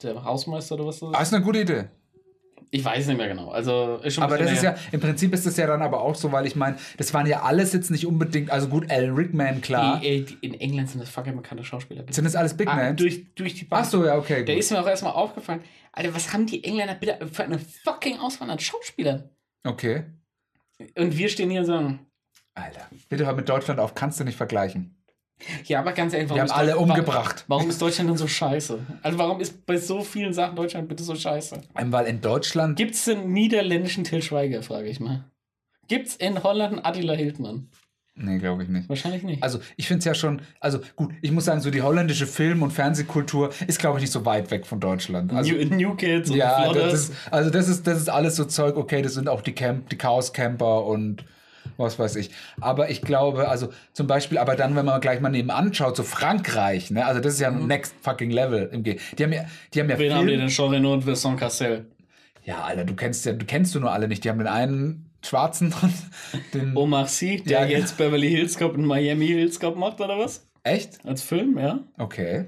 der Hausmeister oder was das Ah, ist. ist eine gute Idee. Ich weiß nicht mehr genau. Also, ist schon Aber das ist ja, im Prinzip ist das ja dann aber auch so, weil ich meine, das waren ja alles jetzt nicht unbedingt, also gut, Alan Rickman, klar. Die, äh, in England sind das fucking bekannte Schauspieler. Sind das alles Big Ah, Names? durch, durch die Bank. Ach so, ja, okay. Der Gut. ist mir auch erstmal aufgefallen. Alter, was haben die Engländer bitte für eine fucking Auswahl an Schauspielern? Okay. Und wir stehen hier und sagen, Alter, bitte hör mit Deutschland auf, kannst du nicht vergleichen. Ja, aber ganz ehrlich, Wir haben alle umgebracht. Warum, warum ist Deutschland denn so scheiße? Also warum ist bei so vielen Sachen Deutschland bitte so scheiße? Ähm, Weil in Deutschland, Gibt es einen niederländischen Till Schweiger, frage ich mal. Gibt es in Holland einen Attila Hildmann? nee, glaube ich nicht. Wahrscheinlich nicht. Also ich finde es ja schon, also gut, ich muss sagen, so die holländische Film- und Fernsehkultur ist, glaube ich, nicht so weit weg von Deutschland. Also, New, New Kids und ja, das ist, also das ist, das ist alles so Zeug, okay, das sind auch die Camp, die Chaos-Camper und was weiß ich. Aber ich glaube, also zum Beispiel, aber dann, wenn man gleich mal nebenan schaut, so Frankreich, ne, also das ist ja next fucking level im G. Die haben ja, die haben ja Mhm. Wen haben die Film- denn? Jean Reno und Vincent Cassel. Ja, Alter, du kennst ja, du kennst du nur alle nicht. Die haben den einen Schwarzen und den. Omar Sy, der Ja, jetzt Beverly Hills Cop und Miami Hills Cop macht, oder was? Echt? Als Film, ja. Okay.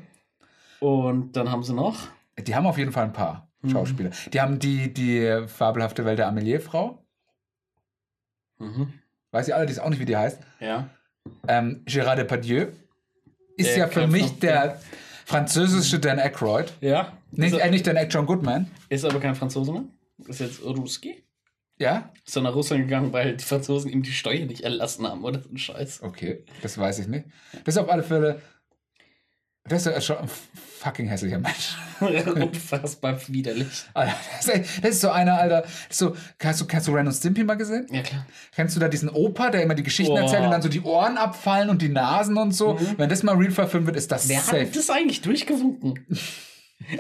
Und dann haben sie noch. Die haben auf jeden Fall ein paar Mhm. Schauspieler. Die haben die, die fabelhafte Welt der Amelie-Frau. Mhm. Weiß ich allerdings auch nicht, wie die heißt. Ja. Ähm, Gérard Depardieu ist Der ja für mich der französische Dan Aykroyd. Ja. Nicht, ist, äh, nicht Dan Aykroyd, John Goodman. ist aber kein Franzose mehr. Ist jetzt Ruski. Ja? Ist dann nach Russland gegangen, weil die Franzosen ihm die Steuer nicht erlassen haben oder so ein Scheiß. Okay, das weiß ich nicht. Ist auf alle Fälle. Das ist ja schon ein fucking hässlicher Mensch. Unfassbar widerlich. Alter, das, ist, echt- das ist so einer, Alter. So, hast, du, hast du Ren und Stimpy mal gesehen? Ja, klar. Kennst du da diesen Opa, der immer die Geschichten Boah. erzählt und dann so die Ohren abfallen und die Nasen und so? Wenn das mal real verfilmt wird, ist das Wer safe. hat das eigentlich durchgewunken?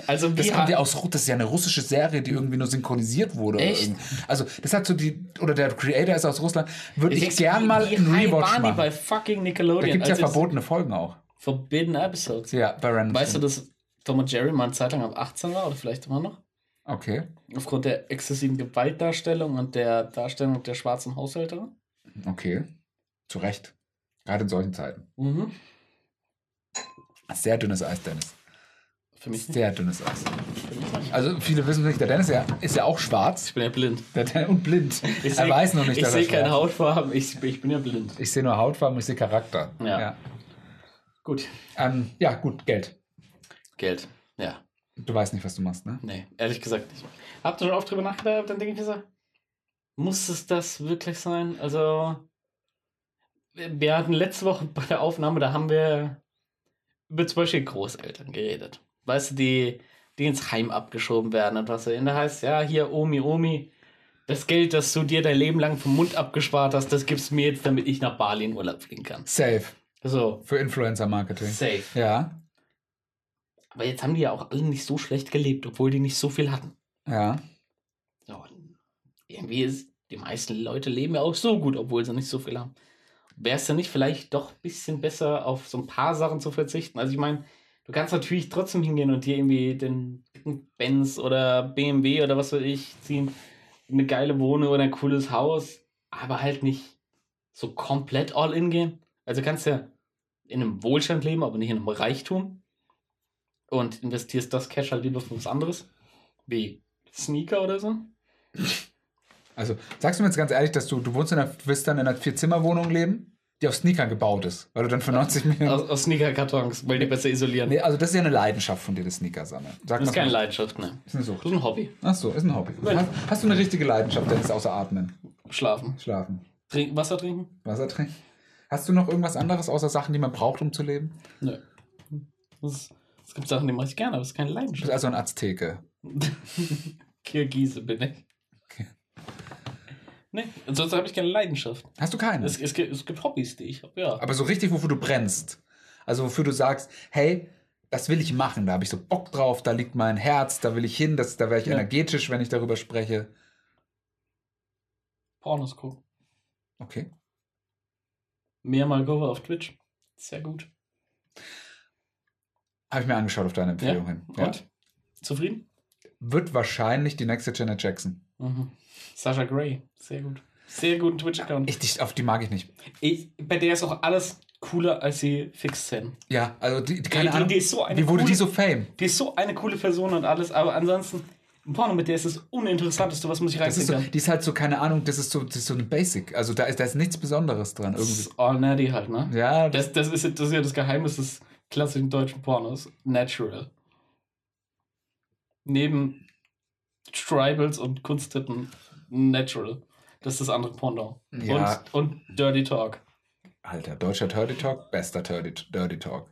Also, Das kommt ja aus das ist ja eine russische Serie, die irgendwie nur synchronisiert wurde. Echt? Also, das hat so die, oder der Creator ist aus Russland, würde ich, denk's, gern mal einen Rewatch machen. bei fucking Da Nickelodeon? gibt es ja Also, verbotene Folgen auch. Forbidden Episodes. Ja, bei und Weißt du, dass Tom und Jerry mal eine Zeit lang ab 18 war oder vielleicht immer noch? Okay, Aufgrund der exzessiven Gewaltdarstellung und der Darstellung der schwarzen Haushälterin? okay. Zu Recht. Gerade in solchen Zeiten. Mhm. Sehr dünnes Eis, Dennis. Für mich nicht. Sehr dünnes Eis. Nicht. Also, viele wissen nicht, der Dennis ja, ist ja auch schwarz Ich bin ja blind. der und blind. Ich er seh- weiß noch nicht, Ich dass er sehe keine Hautfarben, ich, ich bin ja blind. Ich sehe nur Hautfarben, ich sehe Charakter. Ja. Gut. Ähm, ja, gut, Geld. Geld. Ja. Du weißt nicht, was du machst, ne? Nee, ehrlich gesagt nicht. Habt ihr schon oft drüber nachgedacht? Dann denke ich mir so, muss es das wirklich sein? Also, wir hatten letzte Woche bei der Aufnahme, da haben wir über zum Beispiel Großeltern geredet. Weißt du, die, die ins Heim abgeschoben werden und was. Und da heißt, ja, hier, Omi, Omi, das Geld, das du dir dein Leben lang vom Mund abgespart hast, das gibst du mir jetzt, damit ich nach Bali in Urlaub fliegen kann. Safe. So, Für Influencer-Marketing. safe. Ja, Aber jetzt haben die ja auch alle nicht so schlecht gelebt, obwohl die nicht so viel hatten. ja. So, irgendwie ist, die meisten Leute leben ja auch so gut, obwohl sie nicht so viel haben. Wäre es denn nicht vielleicht doch ein bisschen besser, auf so ein paar Sachen zu verzichten? Also ich meine, du kannst natürlich trotzdem hingehen und dir irgendwie den dicken Benz oder BMW oder was weiß ich ziehen, eine geile Wohnung oder ein cooles Haus, aber halt nicht so komplett all in gehen. Also kannst ja in einem Wohlstand leben, aber nicht in einem Reichtum und investierst das Cash halt lieber für was anderes, wie Sneaker oder so. Also, sagst du mir jetzt ganz ehrlich, dass du, du wohnst in einer, willst dann in einer Vier-Zimmer-Wohnung leben, die auf Sneakern gebaut ist, weil du dann für 90 Millionen. Aus, aus Sneaker-Kartons, weil die besser isolieren. Nee, also das ist ja eine Leidenschaft von dir, das Sneaker sammeln. Sag das ist mal, keine Leidenschaft, ne? Ist eine Sucht. Das ist ein Hobby. Ach so, ist ein Hobby. Hast, hast du eine richtige Leidenschaft, Dennis, außer Atmen? Schlafen. Schlafen. Trink, Wasser trinken? Wasser trinken? Hast du noch irgendwas anderes außer Sachen, die man braucht, um zu leben? Nö. Es gibt Sachen, die mache ich gerne, aber es ist keine Du bist Leidenschaft. also ein Azteke. Kirgise bin ich. Okay. Nee, ansonsten habe ich keine Leidenschaft. Hast du keine? Es, es, gibt, es gibt Hobbys, die ich habe, ja. Aber so richtig, wofür du brennst. Also wofür du sagst, hey, das will ich machen, da habe ich so Bock drauf, da liegt mein Herz, da will ich hin, das, da wäre ich Ja. energetisch, wenn ich darüber spreche. Pornos gucken. Okay. Mehr mal Cover auf Twitch. Sehr gut. Habe ich mir angeschaut auf deine Empfehlung hin. Ja. Und? Zufrieden? wird wahrscheinlich die nächste Janet Jackson. Mhm. Sasha Grey. Sehr gut. Sehr guten Twitch-Account. Ich, die- auf die mag ich nicht. Ich- Bei der ist auch alles cooler als die Fix-Szenen. Ja, also die, die keine die- Ahnung. die ist so eine wie wurde die coole- so fame? Die ist so eine coole Person und alles, aber ansonsten, Porno mit der ist das Uninteressanteste, was man sich Das ist reinziehen so, kann. die ist halt so, keine Ahnung, das ist so, das ist so ein Basic. Also da ist, da ist nichts Besonderes dran Das irgendwie. ist all nerdy halt, ne? Ja, das, Das, das, ist, das ist ja das Geheimnis des klassischen deutschen Pornos. Natural. Neben Tribals und Kunsttitten Natural. Das ist das andere Porno. Ja. Und, und Dirty Talk. Alter, deutscher Dirty Talk, bester Dirty, Dirty Talk.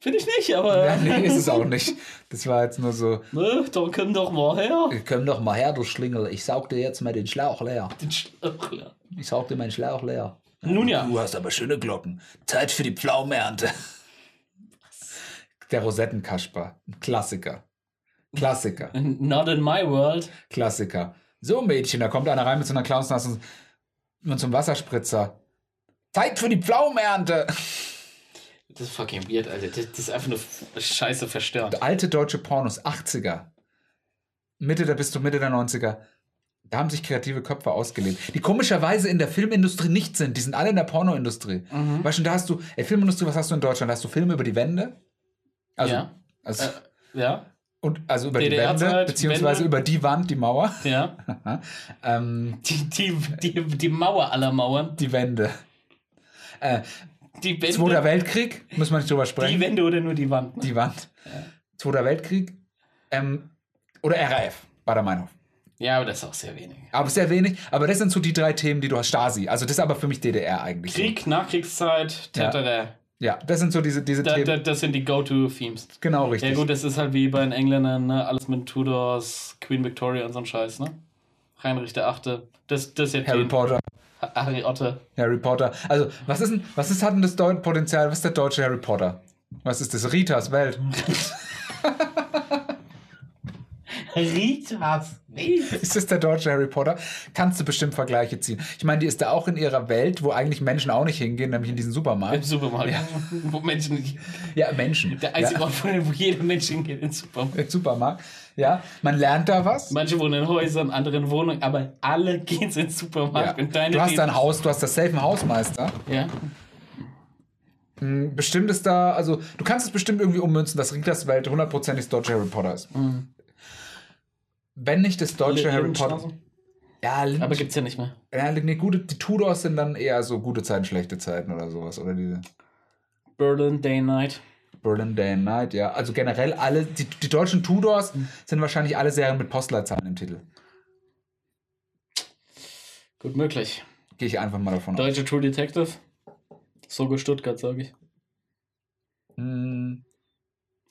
Finde ich nicht, aber. Ja, nee, ist es auch nicht. Das war jetzt nur so, Ne, da komm doch mal her. komm doch mal her, du Schlingel. Ich saug dir jetzt mal den Schlauch leer. Den Schlauch leer. Ich saug dir meinen Schlauch leer. Nun ja. Du hast aber schöne Glocken. Zeit für die Pflaumenernte. Der Rosettenkasper. Klassiker. Klassiker. Not in my world. Klassiker. So, Mädchen, da kommt einer rein mit so einer Clownsnase und und zum Wasserspritzer. Zeit für die Pflaumenernte. Das ist fucking weird, Alter. Das, das ist einfach nur scheiße verstörend. Alte deutsche Pornos, 80er. Mitte der bis zur Mitte der 90er. Da haben sich kreative Köpfe ausgelebt, die komischerweise in der Filmindustrie nicht sind. Die sind alle in der Pornoindustrie. Mhm. Weißt du, da hast du, ey, Filmindustrie, was hast du in Deutschland? Da hast du Filme über die Wände? Also, Ja. also, Äh, ja, und, also über die DDR-Zeit, Wände, beziehungsweise Wände. über die Wand, die Mauer. ja. ähm, Die, die, die, die Mauer aller Mauern. die Wände. Äh, Die Wände. Zweiter Weltkrieg, muss man nicht drüber sprechen. die Wände oder nur die Wand. ne? Die Wand. Zweiter Weltkrieg. Ähm, oder RAF, Bader-Meinhof. Ja, aber das ist auch sehr wenig. Aber sehr wenig. Aber das sind so die drei Themen, die du hast. Stasi. Also das ist aber für mich DDR eigentlich. Krieg, Nachkriegszeit, Ja. tatara. Ja, das sind so diese, diese Da, Themen. da, das sind die Go-To-Themes. genau richtig. Ja gut, das ist halt wie bei den Engländern, ne? alles mit Tudors, Queen Victoria und so ein Scheiß, ne? Heinrich der Achte. Das, das ja Harry Potter. Ha- Harry Otte. Harry Potter. Also, was ist denn, was ist, hat denn das Potenzial? Was ist der deutsche Harry Potter? Was ist das? Ritas Welt. Ritas. Ist das der deutsche Harry Potter? Kannst du bestimmt Vergleiche ziehen. Ich meine, die ist da auch in ihrer Welt, wo eigentlich Menschen auch nicht hingehen, nämlich in diesen Im Supermarkt. Supermarkt. Wo Menschen. Ja, Menschen. Der einzige ja, Ort, wo wo jeder Mensch hingeht, im Supermarkt. im Supermarkt. Ja, man lernt da was. Manche wohnen in Häusern, andere in Wohnungen, aber alle gehen ins Ja. Supermarkt. Und deine Du hast dein Haus, du hast das safe Hausmeister. Ja. Hm, Bestimmt ist da, also du kannst es bestimmt irgendwie ummünzen, dass Ritas Welt hundertprozentig das deutsche Harry Potter ist. Wenn nicht das deutsche Harry Potter. Ja, Lind Aber gibt's ja nicht mehr. ja, nee, gute, die Tudors sind dann eher so gute Zeiten, schlechte Zeiten oder sowas. Oder diese Berlin, Day, Night. Berlin Day and Night, ja. Also generell alle, die, die deutschen Tudors sind wahrscheinlich alle Serien mit Postleitzahlen im Titel. Gut möglich. Gehe ich einfach mal davon aus. Deutsche True Detective. Sogar Stuttgart, sage ich. Hm,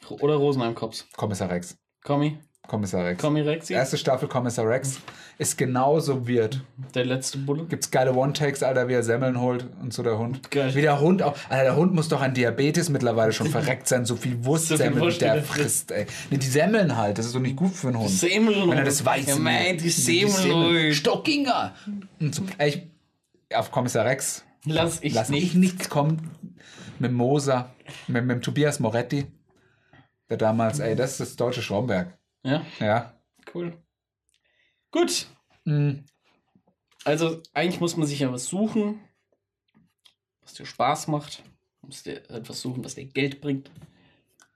Oder Rosenheim Cops. Kommissar Rex. Kommi. Kommissar Rex. Rexi. Erste Staffel Kommissar Rex ist genauso weird. Der letzte Bulle. Gibt's geile One-Takes, Alter, wie er Semmeln holt und so der Hund. Geil. Wie der Hund auch. Alter, der Hund muss doch an Diabetes mittlerweile schon verreckt sein, so viel Wurst, der wie der frisst, ey. Nee, die Semmeln halt, das ist doch nicht gut für einen Hund. Semmeln. Wenn er das weiß. Ja, mein, die Semmeln. Stockinger. Und so, ey, ich, auf Kommissar Rex Lass ich lass nicht. ich nichts kommen. Mit Moser, mit, mit Tobias Moretti. Der damals, ey, das ist das deutsche Stromberg. Ja, Ja. cool. Gut. Mhm. Also, eigentlich muss man sich ja was suchen, was dir Spaß macht. Man muss dir etwas suchen, was dir Geld bringt.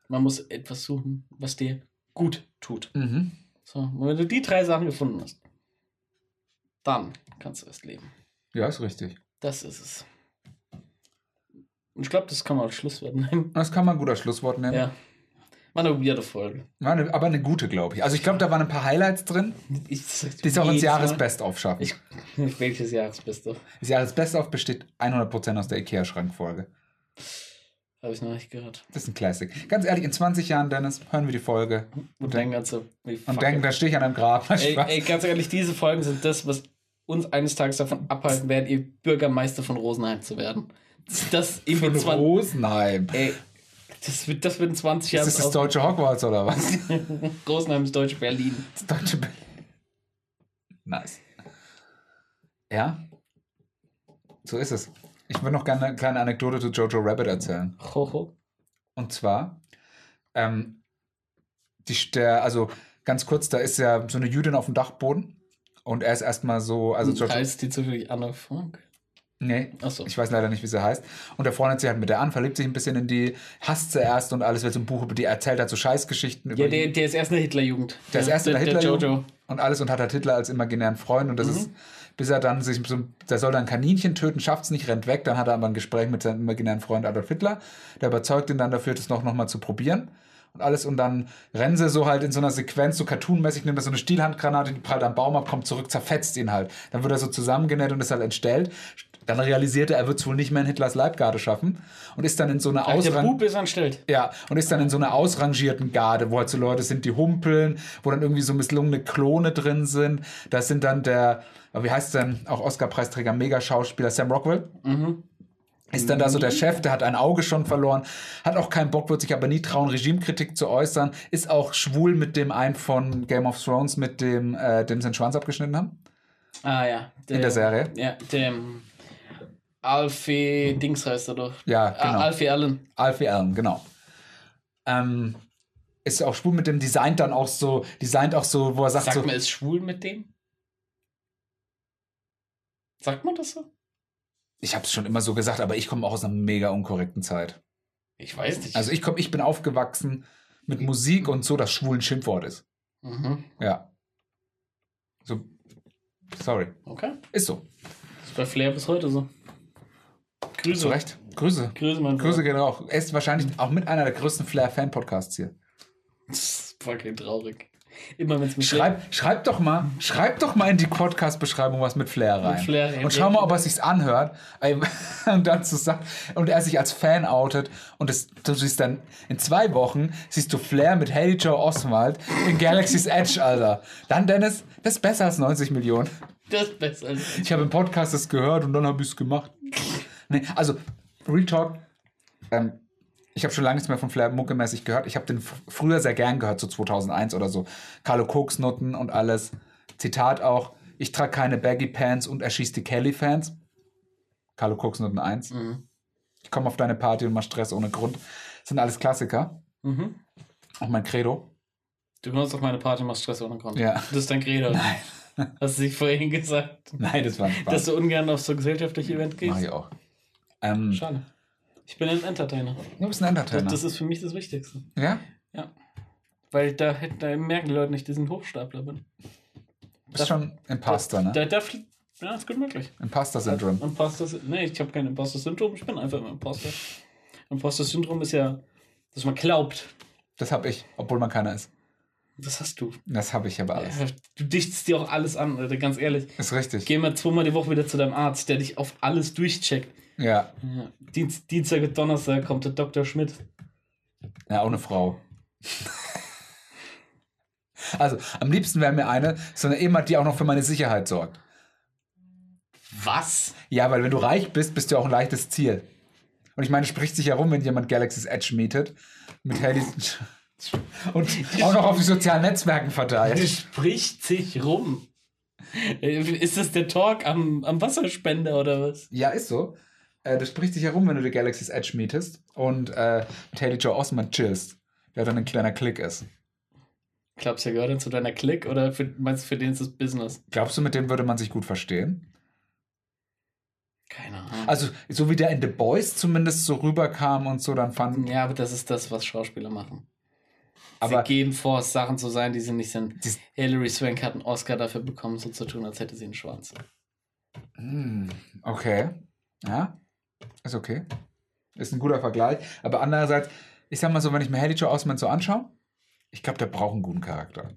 Man muss etwas suchen, was dir gut tut. Mhm. So, und wenn du die drei Sachen gefunden hast, dann kannst du erst leben. Ja, ist richtig. Das ist es. Und ich glaube, das kann man als Schlusswort nehmen. Das kann man ein guter Schlusswort nennen. Ja. War eine weirde Folge. War eine, aber eine gute, glaube ich. Also ich glaube, da waren ein paar Highlights drin, Ich, die es auch ins jedes Mal- Jahresbest-of schaffen. Ich, welches Jahresbeste? Das Jahresbest-of besteht 100% aus der Ikea-Schrankfolge. Habe ich noch nicht gehört. Das ist ein Classic. Ganz ehrlich, in 20 Jahren, Dennis, hören wir die Folge Und denken ganz so, wie und denken, da stehe ich an einem Grab. ey, ey, ganz ehrlich, diese Folgen sind das, was uns eines Tages davon abhalten werden, ihr Bürgermeister von Rosenheim zu werden. Das, Von 20, Rosenheim. ey, das, wird, das wird in 20 Jahren Ist das das deutsche Hogwarts oder was? Rosenheim ist deutsche Berlin. Das deutsche Berlin. Nice. Ja, so ist es. Ich würde noch gerne eine kleine Anekdote zu Jojo Rabbit erzählen. Hoho. Und zwar, ähm, die, der, also Ganz kurz, da ist ja so eine Jüdin auf dem Dachboden. Und er ist erstmal so, also heißt die zufällig Anne Frank? Nee, Achso. ich weiß leider nicht, wie sie heißt. Und er freundet sich halt mit der an, verliebt sich ein bisschen in die, hasst sie erst und alles, weil so ein Buch über die erzählt hat, so Scheißgeschichten über Ja, der, der ist erst in der Hitlerjugend. Der ist erst in der der Hitler Jojo. und alles und hat halt Hitler als imaginären Freund und das Mhm. ist, bis er dann sich so, der soll dann ein Kaninchen töten, schafft's nicht, rennt weg, dann hat er aber ein Gespräch mit seinem imaginären Freund Adolf Hitler, der überzeugt ihn dann dafür, das noch, noch mal zu probieren und alles und dann rennen sie so halt in so einer Sequenz, so cartoonmäßig, nimmt er so eine Stielhandgranate, die prallt am Baum ab, kommt zurück, zerfetzt ihn halt. Dann wird er so zusammengenäht und ist halt entstellt. Dann realisiert er, er wird es wohl nicht mehr in Hitlers Leibgarde schaffen und ist dann in so der Ausrang ja, und ist dann in so einer ausrangierten Garde, wo halt so Leute sind, die humpeln, wo dann irgendwie so misslungene Klone drin sind. Da sind dann der, wie heißt denn, auch Oscar-Preisträger, Mega-Schauspieler Sam Rockwell. Ist dann da so der Chef, der hat ein Auge schon verloren, hat auch keinen Bock, wird sich aber nie trauen, Regimekritik zu äußern, ist auch schwul mit dem einen von Game of Thrones, mit dem, äh, dem sie den Schwanz abgeschnitten haben. Ah ja. In der Serie. Ja, dem Alfie Dings heißt er doch. Ja, Ah, genau. Alfie Allen. Alfie Allen, genau. Ähm, ist auch schwul mit dem, designt dann auch so, designt auch so, wo er sagt Sagt so, man, ist schwul mit dem? Sagt man das so? Ich habe es schon immer so gesagt, aber ich komme auch aus einer mega unkorrekten Zeit. Ich weiß nicht. Also ich komm, ich bin aufgewachsen mit Musik und so, dass schwul ein Schimpfwort ist. mhm. Ja. So, sorry. Okay. Ist so. Das ist bei Flair bis heute so. Grüße. Zu Recht. Grüße. Grüße, mein Grüße gehen auch. Er ist wahrscheinlich auch mit einer der größten Flair-Fan-Podcasts hier. Das ist fucking traurig. Immer wenn es mit Schreib, schreib doch mal, schreib doch mal in die Podcast-Beschreibung was mit Flair rein. Mit Flair rein. und schau mal, ob er sich's anhört. Und dann zu sagen, und er sich als Fan outet. Und das, du siehst dann in zwei Wochen siehst du Flair mit Haley Joe Oswald in Galaxy's Edge, Alter. Dann, Dennis, das ist besser als 90 Millionen. Das ist besser. als- Ich habe im Podcast das gehört und dann habe ich es gemacht. Nee, also, Real Talk, ähm, ich habe schon lange nichts mehr von Flair muckemäßig gehört. Ich habe den früher sehr gern gehört, so 2001 oder so. Carlo Cooks Noten und alles. Zitat auch, ich trage keine Baggy Pants und erschießt die Kelly-Fans. Carlo Cooks Noten 1. Mhm. Ich komme auf deine Party und mach Stress ohne Grund. Das sind alles Klassiker. Mhm. Auch mein Credo. Du kommst auf meine Party, machst Stress ohne Grund. Ja. Das ist dein Credo. Nein. Hast du dich vorhin gesagt, Nein, das war ein dass Spaß. du ungern auf so gesellschaftliche Event Mach gehst? ich auch. Ähm, Schade. Ich bin ein Entertainer. du bist ein Das, Entertainer. das ist für mich das Wichtigste. ja? Weil da, da merken die Leute nicht, die sind Hochstapler bin. Bist schon Imposter, ne? Da, da, ja, ist gut möglich. Imposter-Syndrom. Imposter, nee, ich habe kein Imposter-Syndrom, ich bin einfach im Imposter. Imposter-Syndrom ist ja, dass man glaubt. Das habe ich, obwohl man keiner ist. Das hast du. Das habe ich aber alles. Du dichtest dir auch alles an, Alter, ganz ehrlich. Ist richtig. Geh mal zweimal die Woche wieder zu deinem Arzt, der dich auf alles durchcheckt. Ja. Ja. Dienst, Dienstag und Donnerstag kommt der Dr. Schmidt. Ja, auch eine Frau. Also, am liebsten wäre mir eine, so eine jemand, die auch noch für meine Sicherheit sorgt. Was? Ja, weil wenn du reich bist, bist du auch ein leichtes Ziel. Und ich meine, spricht sich herum, wenn jemand Galaxy's Edge mietet. Mit Haley. Und auch noch auf die sozialen Netzwerken Das verteilt. spricht sich rum. Äh, Ist das der Talk am, am Wasserspender oder was? Ja, ist so. Äh, das spricht sich herum, wenn du die Galaxy's Edge mietest und äh, mit Haley Joe Osment chillst, der dann ein kleiner Klick ist. Glaubst du, gehört dann zu deiner Clique oder für, meinst du, für den ist das Business? Glaubst du, mit dem würde man sich gut verstehen? Keine Ahnung. Also, so wie der in The Boys zumindest so rüberkam und so, dann fand. ja, aber das ist das, was Schauspieler machen. Aber sie geben vor, Sachen zu sein, die sie nicht sind. Hilary Swank hat einen Oscar dafür bekommen, so zu tun, als hätte sie einen Schwanz. Hm, okay. Ja, ist okay. Ist ein guter Vergleich. Aber andererseits, ich sag mal so, wenn ich mir Haley Joe Osment so anschaue, ich glaube, der braucht einen guten Charakter.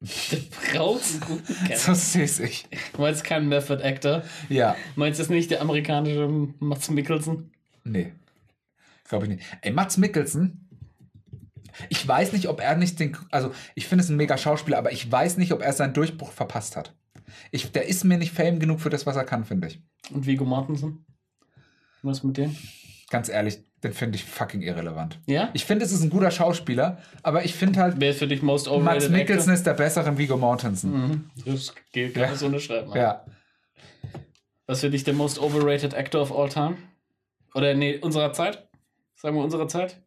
Der braucht einen guten Kerl. So sehe ich. Du meinst keinen Method Actor? Ja, Meinst du das nicht der amerikanische Mats Mikkelsen? nee. Glaube ich nicht. Ey, Mats Mikkelsen, ich weiß nicht, ob er nicht den. Also, ich finde es ein mega Schauspieler, aber ich weiß nicht, ob er seinen Durchbruch verpasst hat. Ich, der ist mir nicht fame genug für das, was er kann, finde ich. Und Viggo Mortensen? Was mit dem? Ganz ehrlich, den finde ich fucking irrelevant. Ja? Ich finde, es ist ein guter Schauspieler, aber ich finde halt, Wer ist für dich most overrated Mats Mikkelsen Actor? ist der bessere Viggo Mortensen. Mhm. Das geht gar Ja. nicht so unterschreiben. Ja. Was für dich der most overrated actor of all time? Oder nee, unserer Zeit? Sagen wir unserer Zeit?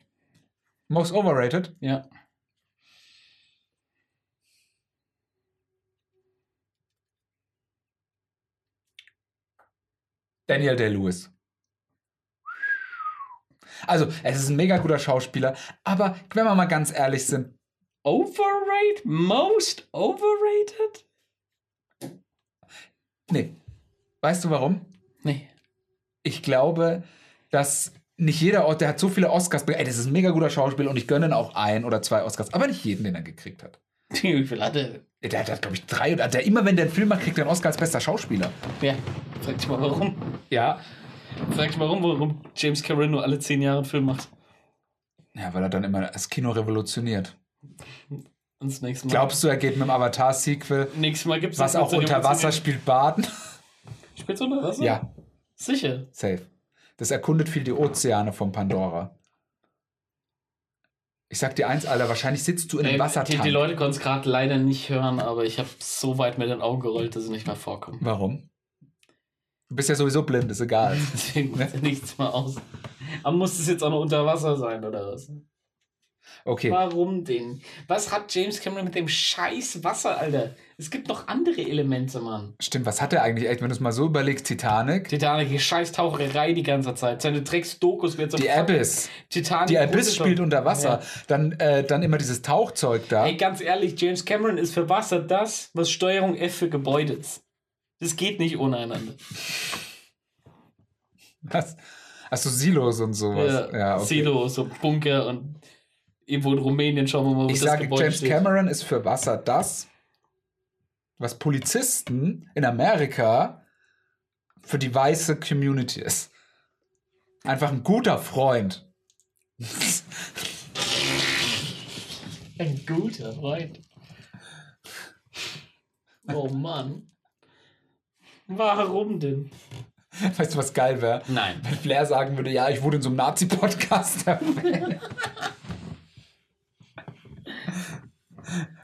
Most overrated? Ja. Daniel Day-Lewis. Also, es ist ein mega guter Schauspieler, aber wenn wir mal ganz ehrlich sind, Overrated? Most overrated? nee. Weißt du warum? Nee. Ich glaube, dass nicht jeder Ort, der hat so viele Oscars, ey, das ist ein mega guter Schauspieler und ich gönne ihn auch ein oder zwei Oscars, aber nicht jeden, den er gekriegt hat. Wie viel hatte? Der hat, glaube ich, drei oder der immer, wenn der einen Film macht, kriegt er einen Oscar als bester Schauspieler. Ja. Frag dich mal warum. Ja. Frag dich mal warum, warum James Cameron nur alle zehn Jahre einen Film macht. Ja, weil er dann immer das Kino revolutioniert. Und das nächste Mal. Glaubst du, er geht mit dem Avatar-Sequel, nächstes Mal gibt's was das auch unter Wasser spielt, Baden? Spielt's unter Wasser? Ja, Sicher. safe. Das erkundet viel die Ozeane von Pandora. Ich sag dir eins, Alter, wahrscheinlich sitzt du in einem Ey, die, Wassertank. die Leute konnten es gerade leider nicht hören, aber ich habe so weit mit den Augen gerollt, dass sie nicht mehr vorkommen. Warum? Du bist ja sowieso blind, ist egal. Deswegen macht nichts mehr aus. Aber muss es jetzt auch noch unter Wasser sein, oder was? Okay, Warum denn? Was hat James Cameron mit dem scheiß Wasser, Alter? Es gibt noch andere Elemente, Mann. stimmt, was hat er eigentlich echt, wenn du es mal so überlegst? Titanic, Titanic, die scheiß Taucherei die ganze Zeit. Seine Drecks-Dokus wird so die Abyss. Titanic. Die Abyss spielt unter Wasser. Ja. Dann, äh, dann immer dieses Tauchzeug da. Ey, ganz ehrlich, James Cameron ist für Wasser das, was Steuerung F für Gebäude ist. Das geht nicht ohne einander. Was? Achso, Silos und sowas. Ja, okay. Silo, so Bunker und irgendwo in Rumänien schauen wir mal, wo Ich das sage, Gebäude James steht. Cameron ist für Wasser das, was Polizisten in Amerika für die weiße Community ist. Einfach ein guter Freund. Ein guter Freund. Oh Mann. Warum denn? Weißt du, was geil wäre? Nein. Wenn Flair sagen würde, ja, ich wurde in so einem Nazi-Podcast erwähnt.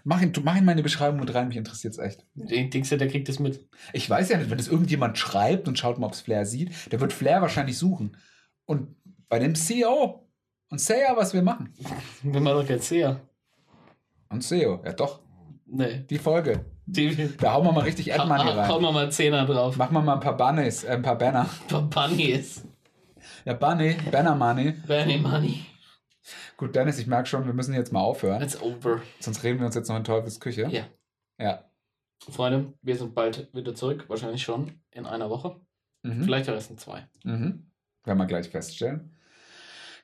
mach, ihn, mach ihn mal in die Beschreibung mit rein, mich interessiert es echt. Denkst du, der kriegt das mit? Ich weiß ja nicht, wenn das irgendjemand schreibt und schaut mal, ob es Flair sieht, der wird Flair wahrscheinlich suchen. Und bei dem CEO und SEO, was wir machen. Wenn man doch jetzt her. Und SEO, ja doch, Nee. die Folge. Die, Da hauen wir mal richtig Ad-Money Hauen rein. wir mal Zehner drauf. Machen wir mal ein paar Bunnies, äh, ein paar Banner. Bunnies. Ja, Bunny, Banner Money. Benny Money. Gut, Dennis, ich merke schon, wir müssen jetzt mal aufhören. It's over. Sonst reden wir uns jetzt noch in Teufels Küche. Ja. Ja. Freunde, wir sind bald wieder zurück. Wahrscheinlich schon in einer Woche. Mhm. Vielleicht auch erst in zwei. Mhm. Werden wir gleich feststellen.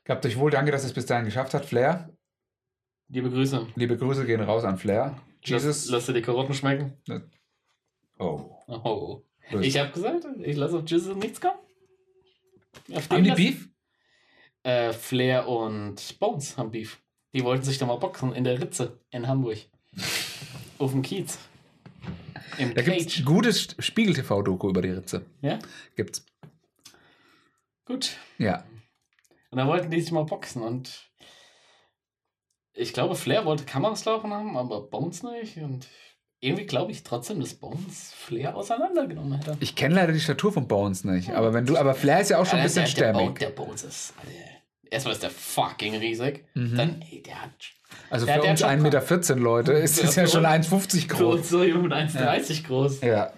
Gehabt euch wohl, danke, dass es bis dahin geschafft hat. Flair, Liebe Grüße. liebe Grüße gehen raus an Flair. Jesus. Lass, lass dir die Karotten schmecken. Oh. Oh. böse. Ich habe gesagt, ich lasse auf Jesus nichts kommen. Auf Haben die Beef? Äh, Flair und Bones haben Beef. Die wollten sich da mal boxen in der Ritze in Hamburg. Auf dem Kiez. Im Da gibt es gutes Spiegel-TV-Doku über die Ritze. Ja, Gibt's. gut. Ja. Und da wollten die sich mal boxen und ich glaube, Flair wollte Kameras laufen haben, aber Bones nicht. Und irgendwie glaube ich trotzdem, dass Bones Flair auseinandergenommen hätte. Ich kenne leider die Statur von Bones nicht. Aber wenn du, aber Flair ist ja auch schon ein Alter, bisschen der, der, stämmig. Der Bones ist. Alter, erstmal ist der fucking riesig. Dann, ey, der hat. Also der- für der uns hat schon- 1,14 Meter Leute ist Ja, es ja schon uns- 1,50 Für uns groß. so mit 1,30 groß. Ja.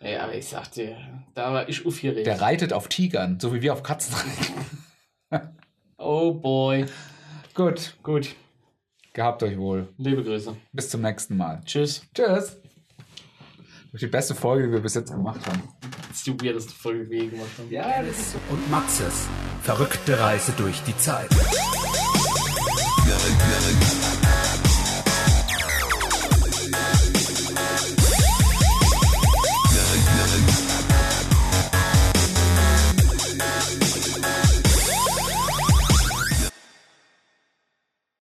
Ey, aber ich sag dir, da war ich aufgeregt. Der reitet auf Tigern, so wie wir auf Katzen reiten. Oh boy. Gut. Gut. Gehabt euch wohl. Liebe Grüße. Bis zum nächsten Mal. Tschüss. Tschüss. Das ist die beste Folge, die wir bis jetzt gemacht haben. Das ist die weirdeste Folge, die wir je gemacht haben. Ja, das ist und Maxes verrückte Reise durch die Zeit.